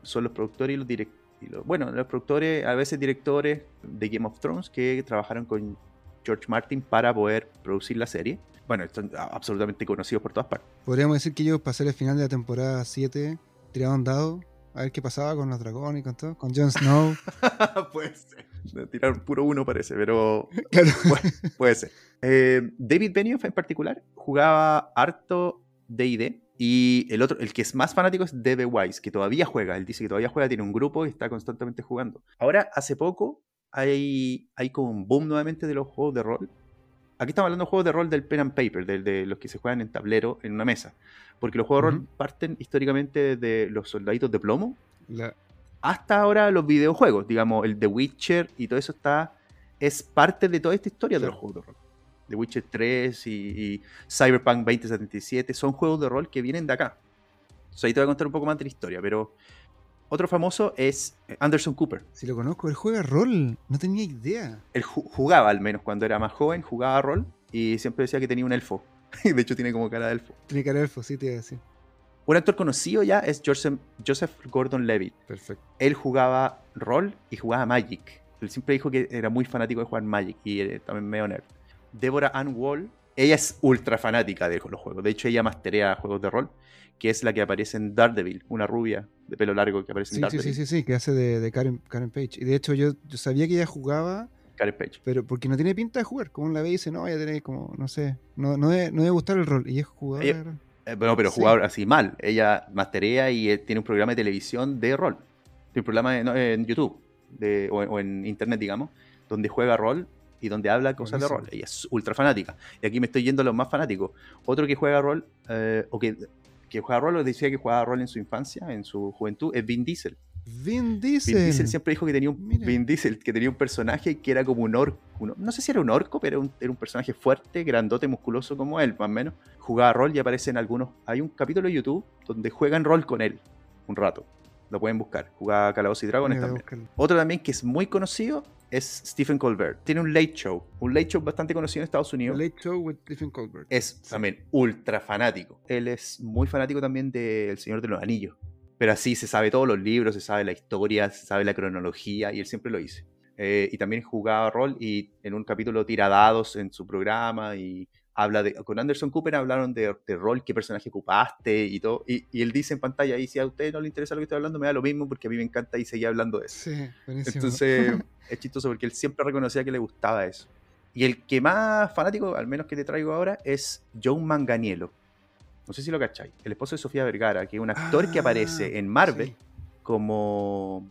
Son los productores y los directores. Bueno, los productores, a veces directores de Game of Thrones que trabajaron con George Martin para poder producir la serie. Bueno, están absolutamente conocidos por todas partes. Podríamos decir que ellos pasaron el final de la temporada 7, tiraron dado A ver qué pasaba con los dragones y con todo. Con Jon Snow. puede ser. Me Tiraron puro uno parece, pero Claro. puede, puede ser. Eh, David Benioff en particular jugaba harto D&D y el otro, el que es más fanático es D.B. Wise, que todavía juega. Él dice que todavía juega, tiene un grupo y está constantemente jugando. Ahora, hace poco, hay, hay como un boom nuevamente de los juegos de rol. Aquí estamos hablando de juegos de rol del pen and paper, del- de, los que se juegan en tablero, en una mesa. Porque los juegos de rol parten históricamente de los soldaditos de plomo La- hasta ahora los videojuegos, digamos, el The Witcher y todo eso está. Es parte de toda esta historia de los juegos de rol. The Witcher 3 y, y Cyberpunk 2077 son juegos de rol que vienen de acá. Ahí te voy a contar un poco más de la historia, pero otro famoso es eh, Anderson Cooper. Si lo conozco, él juega rol. No tenía idea. Él ju- jugaba, al menos cuando era más joven, jugaba rol y siempre decía que tenía un elfo. Y de hecho tiene como cara de elfo. Tiene cara de elfo, sí, te iba a decir. Un actor conocido ya es Joseph, Joseph Gordon-Levitt. Perfecto. él jugaba rol y jugaba Magic. Él siempre dijo que era muy fanático de jugar Magic y eh, también medio nerd. Deborah Ann Wall, ella es ultra fanática de los juegos. De hecho, ella masterea juegos de rol, que es la que aparece en Daredevil, una rubia de pelo largo que aparece en Sí, sí, Daredevil. sí, sí, sí, que hace de, de Karen, Karen Page. Y de hecho, yo, yo sabía que ella jugaba, Karen Page. pero porque no tiene pinta de jugar. Como la ve y dice, no, ella tiene como, no sé, no, no, debe, no debe gustar el rol. Y es jugadora Ella-. Eh, bueno, pero Sí. así mal. Ella masterea y eh, tiene un programa de televisión de rol. Tiene un programa de- no, en YouTube de- o, o en internet, digamos, donde juega rol y donde habla cosas de rol. Ella es ultra fanática. Y aquí me estoy yendo a los más fanáticos. Otro que juega rol, eh, o que, que juega rol, o decía que jugaba rol en su infancia, en su juventud, es Vin Diesel. Vin Diesel. Vin Diesel siempre dijo que tenía un Mira. Vin Diesel, que tenía un personaje que era como un orco. un- no sé si era un orco, pero era un, era un personaje fuerte, grandote, musculoso como él, más o menos. Jugaba rol y aparece en algunos. Hay un capítulo de YouTube donde juegan rol con él un rato. Lo pueden buscar. Jugaba Calabozos y Dragones también. Otro también que es muy conocido es Stephen Colbert. Tiene un late show. Un late show bastante conocido en Estados Unidos. Late Show with Stephen Colbert. Es también ultra fanático. Él es muy fanático también de El Señor de los Anillos. Pero así se sabe todos los libros, se sabe la historia, se sabe la cronología y él siempre lo dice. Eh, y también jugaba rol y en un capítulo tira dados en su programa y habla de... Con Anderson Cooper hablaron de, de rol, qué personaje ocupaste y todo. Y, y él dice en pantalla, y si a usted no le interesa lo que estoy hablando, me da lo mismo porque a mí me encanta y seguía hablando de eso. Sí, buenísimo. Entonces, es chistoso porque él siempre reconocía que le gustaba eso. Y el que más fanático, al menos que te traigo ahora, es John Manganiello. No sé si lo cacháis. El esposo de Sofía Vergara, que es un actor que Ah, aparece en Marvel sí. como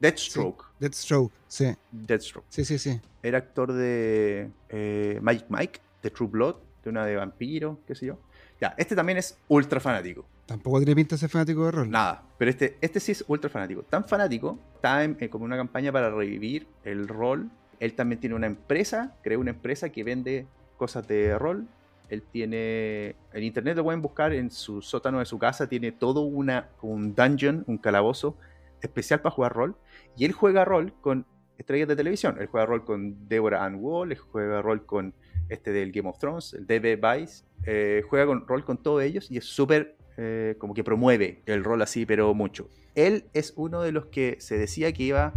Deathstroke. Deathstroke, sí. Deathstroke. Sí, sí, sí. Era actor de eh, Magic Mike, de True Blood, de una de vampiro, qué sé yo. Ya, este también es ultra fanático. Tampoco tiene pinta de ser fanático de rol. Nada, pero este, este sí es ultra fanático. Tan fanático, está en, en como una campaña para revivir el rol. Él también tiene una empresa, creó una empresa que vende cosas de rol. Él tiene, en internet lo pueden buscar, en su sótano de su casa tiene todo una, un dungeon, un calabozo especial para jugar rol. Y él juega rol con estrellas de televisión. Él juega rol con Deborah Ann Wall, él juega rol con este del Game of Thrones, el DB Vice. eh, juega con rol con todos ellos y es súper eh, como que promueve el rol así, pero mucho. Él es uno de los que se decía que iba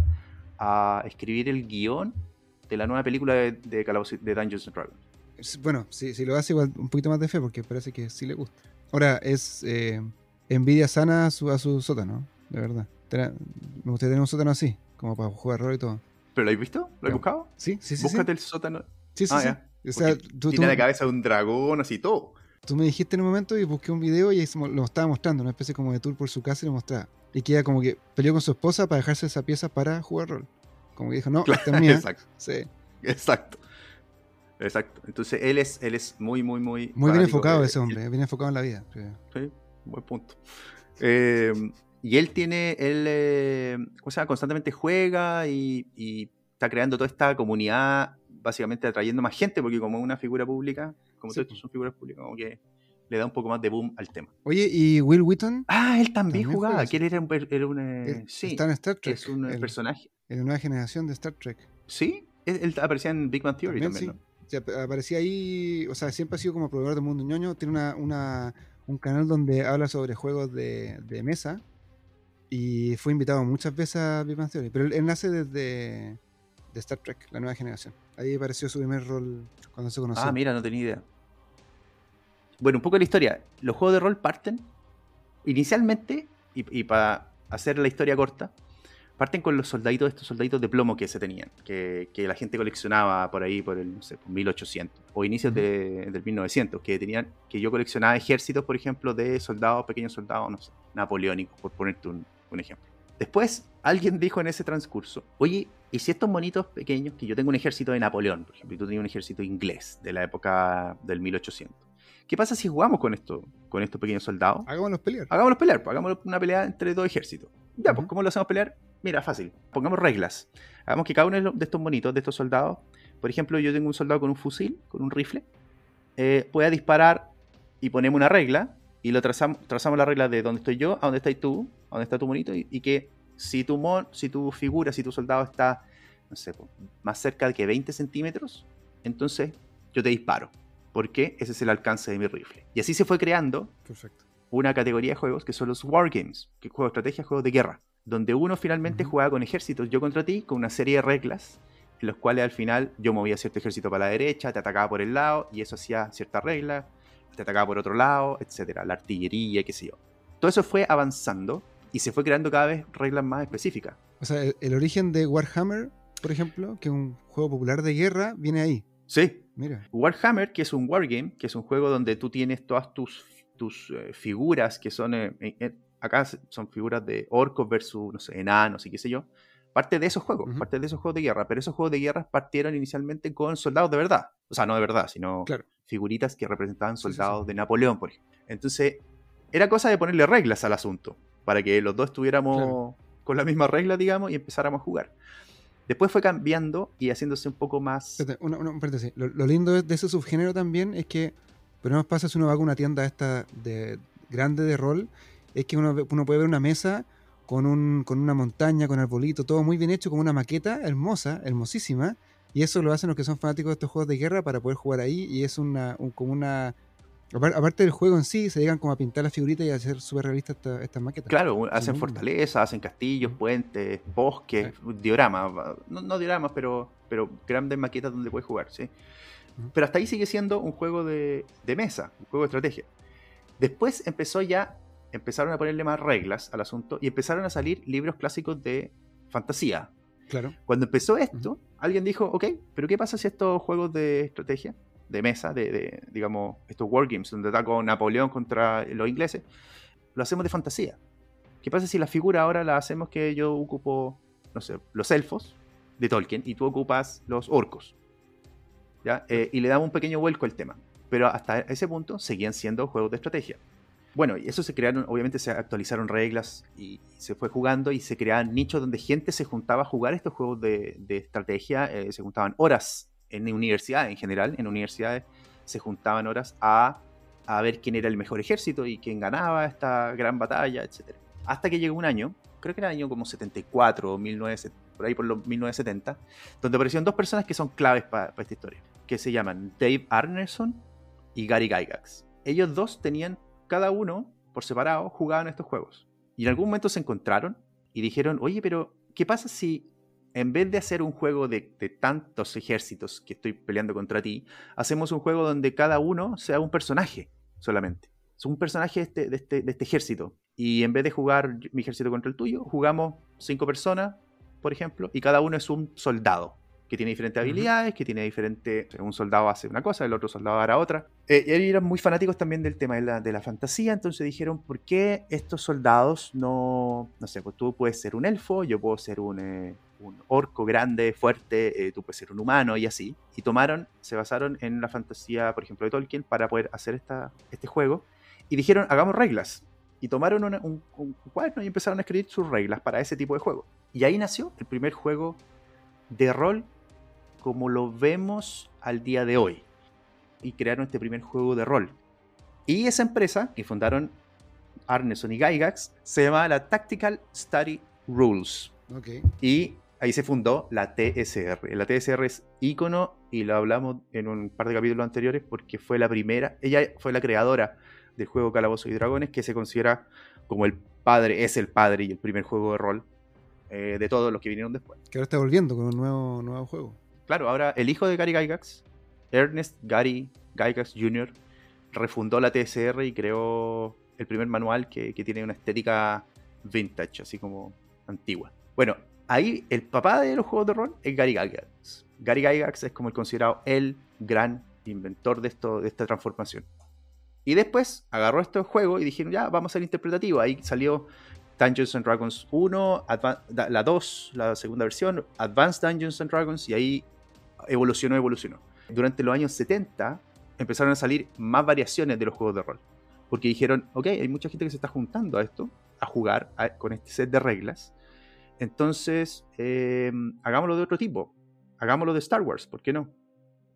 a escribir el guion de la nueva película de, de, de Dungeons and Dragons. Bueno, si, si lo hace igual un poquito más de fe, porque parece que sí le gusta. Ahora, es eh, envidia sana a su, a su sótano, de verdad. Me gustaría tener un sótano así, como para jugar rol y todo. ¿Pero lo has visto? ¿Lo has buscado? Sí, sí, sí. Búscate sí. el sótano. Sí, sí, Ah, sí. ya. O sea, tú- Tiene la cabeza de un dragón, así todo. tú me dijiste en un momento y busqué un video y ahí lo estaba mostrando, una especie como de tour por su casa y lo mostraba. Y que ella como que peleó con su esposa para dejarse esa pieza para jugar rol. Como que dijo, no, esta es mía. Exacto. Sí. Exacto. Exacto. Entonces él es, él es muy, muy, muy. Muy bien enfocado de- ese hombre, bien enfocado en la vida. sí. Sí, buen punto. Eh, y él tiene, él, eh, o sea, constantemente juega y, y está creando toda esta comunidad, básicamente atrayendo más gente, porque como es una figura pública, como Sí. todos estos son figuras públicas, como que le da un poco más de boom al tema. Oye, ¿y Will Wheaton? Ah, él también, También jugaba, que él era un, era un, eh, Él sí, Está en Star Trek. es un eh, el- personaje. en la nueva generación de Star Trek. Sí, él, él aparecía en Big Bang Theory También, también, sí. ¿no? Ya, ap- aparecía ahí, o sea, siempre ha sido como proveedor del mundo ñoño. Tiene una, una- un canal donde habla sobre juegos de, de mesa. Y fue invitado muchas veces a Big Bang Theory. Pero él, él nace desde de Star Trek, la nueva generación. Ahí apareció su primer rol cuando se conoció. Ah, mira, no tenía idea. Bueno, un poco de la historia. Los juegos de rol parten inicialmente, y, y para hacer la historia corta, parten con los soldaditos, estos soldaditos de plomo que se tenían, que, que la gente coleccionaba por ahí por el, no sé, por 1800 o inicios de- del 1900, que tenían, que yo coleccionaba ejércitos, por ejemplo, de soldados, pequeños soldados, no sé, napoleónicos, por ponerte un, un ejemplo. Después, alguien dijo en ese transcurso, oye, ¿y si estos monitos pequeños, que yo tengo un ejército de Napoleón, por ejemplo, y tú tenías un ejército inglés de la época del 1800? ¿Qué pasa si jugamos con, esto, con estos pequeños soldados? Hagámonos pelear. Hagámoslos pelear, pues, hagamos una pelea entre dos ejércitos. Ya, pues. ¿cómo lo hacemos pelear? Mira, fácil. Pongamos reglas. Hagamos que cada uno de estos monitos, de estos soldados, por ejemplo, yo tengo un soldado con un fusil, con un rifle, eh, pueda disparar y ponemos una regla y lo trazamos, trazamos la regla de dónde estoy yo, a dónde estás tú, a dónde está tu monito y, y que si tu, mon, si tu figura, si tu soldado está, no sé, más cerca de que 20 centímetros, entonces yo te disparo. Porque ese es el alcance de mi rifle. Y así se fue creando Perfecto. una categoría de juegos que son los wargames, que es juegos de estrategia, juegos de guerra, donde uno finalmente Ujú. juega con ejércitos, yo contra ti, con una serie de reglas, en los cuales al final yo movía cierto ejército para la derecha, te atacaba por el lado, y eso hacía ciertas reglas, te atacaba por otro lado, etcétera, la artillería, qué sé yo. Todo eso fue avanzando y se fue creando cada vez reglas más específicas. O sea, el, el origen de Warhammer, por ejemplo, que es un juego popular de guerra, viene ahí. Sí, Mira. Warhammer, que es un wargame, que es un juego donde tú tienes todas tus, tus eh, figuras que son. eh, eh, acá son figuras de orcos versus, no sé, enanos y qué sé yo. Parte de esos juegos, parte de esos juegos de guerra. Pero esos juegos de guerra partieron inicialmente con soldados de verdad. O sea, no de verdad, sino Claro. figuritas que representaban Sí, sí, sí. soldados de Napoleón, por ejemplo. Entonces, era cosa de ponerle reglas al asunto. Para que los dos estuviéramos Claro. con la misma regla, digamos, y empezáramos a jugar. Después fue cambiando y haciéndose un poco más. Una- una-. Lo, lo lindo de ese subgénero también es que, pero nos pasa si uno va a una tienda esta de grande de rol, es que uno, uno puede ver una mesa con, un, con una montaña, con arbolito, todo muy bien hecho, como una maqueta hermosa, hermosísima, y eso lo hacen los que son fanáticos de estos juegos de guerra para poder jugar ahí, y es una, un- como una... apar- Aparte del juego en sí, se llegan como a pintar las figuritas y a hacer súper realistas esta- estas maquetas. Claro, hacen fortalezas, hacen castillos, Mm. puentes, bosques, dioramas, va- no, no dioramas, pero, pero grandes maquetas donde puedes jugar, ¿sí? Pero hasta ahí sigue siendo un juego de, de mesa, un juego de estrategia. Después empezó ya, empezaron a ponerle más reglas al asunto y empezaron a salir libros clásicos de fantasía. Claro. Cuando empezó esto, alguien dijo, ok, pero ¿qué pasa si estos juegos de estrategia, de mesa, de, de, digamos, estos wargames, donde está con Napoleón contra los ingleses, lo hacemos de fantasía? ¿Qué pasa si la figura ahora la hacemos que yo ocupo, no sé, los elfos de Tolkien y tú ocupas los orcos? ¿Ya? Eh, y le damos un pequeño vuelco al tema. Pero hasta ese punto seguían siendo juegos de estrategia. Bueno, y eso se crearon, obviamente se actualizaron reglas y se fue jugando y se creaban nichos donde gente se juntaba a jugar estos juegos de, estrategia, eh, se juntaban horas en universidades en general, en universidades se juntaban horas a, a ver quién era el mejor ejército y quién ganaba esta gran batalla, etc. Hasta que llegó un año, creo que era el año como 74 o 1970, por ahí por los 1970, donde aparecieron dos personas que son claves para esta historia, que se llaman Dave Arneson y Gary Gygax. Ellos dos tenían cada uno, por separado, jugaban estos juegos. Y en algún momento se encontraron y dijeron, oye, pero ¿qué pasa si en vez de hacer un juego de, de tantos ejércitos que estoy peleando contra ti, hacemos un juego donde cada uno sea un personaje solamente? Es un personaje de este, de este, de este ejército. Y en vez de jugar mi ejército contra el tuyo, jugamos cinco personas, por ejemplo, y cada uno es un soldado que tiene diferentes Ujú. habilidades, que tiene diferente. Un soldado hace una cosa, el otro soldado hará otra. Eh, y eran muy fanáticos también del tema de la, de la fantasía, entonces dijeron: ¿por qué estos soldados no. No sé, pues tú puedes ser un elfo, yo puedo ser un, eh, un orco grande, fuerte, eh, tú puedes ser un humano y así. Y tomaron, se basaron en la fantasía, por ejemplo, de Tolkien para poder hacer esta, este juego. Y dijeron: hagamos reglas. Y tomaron una- un, un cuaderno y empezaron a escribir sus reglas para ese tipo de juego. Y ahí nació el primer juego de rol como lo vemos al día de hoy. Y crearon este primer juego de rol. Y esa empresa que fundaron Arneson y Gygax se llama la Tactical Study Rules. Y ahí se fundó la TSR. La TSR es ícono y lo hablamos en un par de capítulos anteriores porque fue la primera, ella fue la creadora del juego Calabozos y Dragones que se considera como el padre, es el padre y el primer juego de rol eh, de todos los que vinieron después. Que ahora está volviendo con un nuevo, nuevo juego. Claro, ahora el hijo de Gary Gygax, Ernest Gary Gygax Jr., refundó la TSR y creó el primer manual que, que tiene una estética vintage, así como antigua. Bueno, ahí el papá de los juegos de rol es Gary Gygax. Gary Gygax es como el considerado el gran inventor de, esto, de esta transformación. Y después agarró este juego y dijeron, ya, vamos a ser interpretativo. Ahí salió Dungeons and Dragons 1, Adva- da- la 2, la segunda versión, Advanced Dungeons and Dragons, y ahí evolucionó, evolucionó. Durante los años 70 empezaron a salir más variaciones de los juegos de rol. Porque dijeron, ok, hay mucha gente que se está juntando a esto, a jugar a- con este set de reglas. Entonces, eh, hagámoslo de otro tipo. Hagámoslo de Star Wars, ¿por qué no?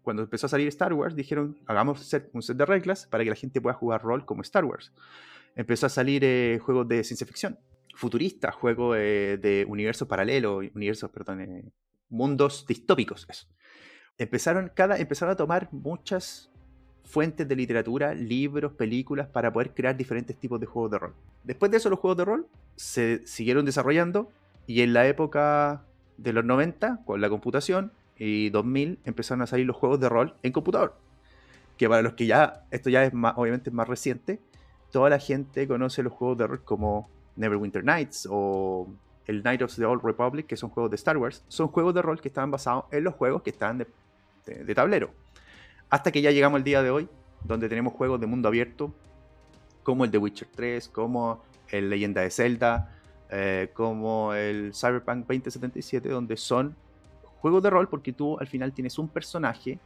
Cuando empezó a salir Star Wars, dijeron, hagamos set- un set de reglas para que la gente pueda jugar rol como Star Wars. Empezó a salir eh, juegos de ciencia ficción, futuristas, juegos eh, de universos paralelos, universos, perdón, eh, mundos distópicos. Empezaron, cada, empezaron a tomar muchas fuentes de literatura, libros, películas, para poder crear diferentes tipos de juegos de rol. Después de eso, los juegos de rol se siguieron desarrollando y en la época de los 90, con la computación, y 2000 empezaron a salir los juegos de rol en computador. Que para los que ya, esto ya es más, obviamente más reciente, toda la gente conoce los juegos de rol como Neverwinter Nights o el Night of the Old Republic, que son juegos de Star Wars. Son juegos de rol que estaban basados en los juegos que estaban de, tablero. Hasta que ya llegamos al día de hoy, donde tenemos juegos de mundo abierto, como el de Witcher 3, como el Leyenda de Zelda, eh, como el Cyberpunk 2077, donde son juegos de rol porque tú al final tienes un personaje,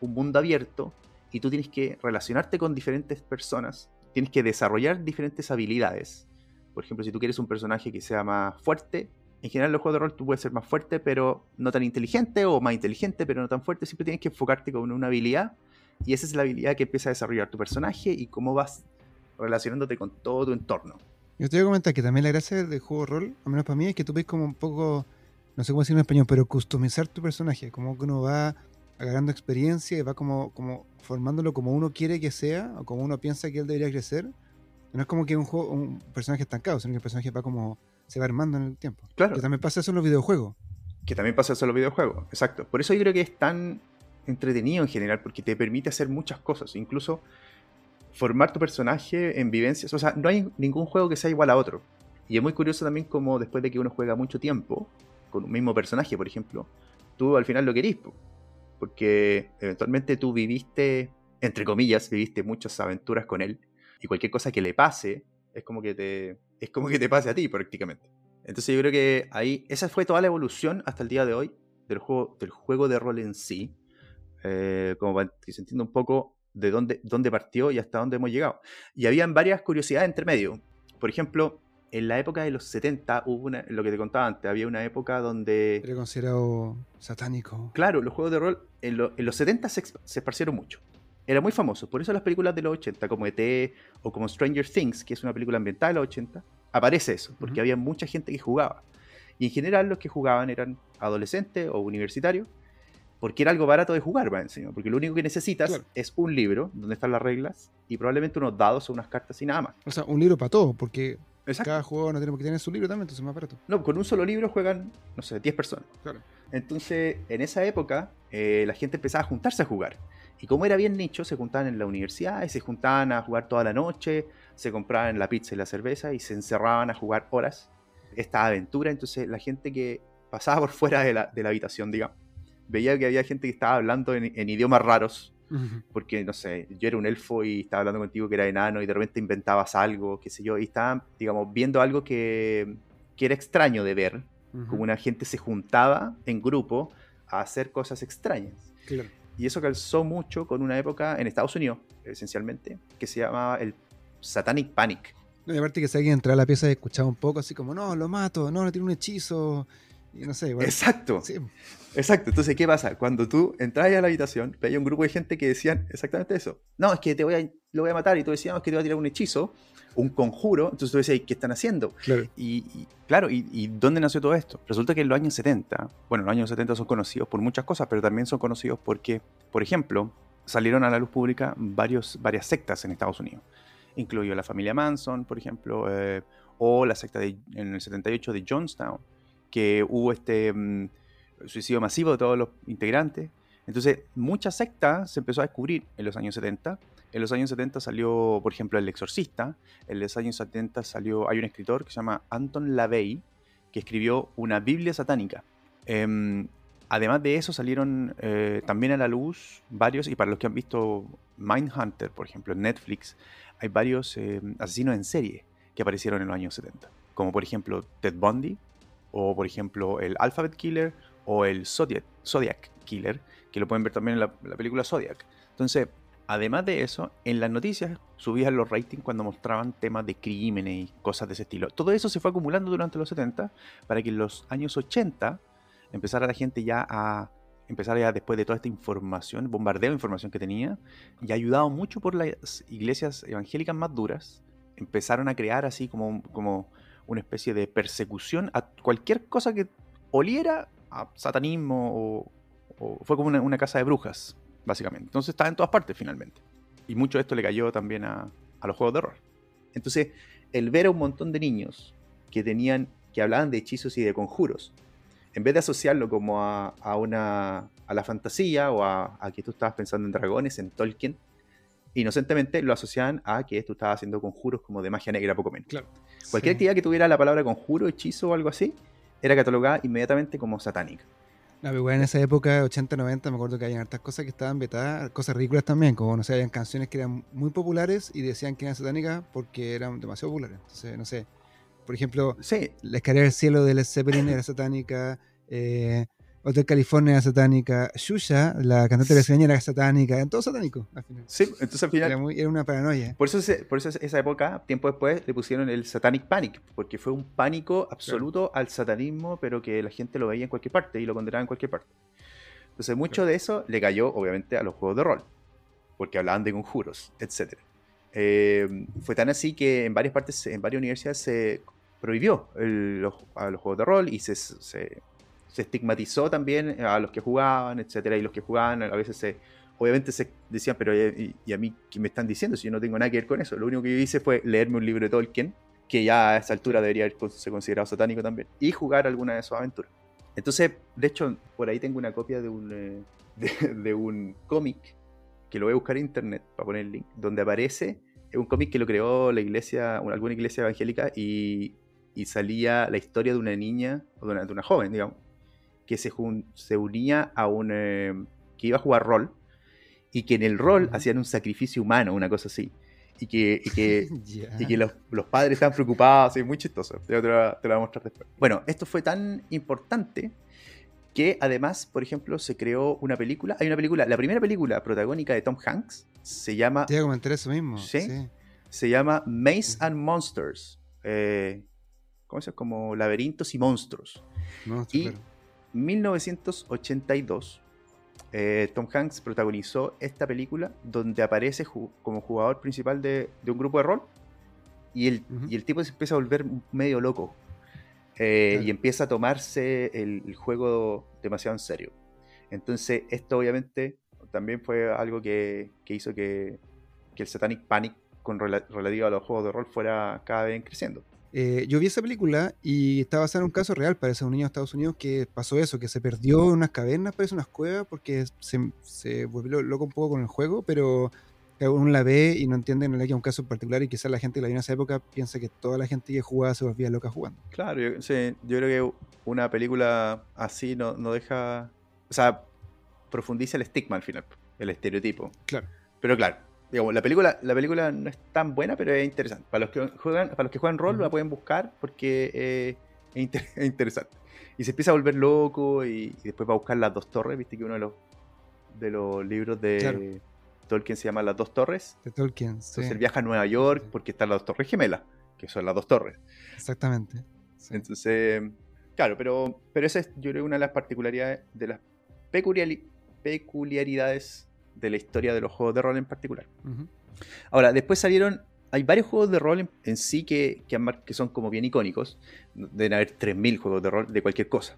un mundo abierto, y tú tienes que relacionarte con diferentes personas, tienes que desarrollar diferentes habilidades. Por ejemplo, si tú quieres un personaje que sea más fuerte, en general en los juegos de rol tú puedes ser más fuerte, pero no tan inteligente, o más inteligente, pero no tan fuerte, siempre tienes que enfocarte con una habilidad, y esa es la habilidad que empieza a desarrollar tu personaje y cómo vas relacionándote con todo tu entorno. Yo te voy a comentar que también la gracia del juego rol, al menos para mí, es que tú ves como un poco, no sé cómo decirlo en español, pero customizar tu personaje, como que uno va agarrando experiencia y va como, como formándolo como uno quiere que sea o como uno piensa que él debería crecer. No es como que un, juego, un personaje estancado, sino que el personaje va como, se va armando en el tiempo. Claro. Que también pasa eso en los videojuegos. Que también pasa eso en los videojuegos, exacto. Por eso yo creo que es tan entretenido en general, porque te permite hacer muchas cosas, incluso formar tu personaje en vivencias. O sea, no hay ningún juego que sea igual a otro. Y es muy curioso también como después de que uno juega mucho tiempo, con un mismo personaje, por ejemplo, tú al final lo querís, po. porque eventualmente tú viviste, entre comillas, viviste muchas aventuras con él, y cualquier cosa que le pase, es como que te, es como que te pase a ti prácticamente. Entonces yo creo que ahí, esa fue toda la evolución hasta el día de hoy del juego, del juego de rol en sí, eh, como para que se entienda un poco de dónde, dónde partió y hasta dónde hemos llegado. Y habían varias curiosidades entre medio. Por ejemplo, en la época de los 70 hubo una, lo que te contaba antes, había una época donde... Era considerado satánico. Claro, los juegos de rol en, lo- en los 70 se, se esparcieron mucho. Era muy famoso. Por eso las películas de los 80, como ET o como Stranger Things, que es una película ambientada de los 80, aparece eso, porque había mucha gente que jugaba. Y en general los que jugaban eran adolescentes o universitarios, porque era algo barato de jugar, va encima. Porque lo único que necesitas Claro. es un libro donde están las reglas y probablemente unos dados o unas cartas y nada más. O sea, un libro para todo, porque Exacto. cada juego no tiene que tener su libro también, entonces es más barato. No, con un solo libro juegan, no sé, 10 personas. Claro. Entonces, en esa época, eh, la gente empezaba a juntarse a jugar. Y como era bien nicho, se juntaban en la universidad y se juntaban a jugar toda la noche, se compraban la pizza y la cerveza y se encerraban a jugar horas esta aventura. Entonces, la gente que pasaba por fuera de la, de la habitación, digamos, veía que había gente que estaba hablando en, en idiomas raros, porque, no sé, yo era un elfo y estaba hablando contigo que era enano y de repente inventabas algo, qué sé yo, y estaban, digamos, viendo algo que, que era extraño de ver, como una gente se juntaba en grupo a hacer cosas extrañas. Claro. Y eso calzó mucho con una época en Estados Unidos, esencialmente, que se llamaba el Satanic Panic. No, y aparte que si alguien entraba a la pieza y escuchaba un poco así como, no, lo mato, no, le tiene un hechizo. Y no sé, igual. Exacto, Sí, exacto. Entonces, ¿qué pasa? Cuando tú entras a la habitación, veía un grupo de gente que decían exactamente eso. No, es que te voy a, lo voy a matar. Y tú decías, no, es que te voy a tirar un hechizo, un conjuro. Entonces tú decías, ¿qué están haciendo? claro. Y, y, claro, y, y dónde nació todo esto? Resulta que en los años 70, bueno, los años 70 son conocidos por muchas cosas, pero también son conocidos porque, por ejemplo, salieron a la luz pública varios, varias sectas en Estados Unidos, incluido la familia Manson, por ejemplo, eh, o la secta de, en el 78 de Jonestown, que hubo este mm, suicidio masivo de todos los integrantes. Entonces, muchas sectas se empezó a descubrir en los años 70 en los años 70 salió, por ejemplo, El Exorcista. En los años 70 salió, hay un escritor que se llama Anton LaVey, que escribió una Biblia satánica. Em, además de eso salieron eh, también a la luz varios, y para los que han visto Mindhunter, por ejemplo, en Netflix, hay varios em, asesinos en serie que aparecieron en los años 70. Como por ejemplo Ted Bundy, o por ejemplo el Alphabet Killer, o el Zodiac, Killer, que lo pueden ver también en la, la película Zodiac. Entonces, además de eso, en las noticias subían los ratings cuando mostraban temas de crímenes y cosas de ese estilo. Todo eso se fue acumulando durante los 70 para que en los años 80 empezara la gente ya a empezar ya después de toda esta información, bombardeo de información que tenía, y ayudado mucho por las iglesias evangélicas más duras, empezaron a crear así como, como una especie de persecución a cualquier cosa que oliera a satanismo o, fue como una, una casa de brujas, básicamente. Entonces estaba en todas partes finalmente. Y mucho de esto le cayó también a, a los juegos de horror. Entonces, el ver a un montón de niños que tenían, que hablaban de hechizos y de conjuros, en vez de asociarlo como a, a una, a la fantasía o a, a, que tú estabas pensando en dragones, en Tolkien, inocentemente lo asociaban a que tú estabas haciendo conjuros como de magia negra, poco menos. Claro. Cualquier Sí. actividad que tuviera la palabra conjuro, hechizo o algo así, era catalogada inmediatamente como satánica. No, pero igual en esa época, 80, 90, me acuerdo que había hartas cosas que estaban vetadas, cosas ridículas también, como, no sé, habían canciones que eran muy populares y decían que eran satánicas porque eran demasiado populares. Entonces, no sé, por ejemplo, Sí, La escalera del cielo de Led Zeppelin era satánica, eh, Hotel California satánica, Shusha, la cantante brasileña era satánica, eran todos satánicos al final. sí, entonces al final Era, muy- era una paranoia. Por eso, se- por eso esa época, tiempo después, le pusieron el Satanic Panic, porque fue un pánico absoluto al satanismo, pero que la gente lo veía en cualquier parte y lo condenaba en cualquier parte. Entonces, mucho Claro. de eso le cayó, obviamente, a los juegos de rol, porque hablaban de conjuros, etc. Eh, fue tan así que en varias partes, en varias universidades, se prohibió el- los, a los juegos de rol y se, se, se estigmatizó también a los que jugaban, etcétera, y los que jugaban a veces se obviamente se decían, pero eh, ¿y, a mí qué me están diciendo si yo no tengo nada que ver con eso? Lo único que yo hice fue leerme un libro de Tolkien, que ya a esa altura debería ser considerado satánico también, y jugar alguna de sus aventuras. Entonces, de hecho, por ahí tengo una copia de un, eh, de, de un cómic, que lo voy a buscar en internet para poner el link, donde aparece, es un cómic que lo creó la iglesia, una- alguna iglesia evangélica, y, y salía la historia de una niña, o de una, de una joven, digamos, que se, se unía a un... eh, que iba a jugar rol, y que en el rol hacían un sacrificio humano, una cosa así. Y que, y que, y que los, los padres estaban preocupados, es muy chistoso. Te, lo- te lo voy a mostrar después. Bueno, esto fue tan importante que además, por ejemplo, se creó una película. Hay una película, la primera película protagónica de Tom Hanks se llama, Te iba a comentar eso mismo. ¿Sí? Sí. se llama Maze and Monsters. Eh, ¿Cómo se llama? Como laberintos y monstruos. Y- claro. 1982, eh, Tom Hanks protagonizó esta película donde aparece ju- como jugador principal de, de un grupo de rol y el, y el tipo se empieza a volver medio loco eh, Claro. y empieza a tomarse el, el juego demasiado en serio. Entonces esto obviamente también fue algo que, que hizo que, que el Satanic Panic con rela- relativo a los juegos de rol fuera cada vez creciendo. Eh, yo vi esa película y estaba basada en un caso real, parece un niño de Estados Unidos que pasó eso, que se perdió en unas cavernas, parece unas cuevas, porque se, se volvió loco un poco con el juego, pero que uno la ve y no entiende, no le queda un caso en particular y quizás la gente que la vio en esa época piensa que toda la gente que jugaba se volvía loca jugando. Claro, yo, sí, yo creo que una película así no, no deja. O sea, profundiza el estigma al final, el estereotipo. Claro. Pero claro, digamos, la película, la película no es tan buena, pero es interesante. Para los que juegan, para los que juegan rol, la pueden buscar porque eh, es, inter- es interesante. Y se empieza a volver loco y, y después va a buscar las dos torres. Viste que uno de los, de los libros de Claro. Tolkien se llama Las dos torres. De Tolkien, sí, Entonces él viaja a Nueva York porque están las dos torres gemelas, que son las dos torres. exactamente. sí. Entonces, claro, pero, pero esa es, yo creo, una de las particularidades, de las peculiari- peculiaridades de la historia de los juegos de rol en particular. Ahora, después salieron, hay varios juegos de rol en, en sí que, que, que son como bien icónicos. Deben haber 3.000 juegos de rol de cualquier cosa.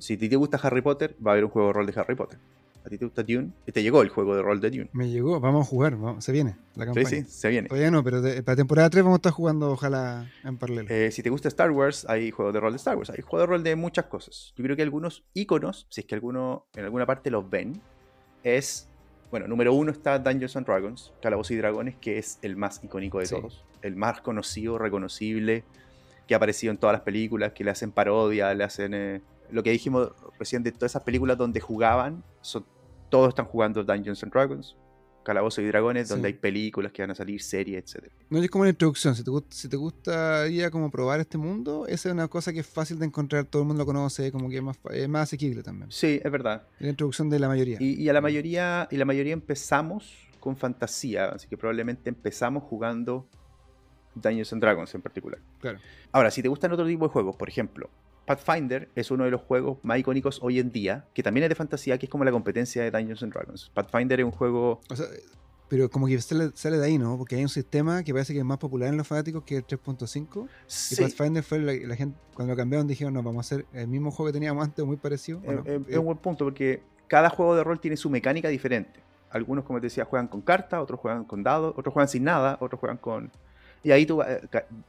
Si a ti te gusta Harry Potter, va a haber un juego de rol de Harry Potter. A ti te gusta Dune, y te llegó el juego de rol de Dune. Me llegó, vamos a jugar, vamos- se viene la Sí, campaña. sí, se viene. Todavía no, pero de- para temporada 3 vamos a estar jugando, ojalá, en paralelo. Eh, si te gusta Star Wars, hay juegos de rol de Star Wars. Hay juegos de rol de muchas cosas. Yo creo que algunos iconos, si es que alguno en alguna parte los ven, es Bueno, número uno está Dungeons and Dragons, Calabozos y Dragones, que es el más icónico de Sí. todos. El más conocido, reconocible, que ha aparecido en todas las películas, que le hacen parodia, le hacen... eh, lo que dijimos recién de todas esas películas donde jugaban, son, todos están jugando Dungeons and Dragons, Calabozos y Dragones, Sí. donde hay películas que van a salir, series, etc. No es como una introducción. Si te, si te gustaría como probar este mundo, esa es una cosa que es fácil de encontrar, todo el mundo lo conoce, como que es más, es más asequible también. Sí, es verdad. Es la introducción de la mayoría. Y, y a la mayoría, y la mayoría empezamos con fantasía, así que probablemente empezamos jugando Dungeons and Dragons en particular. Claro. Ahora, si te gustan otro tipo de juegos, por ejemplo, Pathfinder es uno de los juegos más icónicos hoy en día, que también es de fantasía, que es como la competencia de Dungeons and Dragons. Pathfinder es un juego... O sea, pero como que sale, sale de ahí, ¿no? Porque hay un sistema que parece que es más popular en los fanáticos que el 3.5. Y Sí, Pathfinder fue la, la gente, cuando lo cambiaron dijeron, no, vamos a hacer el mismo juego que teníamos antes, muy parecido. Bueno, es un buen punto, porque cada juego de rol tiene su mecánica diferente. Algunos, como te decía, juegan con cartas, otros juegan con dados, otros juegan sin nada, otros juegan con... Y ahí tú eh,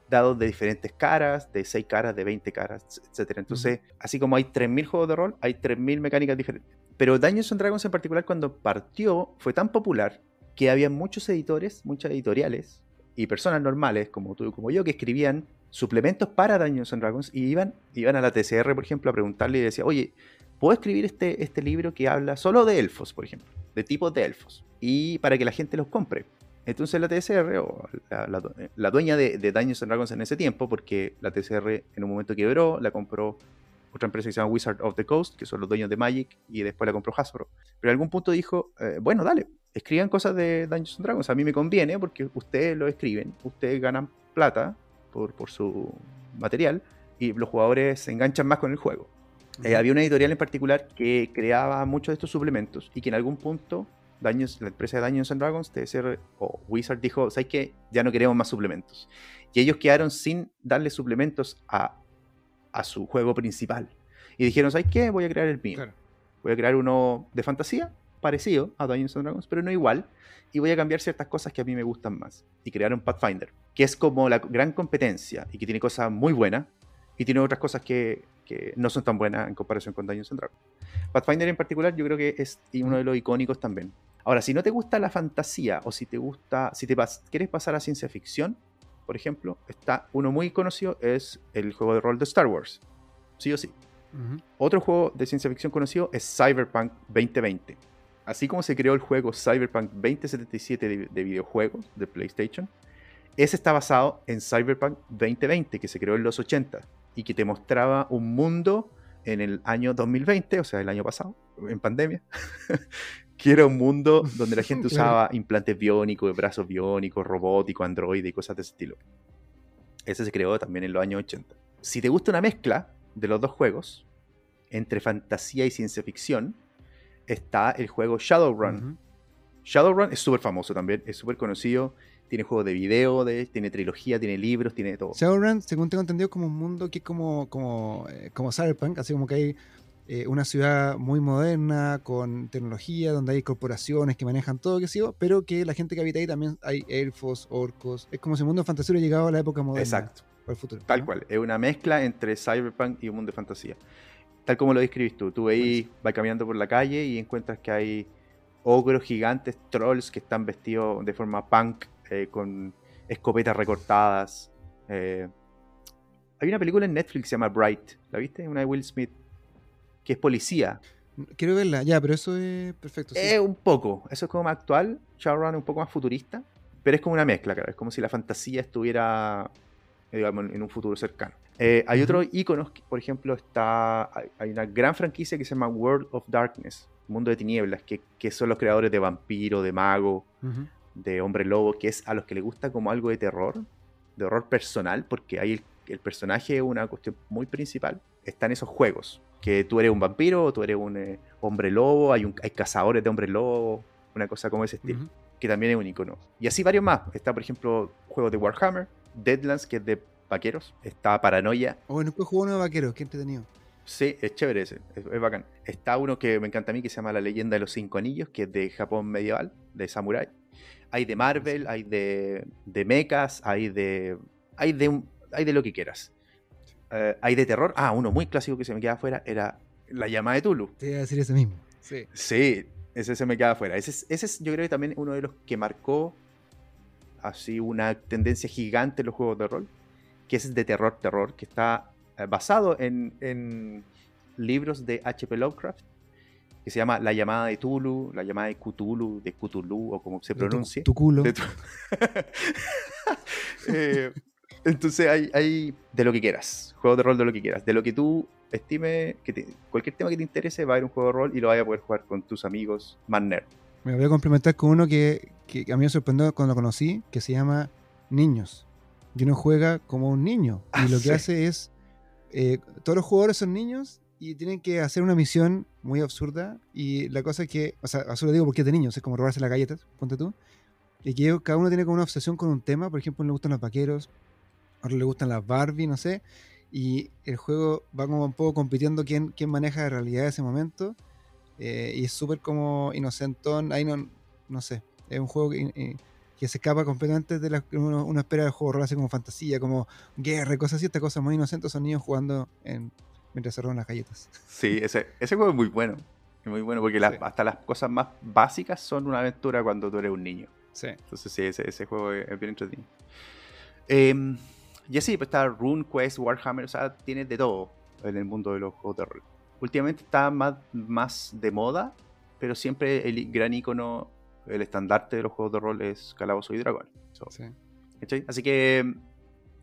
dados de diferentes caras, de 6 caras, de 20 caras, etc. Entonces, así como hay 3.000 juegos de rol, hay 3.000 mecánicas diferentes. Pero Dungeons and Dragons en particular, cuando partió, fue tan popular que había muchos editores, muchas editoriales y personas normales como tú y como yo que escribían suplementos para Dungeons and Dragons y iban, iban a la TCR, por ejemplo, a preguntarle y decía, oye, ¿puedo escribir este, este libro que habla solo de elfos, por ejemplo? De tipos de elfos. Y para que la gente los compre. Entonces la TSR, o la, la- la dueña de, de Dungeons and Dragons en ese tiempo, porque la TSR en un momento quebró, la compró otra empresa que se llama Wizard of the Coast, que son los dueños de Magic, y después la compró Hasbro. Pero en algún punto dijo, eh, bueno, dale, escriban cosas de Dungeons and Dragons, a mí me conviene porque ustedes lo escriben, ustedes ganan plata por, por su material, y los jugadores se enganchan más con el juego. Eh, había una editorial en particular que creaba muchos de estos suplementos y que en algún punto Dungeons- la empresa de Dungeons and Dragons, TSR o Wizard dijo, ¿sabes qué? Ya no queremos más suplementos. Y ellos quedaron sin darle suplementos a, a su juego principal. Y dijeron, ¿sabes qué? Voy a crear el mío. claro. Voy a crear uno de fantasía, parecido a Dungeons and Dragons, pero no igual. Y voy a cambiar ciertas cosas que a mí me gustan más. Y crearon Pathfinder, que es como la gran competencia y que tiene cosas muy buenas. Y tiene otras cosas que, que no son tan buenas en comparación con Dungeons and Dragons. Pathfinder en particular yo creo que es uno de los icónicos también. Ahora, si no te gusta la fantasía o si te gusta, si te pas- quieres pasar a ciencia ficción, por ejemplo, está uno muy conocido, es el juego de rol de Star Wars. Sí o sí. Otro juego de ciencia ficción conocido es Cyberpunk 2020. Así como se creó el juego Cyberpunk 2077 de, de videojuegos de PlayStation, ese está basado en Cyberpunk 2020, que se creó en los 80 y que te mostraba un mundo en el año 2020, o sea, el año pasado, en pandemia, que era un mundo donde la gente usaba implantes biónicos, brazos biónicos, robóticos, androides y cosas de ese estilo. Ese se creó también en los años 80. Si te gusta una mezcla de los dos juegos, entre fantasía y ciencia ficción, está el juego Shadowrun. Shadowrun es súper famoso también, es súper conocido, tiene juego de video, de, tiene trilogía, tiene libros, tiene todo. Shadowrun, según tengo entendido, es como un mundo que es como, como, eh, como Cyberpunk, así como que hay eh, una ciudad muy moderna, con tecnología, donde hay corporaciones que manejan todo, que pero que la gente que habita ahí también hay elfos, orcos. Es como si el mundo de fantasía hubiera llegado a la época moderna. Exacto, O al futuro. tal ¿no? cual. Es una mezcla entre Cyberpunk y un mundo de fantasía. Tal como lo describís tú. Tú veis, vas caminando por la calle y encuentras que hay ogros gigantes, trolls que están vestidos de forma punk, eh, con escopetas recortadas. eh. Hay una película en Netflix que se llama Bright. ¿La viste? Una de Will Smith. Que es policía. Quiero verla, ya, pero eso es perfecto. sí. Eh, un poco. Eso es como más actual. Shadowrun es un poco más futurista. Pero es como una mezcla, claro. Es como si la fantasía estuviera, eh, digamos, en un futuro cercano. Eh, hay otros iconos, por ejemplo, está hay, una gran franquicia que se llama World of Darkness, Mundo de Tinieblas, que, que son los creadores de Vampiro, de Mago, de Hombre Lobo, que es a los que les gusta como algo de terror, de horror personal, porque ahí el, el personaje es una cuestión muy principal. Está en esos juegos, que tú eres un vampiro, o tú eres un eh, hombre lobo, hay, un, hay cazadores de hombres lobo, una cosa como ese estilo que también es un icono. Y así varios más. Está, por ejemplo, juegos de Warhammer, Deadlands, que es de vaqueros. Está Paranoia. Oh, nunca jugó uno de vaqueros, qué entretenido. Sí, es chévere ese, es, es bacán. Está uno que me encanta a mí, que se llama La leyenda de los cinco anillos, que es de Japón medieval, de Samurai. Hay de Marvel, hay de, de mechas, hay de, hay, de hay de lo que quieras. Eh, hay de terror. Ah, uno muy clásico que se me queda afuera era La llama de Tulu. Te iba a decir eso mismo. Sí. Sí, ese se me queda afuera. Ese es, ese es, yo creo que también uno de los que marcó así una tendencia gigante en los juegos de rol, que es de terror, terror, que está eh, basado en, en libros de H.P. Lovecraft, que se llama La llamada de Tulu, La llamada de Cthulhu, de Cthulhu, o como se De tu- pronuncie. Tu, culo. De tu- Eh, entonces hay, hay de lo que quieras, juegos de rol de lo que quieras, de lo que tú estime, que te- cualquier tema que te interese, va a haber un juego de rol y lo vayas a poder jugar con tus amigos más nerd. Me voy a complementar con uno que, que a mí me sorprendió cuando lo conocí, que se llama Niños. Y uno juega como un niño. Ah, Y lo que sí. hace es. eh, todos los jugadores son niños y tienen que hacer una misión muy absurda. Y la cosa es que. O sea, absurda digo porque es de niños, es como robarse las galletas, ponte tú. Y que cada uno tiene como una obsesión con un tema. Por ejemplo, le gustan los vaqueros, a otro le gustan las Barbie, no sé. Y el juego va como un poco compitiendo quién, quién maneja la realidad de ese momento. Eh, y es súper como inocentón. Ahí no, no sé. Es un juego que, eh, que se escapa completamente de la uno, uno espera juego de rol, así como fantasía, como guerra cosas así. Estas cosas muy inocentes son niños jugando en, mientras se roban las galletas. Sí, ese, ese juego es muy bueno. Es muy bueno porque las- Sí. hasta las cosas más básicas son una aventura cuando tú eres un niño. Sí. Entonces sí, ese, ese juego es, bien entretenido. Em, y así, pues está RuneQuest, Warhammer, o sea, tiene de todo en el mundo de los juegos de rol. Últimamente está más, más de moda, pero siempre el gran icono, el estandarte de los juegos de rol es Calabozo y Dragón. So, sí. ¿cachai? Así que eso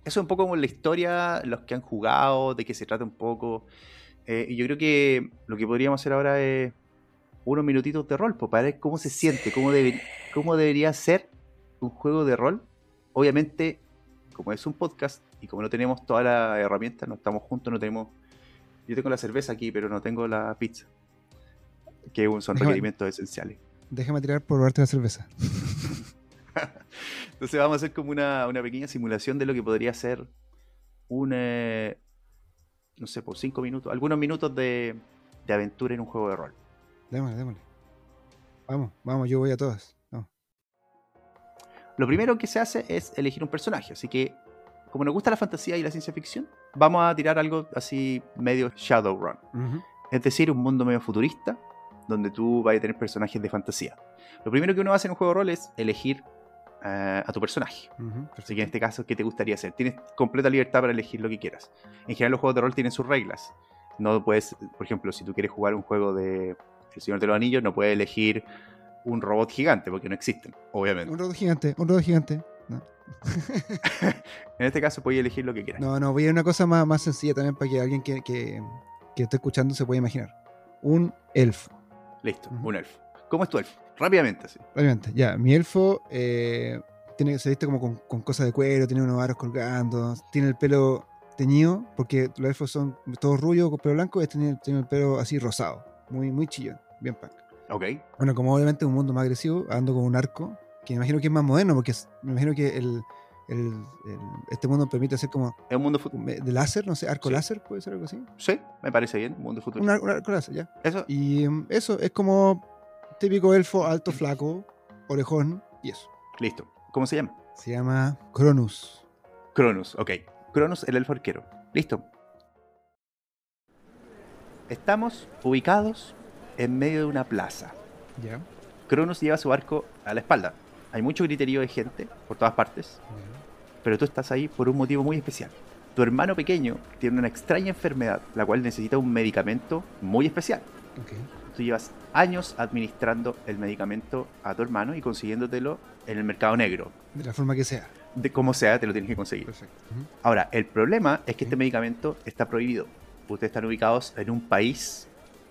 es un poco como la historia, los que han jugado, de qué se trata un poco. Eh, y yo creo que lo que podríamos hacer ahora es unos minutitos de rol, pues, para ver cómo se siente, cómo, debe- cómo debería ser un juego de rol. Obviamente, como es un podcast y como no tenemos todas las herramientas, no estamos juntos, no tenemos... Yo tengo la cerveza aquí, pero no tengo la pizza, que son Déjame- requerimientos esenciales. Déjame tirar por robarte la cerveza. Entonces vamos a hacer como una, una pequeña simulación de lo que podría ser un, eh, no sé, por cinco minutos, algunos minutos de, de aventura en un juego de rol. Démosle, démosle. Vamos, vamos, yo voy a todas. Lo primero que se hace es elegir un personaje, así que como nos gusta la fantasía y la ciencia ficción, vamos a tirar algo así medio Shadowrun. Es decir, un mundo medio futurista donde tú vas a tener personajes de fantasía. Lo primero que uno hace en un juego de rol es elegir eh, a tu personaje. Ujú, Así que en este caso, ¿qué te gustaría hacer? Tienes completa libertad para elegir lo que quieras. En general, los juegos de rol tienen sus reglas. No puedes, por ejemplo, si tú quieres jugar un juego de El Señor de los Anillos, no puedes elegir un robot gigante porque no existen, obviamente. Un robot gigante, un robot gigante. No, En este caso, puedes elegir lo que quieras. no, no, voy a ir a una cosa más, más sencilla también para que alguien que, que, que esté escuchando se pueda imaginar. Un elfo. Listo, un elfo. ¿Cómo es tu elfo? Rápidamente, así. Obviamente, ya, mi elfo eh, tiene, se viste como con, con cosas de cuero, tiene unos aros colgando, tiene el pelo teñido, porque los elfos son todos rubios con pelo blanco, este tiene, tiene el pelo así rosado, muy, muy chillón, bien punk. Ok. Bueno, como obviamente un mundo más agresivo, ando con un arco, que me imagino que es más moderno, porque es- me imagino que el, el- el- este mundo permite hacer como Es un mundo de láser, no sé, arco Sí. láser, puede ser algo así. Sí, me parece bien. Un mundo futuro. Un, ar- un arco láser, ya. Eso. Y mm, eso, es como típico elfo alto, flaco, orejón, y eso. Listo. ¿Cómo se llama? Se llama Cronus. Cronus, ok. Cronus, el elfo arquero. Listo. Estamos ubicados en medio de una plaza. Ya. Cronus lleva su arco a la espalda. Hay mucho griterío de gente por todas partes, pero tú estás ahí por un motivo muy especial. Tu hermano pequeño tiene una extraña enfermedad, la cual necesita un medicamento muy especial. Ok. Tú llevas años administrando el medicamento a tu hermano y consiguiéndotelo en el mercado negro. De la forma que sea. De como sea, te lo tienes que conseguir. Perfecto. Ahora, el problema es que este medicamento está prohibido. Ustedes están ubicados en un país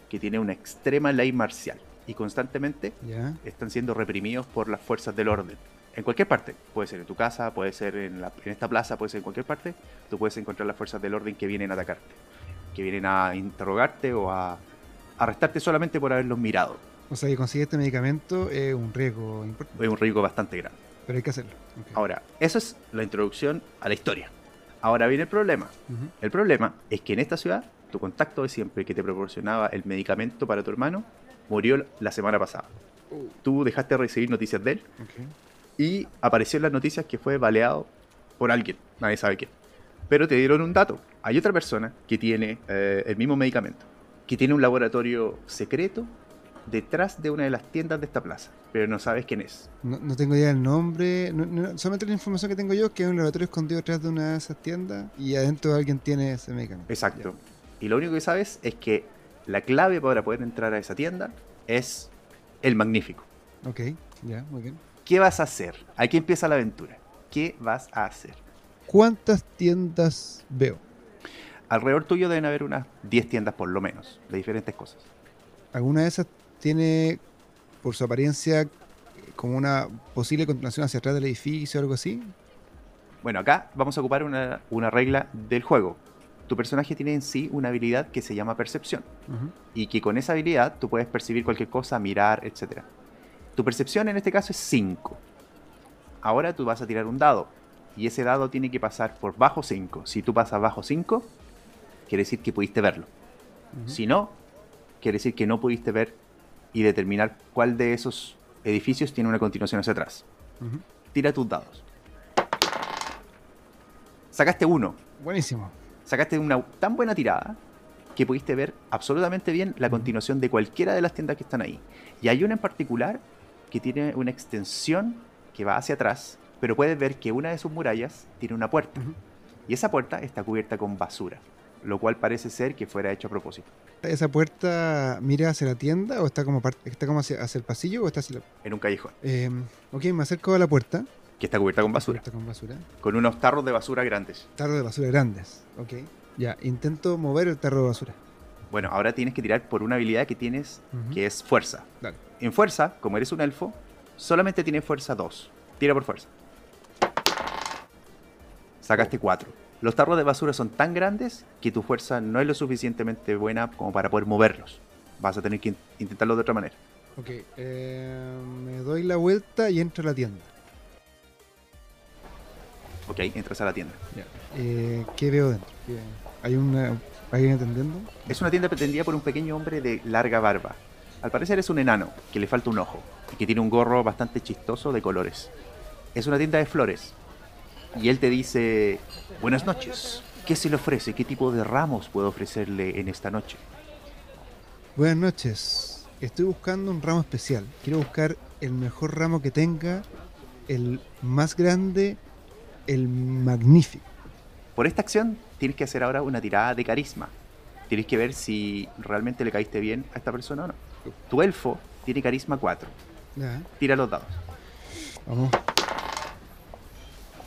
que tiene una extrema ley marcial y constantemente están siendo reprimidos por las fuerzas del orden. En cualquier parte, puede ser en tu casa, puede ser en, la- en esta plaza, puede ser en cualquier parte, tú puedes encontrar las fuerzas del orden que vienen a atacarte, que vienen a interrogarte o a arrestarte solamente por haberlos mirado. O sea, que conseguir este medicamento es un riesgo importante, Es un riesgo bastante grande. pero hay que hacerlo. Ahora, eso es la introducción a la historia. Ahora viene el problema. El problema es que en esta ciudad, tu contacto de siempre que te proporcionaba el medicamento para tu hermano murió la semana pasada. Tú dejaste de recibir noticias de él y apareció en las noticias que fue baleado por alguien, nadie sabe quién. Pero te dieron un dato. Hay otra persona que tiene eh, el mismo medicamento, que tiene un laboratorio secreto detrás de una de las tiendas de esta plaza, pero no sabes quién es. No, no tengo idea del nombre. no- no- solamente la información que tengo yo es que hay un laboratorio escondido detrás de una de esas tiendas y adentro alguien tiene ese medicamento. Exacto. Y lo único que sabes es que la clave para poder entrar a esa tienda es el magnífico. Ok, ya, muy bien. ¿Qué vas a hacer? Aquí empieza la aventura. ¿Qué vas a hacer? ¿Cuántas tiendas veo? Alrededor tuyo deben haber unas 10 tiendas por lo menos, de diferentes cosas. ¿Alguna de esas tiene, por su apariencia, como una posible continuación hacia atrás del edificio o algo así? Bueno, acá vamos a ocupar una, una regla del juego. Tu personaje tiene en sí una habilidad que se llama percepción. Y que con esa habilidad tú puedes percibir cualquier cosa, mirar, etc. Tu percepción en este caso es 5. Ahora tú vas a tirar un dado. Y ese dado tiene que pasar por bajo 5. Si tú pasas bajo 5, quiere decir que pudiste verlo. Si no, quiere decir que no pudiste ver y determinar cuál de esos edificios tiene una continuación hacia atrás. Tira tus dados. Sacaste uno. Buenísimo. Sacaste una tan buena tirada que pudiste ver absolutamente bien la continuación de cualquiera de las tiendas que están ahí. Y hay una en particular que tiene una extensión que va hacia atrás, pero puedes ver que una de sus murallas tiene una puerta. Y esa puerta está cubierta con basura, lo cual parece ser que fuera hecho a propósito. ¿Esa puerta mira hacia la tienda o está como, está como hacia, hacia el pasillo o está hacia la... En un callejón Eh, ok, me acerco a la puerta. Que está cubierta con basura, Está con basura. con unos tarros de basura grandes. Tarro de basura grandes. Ok. Ya, intento mover el tarro de basura. Bueno, ahora tienes que tirar por una habilidad que tienes que es fuerza. Dale. En fuerza, como eres un elfo, solamente tienes fuerza 2. Tira por fuerza. Sacaste 4. Los tarros de basura son tan grandes que tu fuerza no es lo suficientemente buena como para poder moverlos. Vas a tener que in- intentarlo de otra manera. Ok, eh, me doy la vuelta y entro a la tienda. Ok, entras a la tienda. Ya. Eh, ¿Qué veo dentro? ¿Qué- ¿Hay una, alguien atendiendo? Es una tienda pretendida por un pequeño hombre de larga barba. Al parecer es un enano, que le falta un ojo, y que tiene un gorro bastante chistoso de colores. Es una tienda de flores. Y él te dice, buenas noches. ¿Qué se le ofrece? ¿Qué tipo de ramos puedo ofrecerle en esta noche? Buenas noches. Estoy buscando un ramo especial. Quiero buscar el mejor ramo que tenga, el más grande, el magnífico. Por esta acción tienes que hacer ahora una tirada de carisma. Tienes que ver si realmente le caíste bien a esta persona o no. Tu elfo tiene carisma 4. Ya, Tira los dados. vamos.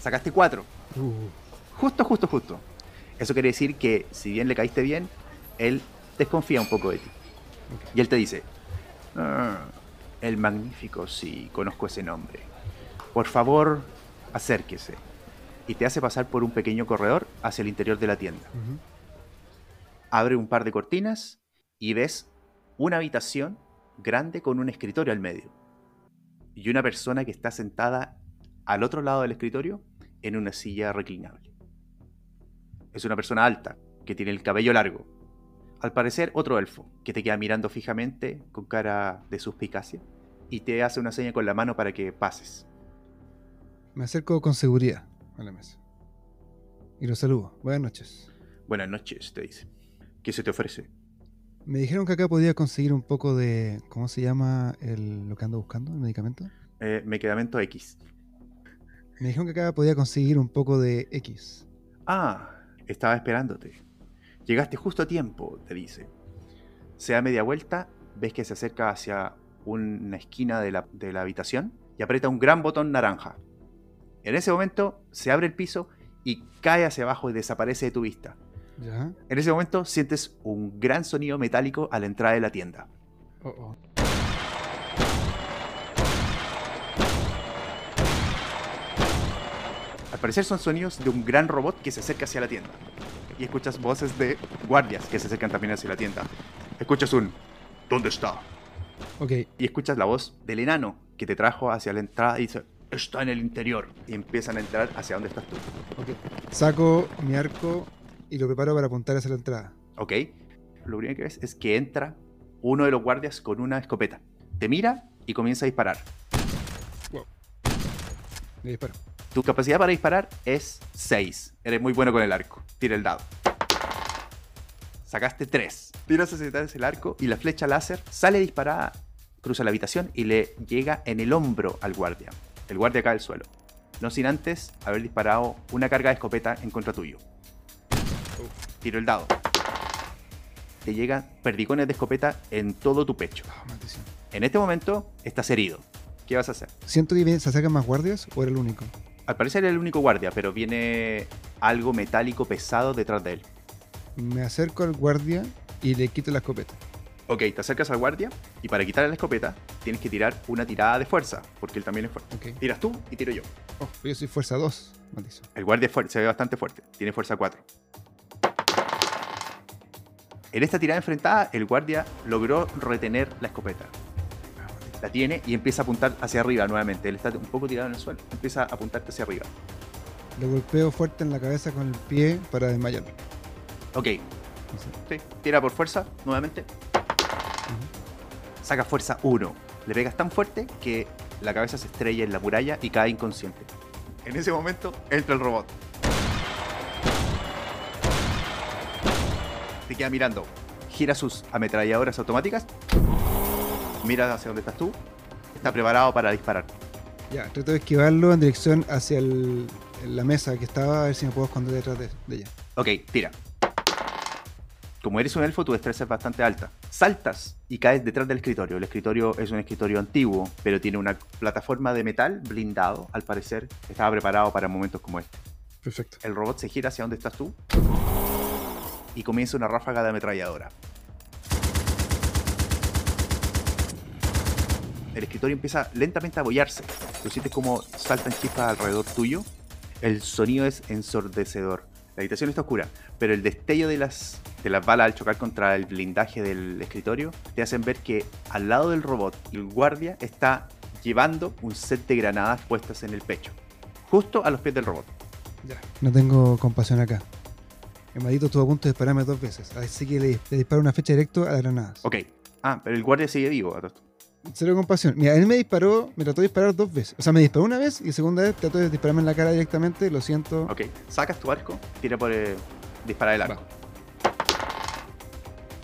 Sacaste 4. Uh, Justo, justo, justo. Eso quiere decir que si bien le caíste bien, él desconfía un poco de ti. Y él te dice, "Ah, el magnífico, sí, conozco ese nombre. Por favor, acérquese. Y te hace pasar por un pequeño corredor hacia el interior de la tienda. Abre un par de cortinas y ves una habitación grande con un escritorio al medio. Y una persona que está sentada al otro lado del escritorio en una silla reclinable. Es una persona alta, que tiene el cabello largo. Al parecer, otro elfo, que te queda mirando fijamente con cara de suspicacia y te hace una seña con la mano para que pases. Me acerco con seguridad a la mesa. Y lo saludo. Buenas noches. Buenas noches, te dice. ¿Qué se te ofrece? Me dijeron que acá podía conseguir un poco de. ¿Cómo se llama el, lo que ando buscando? ¿El medicamento? Eh, medicamento X. Me dijeron que acá podía conseguir un poco de X. Ah, estaba esperándote. Llegaste justo a tiempo, te dice. Se da media vuelta, ves que se acerca hacia una esquina de la, de la habitación y aprieta un gran botón naranja. En ese momento se abre el piso y cae hacia abajo y desaparece de tu vista. ¿Ya? En ese momento sientes un gran sonido metálico a la entrada de la tienda. Oh, oh. Al parecer son sonidos de un gran robot que se acerca hacia la tienda. Y escuchas voces de guardias que se acercan también hacia la tienda. Escuchas un ¿Dónde está? Ok, y escuchas la voz del enano que te trajo hacia la entrada y dice, está en el interior. Y empiezan a entrar hacia donde estás tú. ok. Saco mi arco y lo preparo para apuntar hacia la entrada. ¿Ok? Lo primero que ves es que entra uno de los guardias con una escopeta. Te mira y comienza a disparar. Le disparo. Tu capacidad para disparar es 6. Eres muy bueno con el arco. Tira el dado. Sacaste 3. Tiras hacia atrás el arco y la flecha láser sale disparada cruza la habitación y le llega en el hombro al guardia. El guardia cae al suelo. No sin antes haber disparado una carga de escopeta en contra tuyo. Tiro el dado. Te llegan perdigones de escopeta en todo tu pecho. Ah. En este momento estás herido. ¿Qué vas a hacer? ¿Siento que se acercan más guardias o era el único? Al parecer era el único guardia, pero viene algo metálico pesado detrás de él. Me acerco al guardia y le quito la escopeta. Ok, te acercas al guardia y para quitarle la escopeta tienes que tirar una tirada de fuerza, porque él también es fuerte. Tiras tú y tiro yo. Oh, yo soy fuerza 2, maldición. El guardia es fuerte, se ve bastante fuerte, tiene fuerza 4. En esta tirada enfrentada, el guardia logró retener la escopeta. La tiene y empieza a apuntar hacia arriba nuevamente. Él está un poco tirado en el suelo. Empieza a apuntarte hacia arriba. Le golpeo fuerte en la cabeza con el pie para desmayarlo. Ok, sí, tira por fuerza nuevamente. Saca fuerza 1. Le pegas tan fuerte que la cabeza se estrella en la muralla y cae inconsciente. En ese momento entra el robot. Te queda mirando. Gira sus ametralladoras automáticas. Mira hacia donde estás tú. Está preparado para disparar. Ya, trato de esquivarlo en dirección hacia el- la mesa que estaba, a ver si me puedo esconder detrás de, de ella. Ok, tira. Como eres un elfo, tu destreza es bastante alta. Saltas y caes detrás del escritorio. El escritorio es un escritorio antiguo, pero tiene una plataforma de metal blindado. Al parecer, estaba preparado para momentos como este. Perfecto. El robot se gira hacia donde estás tú y comienza una ráfaga de ametralladora. El escritorio empieza lentamente a abollarse. Tú sientes como saltan chispas alrededor tuyo. El sonido es ensordecedor. La habitación está oscura, pero el destello de las, de las balas al chocar contra el blindaje del escritorio te hacen ver que al lado del robot, el guardia está llevando un set de granadas puestas en el pecho, justo a los pies del robot. Ya. No tengo compasión acá. El maldito estuvo a punto de dispararme dos veces, así que le, le disparo una flecha directo a las granadas. Ok. Ah, pero el guardia sigue vivo. a todo esto. Cero compasión. Mira, él me disparó, me trató de disparar dos veces. O sea, me disparó una vez y segunda vez trató de dispararme en la cara directamente. Lo siento. Ok. Sacas tu arco, tira por eh, disparar el arco.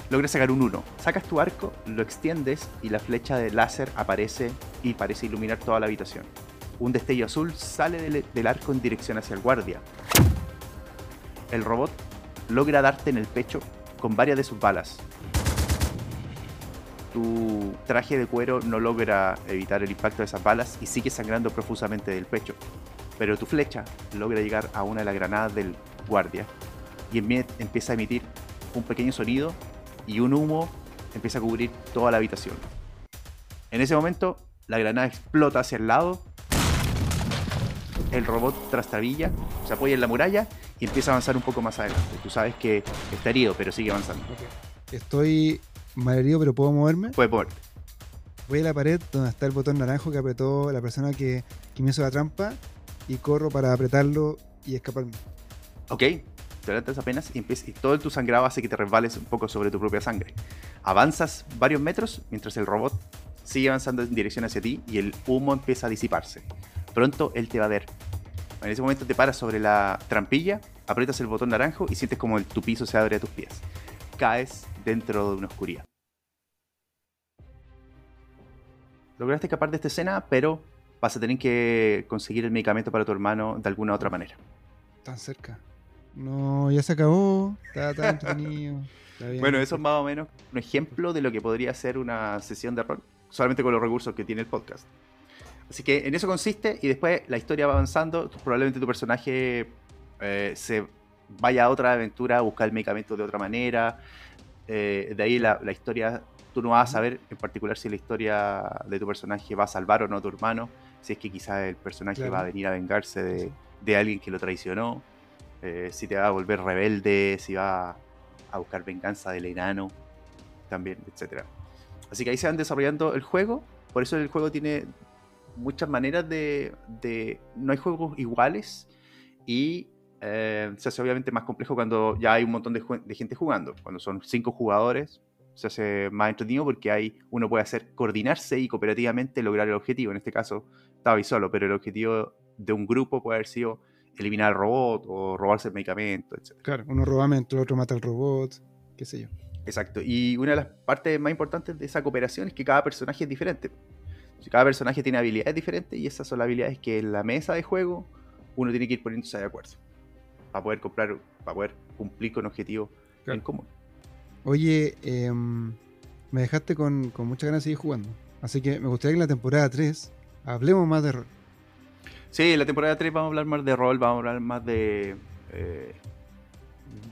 Logras sacar un 1. Sacas tu arco, lo extiendes y la flecha de láser aparece y parece iluminar toda la habitación. Un destello azul sale del, del arco en dirección hacia el guardia. El robot logra darte en el pecho con varias de sus balas. Tu traje de cuero no logra evitar el impacto de esas balas y sigue sangrando profusamente del pecho. Pero tu flecha logra llegar a una de las granadas del guardia y empieza a emitir un pequeño sonido y un humo empieza a cubrir toda la habitación. En ese momento, la granada explota hacia el lado. El robot trastabilla, se apoya en la muralla y empieza a avanzar un poco más adelante. Tú sabes que está herido, pero sigue avanzando. Ok. Estoy malherido, pero puedo moverme. Puede moverte. Voy a la pared donde está el botón naranjo que apretó la persona que, que me hizo la trampa y corro para apretarlo y escaparme. Ok, te adelantas apenas y, y todo tu sangrado hace que te resbales un poco sobre tu propia sangre. Avanzas varios metros mientras el robot sigue avanzando en dirección hacia ti y el humo empieza a disiparse. Pronto él te va a ver. En ese momento te paras sobre la trampilla, aprietas el botón naranjo y sientes como el, tu piso se abre a tus pies. Caes dentro de una oscuridad. Lograste escapar de esta escena, pero vas a tener que conseguir el medicamento para tu hermano de alguna otra manera. Tan cerca. No, ya se acabó. Estaba tan entretenido. Está. Bueno, eso es más o menos un ejemplo de lo que podría ser una sesión de rol, solamente con los recursos que tiene el podcast. Así que en eso consiste y después la historia va avanzando, probablemente tu personaje eh, se vaya a otra aventura a buscar el medicamento de otra manera, eh, de ahí la, la historia, tú no vas a saber en particular si la historia de tu personaje va a salvar o no a tu hermano, si es que quizás el personaje Claro. va a venir a vengarse de, de alguien que lo traicionó, eh, si te va a volver rebelde, si va a buscar venganza del enano, también, etc. Así que ahí se van desarrollando el juego, por eso el juego tiene muchas maneras de... de- no hay juegos iguales y eh, se hace obviamente más complejo cuando ya hay un montón de, gente jugando. Cuando son cinco jugadores se hace más entretenido porque hay, uno puede hacer coordinarse y cooperativamente lograr el objetivo. En este caso estaba ahí solo, pero el objetivo de un grupo puede haber sido eliminar al robot o robarse el medicamento, etc. Claro, uno roba el otro mata al robot. Qué sé yo. Exacto. Y una de las partes más importantes de esa cooperación es que cada personaje es diferente. Cada personaje tiene habilidades diferentes y esas son las habilidades que en la mesa de juego uno tiene que ir poniéndose de acuerdo para poder comprar, para poder cumplir con objetivos en común. Oye, em, me dejaste con, con muchas ganas de seguir jugando. Así que me gustaría que en la temporada 3 hablemos más de rol. Sí, en la temporada 3 vamos a hablar más de rol, vamos a hablar más de, eh,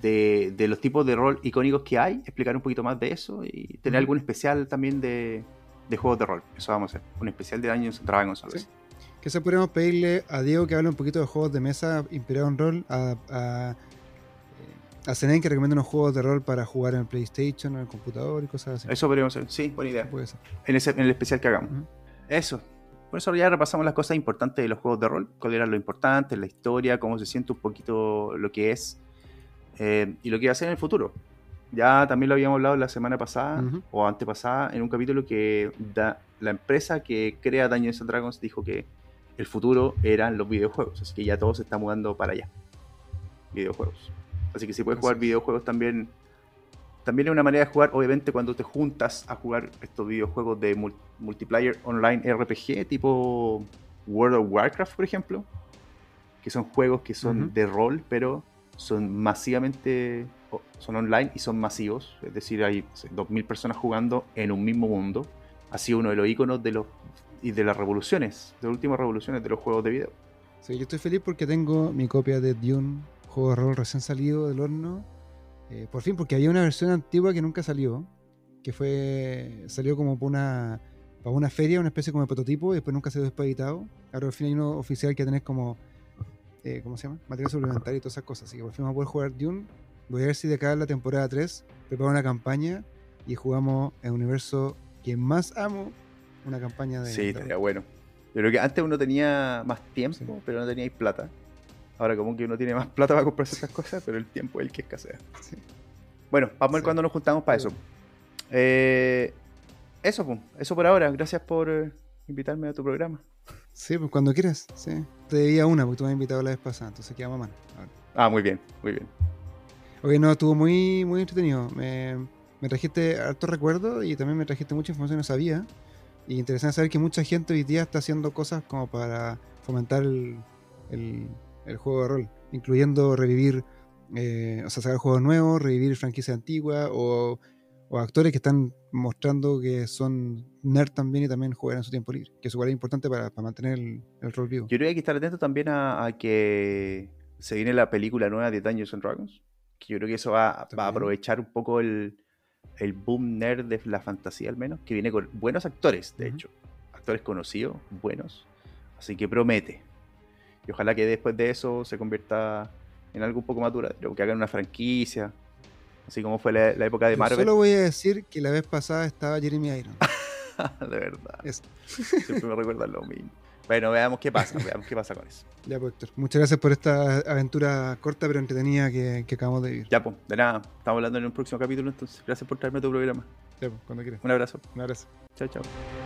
de, de los tipos de rol icónicos que hay, explicar un poquito más de eso y tener algún especial también de, de juegos de rol. Eso vamos a hacer. Un especial de Dungeons and Dragons. Sí. Se podríamos pedirle a Diego que hable un poquito de juegos de mesa inspirados en rol, a, a, eh, a que recomienda unos juegos de rol para jugar en el PlayStation, en el computador y cosas así. Eso podríamos hacer. Sí, buena idea. Puede ser. En, ese, en el especial que hagamos. Eso. Por eso ya repasamos las cosas importantes de los juegos de rol, cuál era lo importante, la historia, cómo se siente un poquito lo que es eh, y lo que va a ser en el futuro. Ya también lo habíamos hablado la semana pasada Ujú. o antepasada en un capítulo que da, la empresa que crea Dungeons Dragons dijo que el futuro eran los videojuegos, así que ya todo se está mudando para allá. Videojuegos. Así que si puedes jugar videojuegos también también es una manera de jugar, obviamente, cuando te juntas a jugar estos videojuegos de mul- multiplayer online RPG, tipo World of Warcraft, por ejemplo, que son juegos que son de rol, pero son masivamente, son online y son masivos, es decir, hay no sé, 2.000 personas jugando en un mismo mundo. Ha sido uno de los iconos de los y de las revoluciones, de las últimas revoluciones de los juegos de video. Sí, yo estoy feliz porque tengo mi copia de Dune, juego de rol recién salido del horno. Eh, por fin, porque había una versión antigua que nunca salió, que fue salió como para una, para una feria, una especie como de prototipo, y después nunca se después editado. Ahora al fin hay uno oficial que tenés como, eh, ¿cómo se llama? Material suplementario y todas esas cosas. Así que por fin vamos a poder jugar Dune. Voy a ver si de acá en la temporada 3 preparo una campaña y jugamos el universo que más amo, una campaña de... Sí, estaría bueno. Yo creo que antes uno tenía más tiempo, Sí. pero no teníais plata. Ahora como que uno tiene más plata para comprarse esas cosas, pero el tiempo es el que escasea. Sí. Bueno, vamos a ver Sí. cuándo nos juntamos para eso. Eh, eso, pues, eso por ahora. Gracias por eh, invitarme a tu programa. Sí, pues cuando quieras, sí. Te debía una porque tú me has invitado la vez pasada, entonces quedamos mano. Ah, muy bien, muy bien. Ok, no, estuvo muy, muy entretenido. Me, me trajiste harto recuerdo y también me trajiste mucha información que no sabía. Y interesante saber que mucha gente hoy día está haciendo cosas como para fomentar el, el- el juego de rol, incluyendo revivir, eh, o sea, sacar juegos nuevos, revivir franquicias antiguas o, o actores que están mostrando que son nerd también y también juegan en su tiempo libre, que eso igual es importante para, para mantener el, el rol vivo. Yo creo que hay que estar atento también a, a que se viene la película nueva de Dungeons and Dragons. Que yo creo que eso va, va a aprovechar un poco el, el boom nerd de la fantasía, al menos. Que viene con buenos actores, de hecho. Actores conocidos, buenos. Así que promete. Y ojalá que después de eso se convierta en algo un poco más duradero. Que hagan una franquicia. Así como fue la, la época de Yo Marvel. solo voy a decir que la vez pasada estaba Jeremy Irons. de verdad. Eso. Siempre me recuerdan lo mismo. Bueno, veamos qué pasa. Veamos qué pasa con eso. Ya, pues, Héctor. Muchas gracias por esta aventura corta pero entretenida que, que acabamos de vivir. Ya, pues, de nada. Estamos hablando en un próximo capítulo entonces. Gracias por traerme a tu programa. Ya, pues, cuando quieras. Un abrazo. Un abrazo. Chao, chao.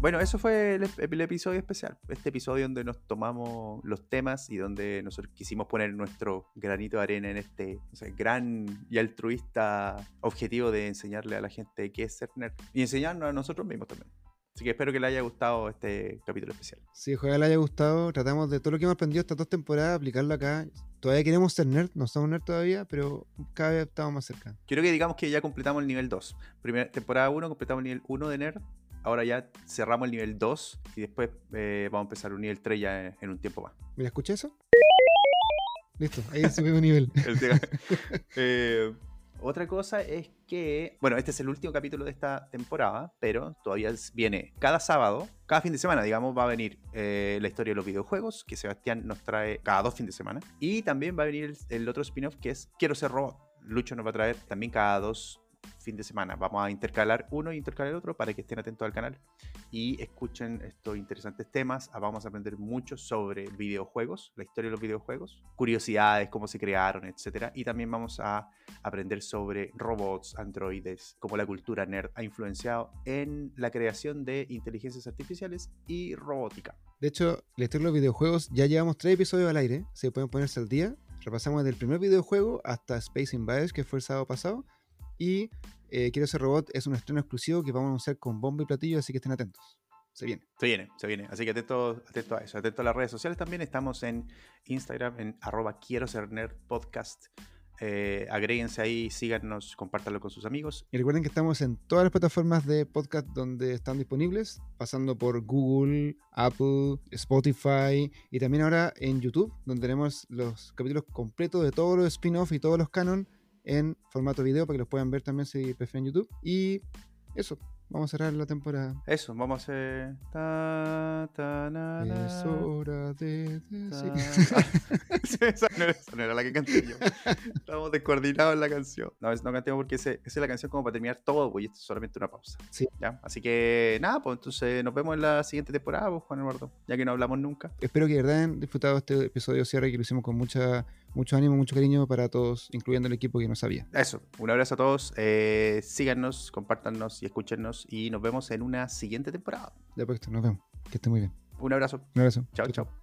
Bueno, eso fue el, el episodio especial. Este episodio donde nos tomamos los temas y donde nosotros quisimos poner nuestro granito de arena en este no sé, gran y altruista objetivo de enseñarle a la gente qué es ser nerd y enseñarnos a nosotros mismos también. Así que espero que les haya gustado este capítulo especial. Si ojalá le haya gustado, tratamos de todo lo que hemos aprendido estas dos temporadas, aplicarlo acá. Todavía queremos ser nerd, no somos nerd todavía, pero cada vez estamos más cerca. Quiero que digamos que ya completamos el nivel 2. Primera temporada 1 completamos el nivel 1 de Nerd. Ahora ya cerramos el nivel 2 y después eh, vamos a empezar un nivel 3 ya en, en un tiempo más. Mira, ¿escuché eso? Listo, ahí subimos un nivel. Eh, otra cosa es que, bueno, este es el último capítulo de esta temporada, pero todavía viene cada sábado, cada fin de semana, digamos, va a venir eh, la historia de los videojuegos, que Sebastián nos trae cada dos fines de semana. Y también va a venir el, el otro spin-off que es Quiero ser robot. Lucho nos va a traer también cada dos fin de semana. Vamos a intercalar uno y intercalar otro para que estén atentos al canal y escuchen estos interesantes temas. Ah, Vamos a aprender mucho sobre videojuegos, la historia de los videojuegos, curiosidades, cómo se crearon, etcétera. Y también vamos a aprender sobre robots, androides, cómo la cultura nerd ha influenciado en la creación de inteligencias artificiales y robótica. De hecho, la historia de los videojuegos, ya llevamos tres episodios al aire, se pueden ponerse al día. Repasamos desde el primer videojuego hasta Space Invaders, que fue el sábado pasado. Y eh, Quiero ser robot es un estreno exclusivo que vamos a anunciar con bombo y platillo, así que estén atentos. Se viene. Se viene, se viene. Así que atento, atento a eso. Atento a las redes sociales también. Estamos en Instagram, en arroba quiero ser nerd podcast. Eh, agréguense ahí, síganos, compártanlo con sus amigos. Y recuerden que estamos en todas las plataformas de podcast donde están disponibles, pasando por Google, Apple, Spotify y también ahora en YouTube, donde tenemos los capítulos completos de todos los spin-off y todos los canon en formato video para que los puedan ver también si prefieren YouTube. Y eso, vamos a cerrar la temporada. Eso, vamos a hacer. Ta, ta, na, na, Es hora de ta. decir. Sí, esa, no era, esa no era la que canté yo. Estábamos descoordinados en la canción. No, no cantemos porque ese- esa es la canción como para terminar todo, pues, y esto es solamente una pausa. Sí. ¿Ya? Así que nada, pues entonces nos vemos en la siguiente temporada, pues, Juan Eduardo, ya que no hablamos nunca. Espero que de verdad hayan disfrutado este episodio cierre que lo hicimos con mucha, mucho ánimo, mucho cariño para todos, incluyendo el equipo que no sabía. Eso, un abrazo a todos, eh, síganos, compártanos y escúchenos y nos vemos en una siguiente temporada. De apuesto, nos vemos. Que esté muy bien. Un abrazo, Un abrazo. chao, chao.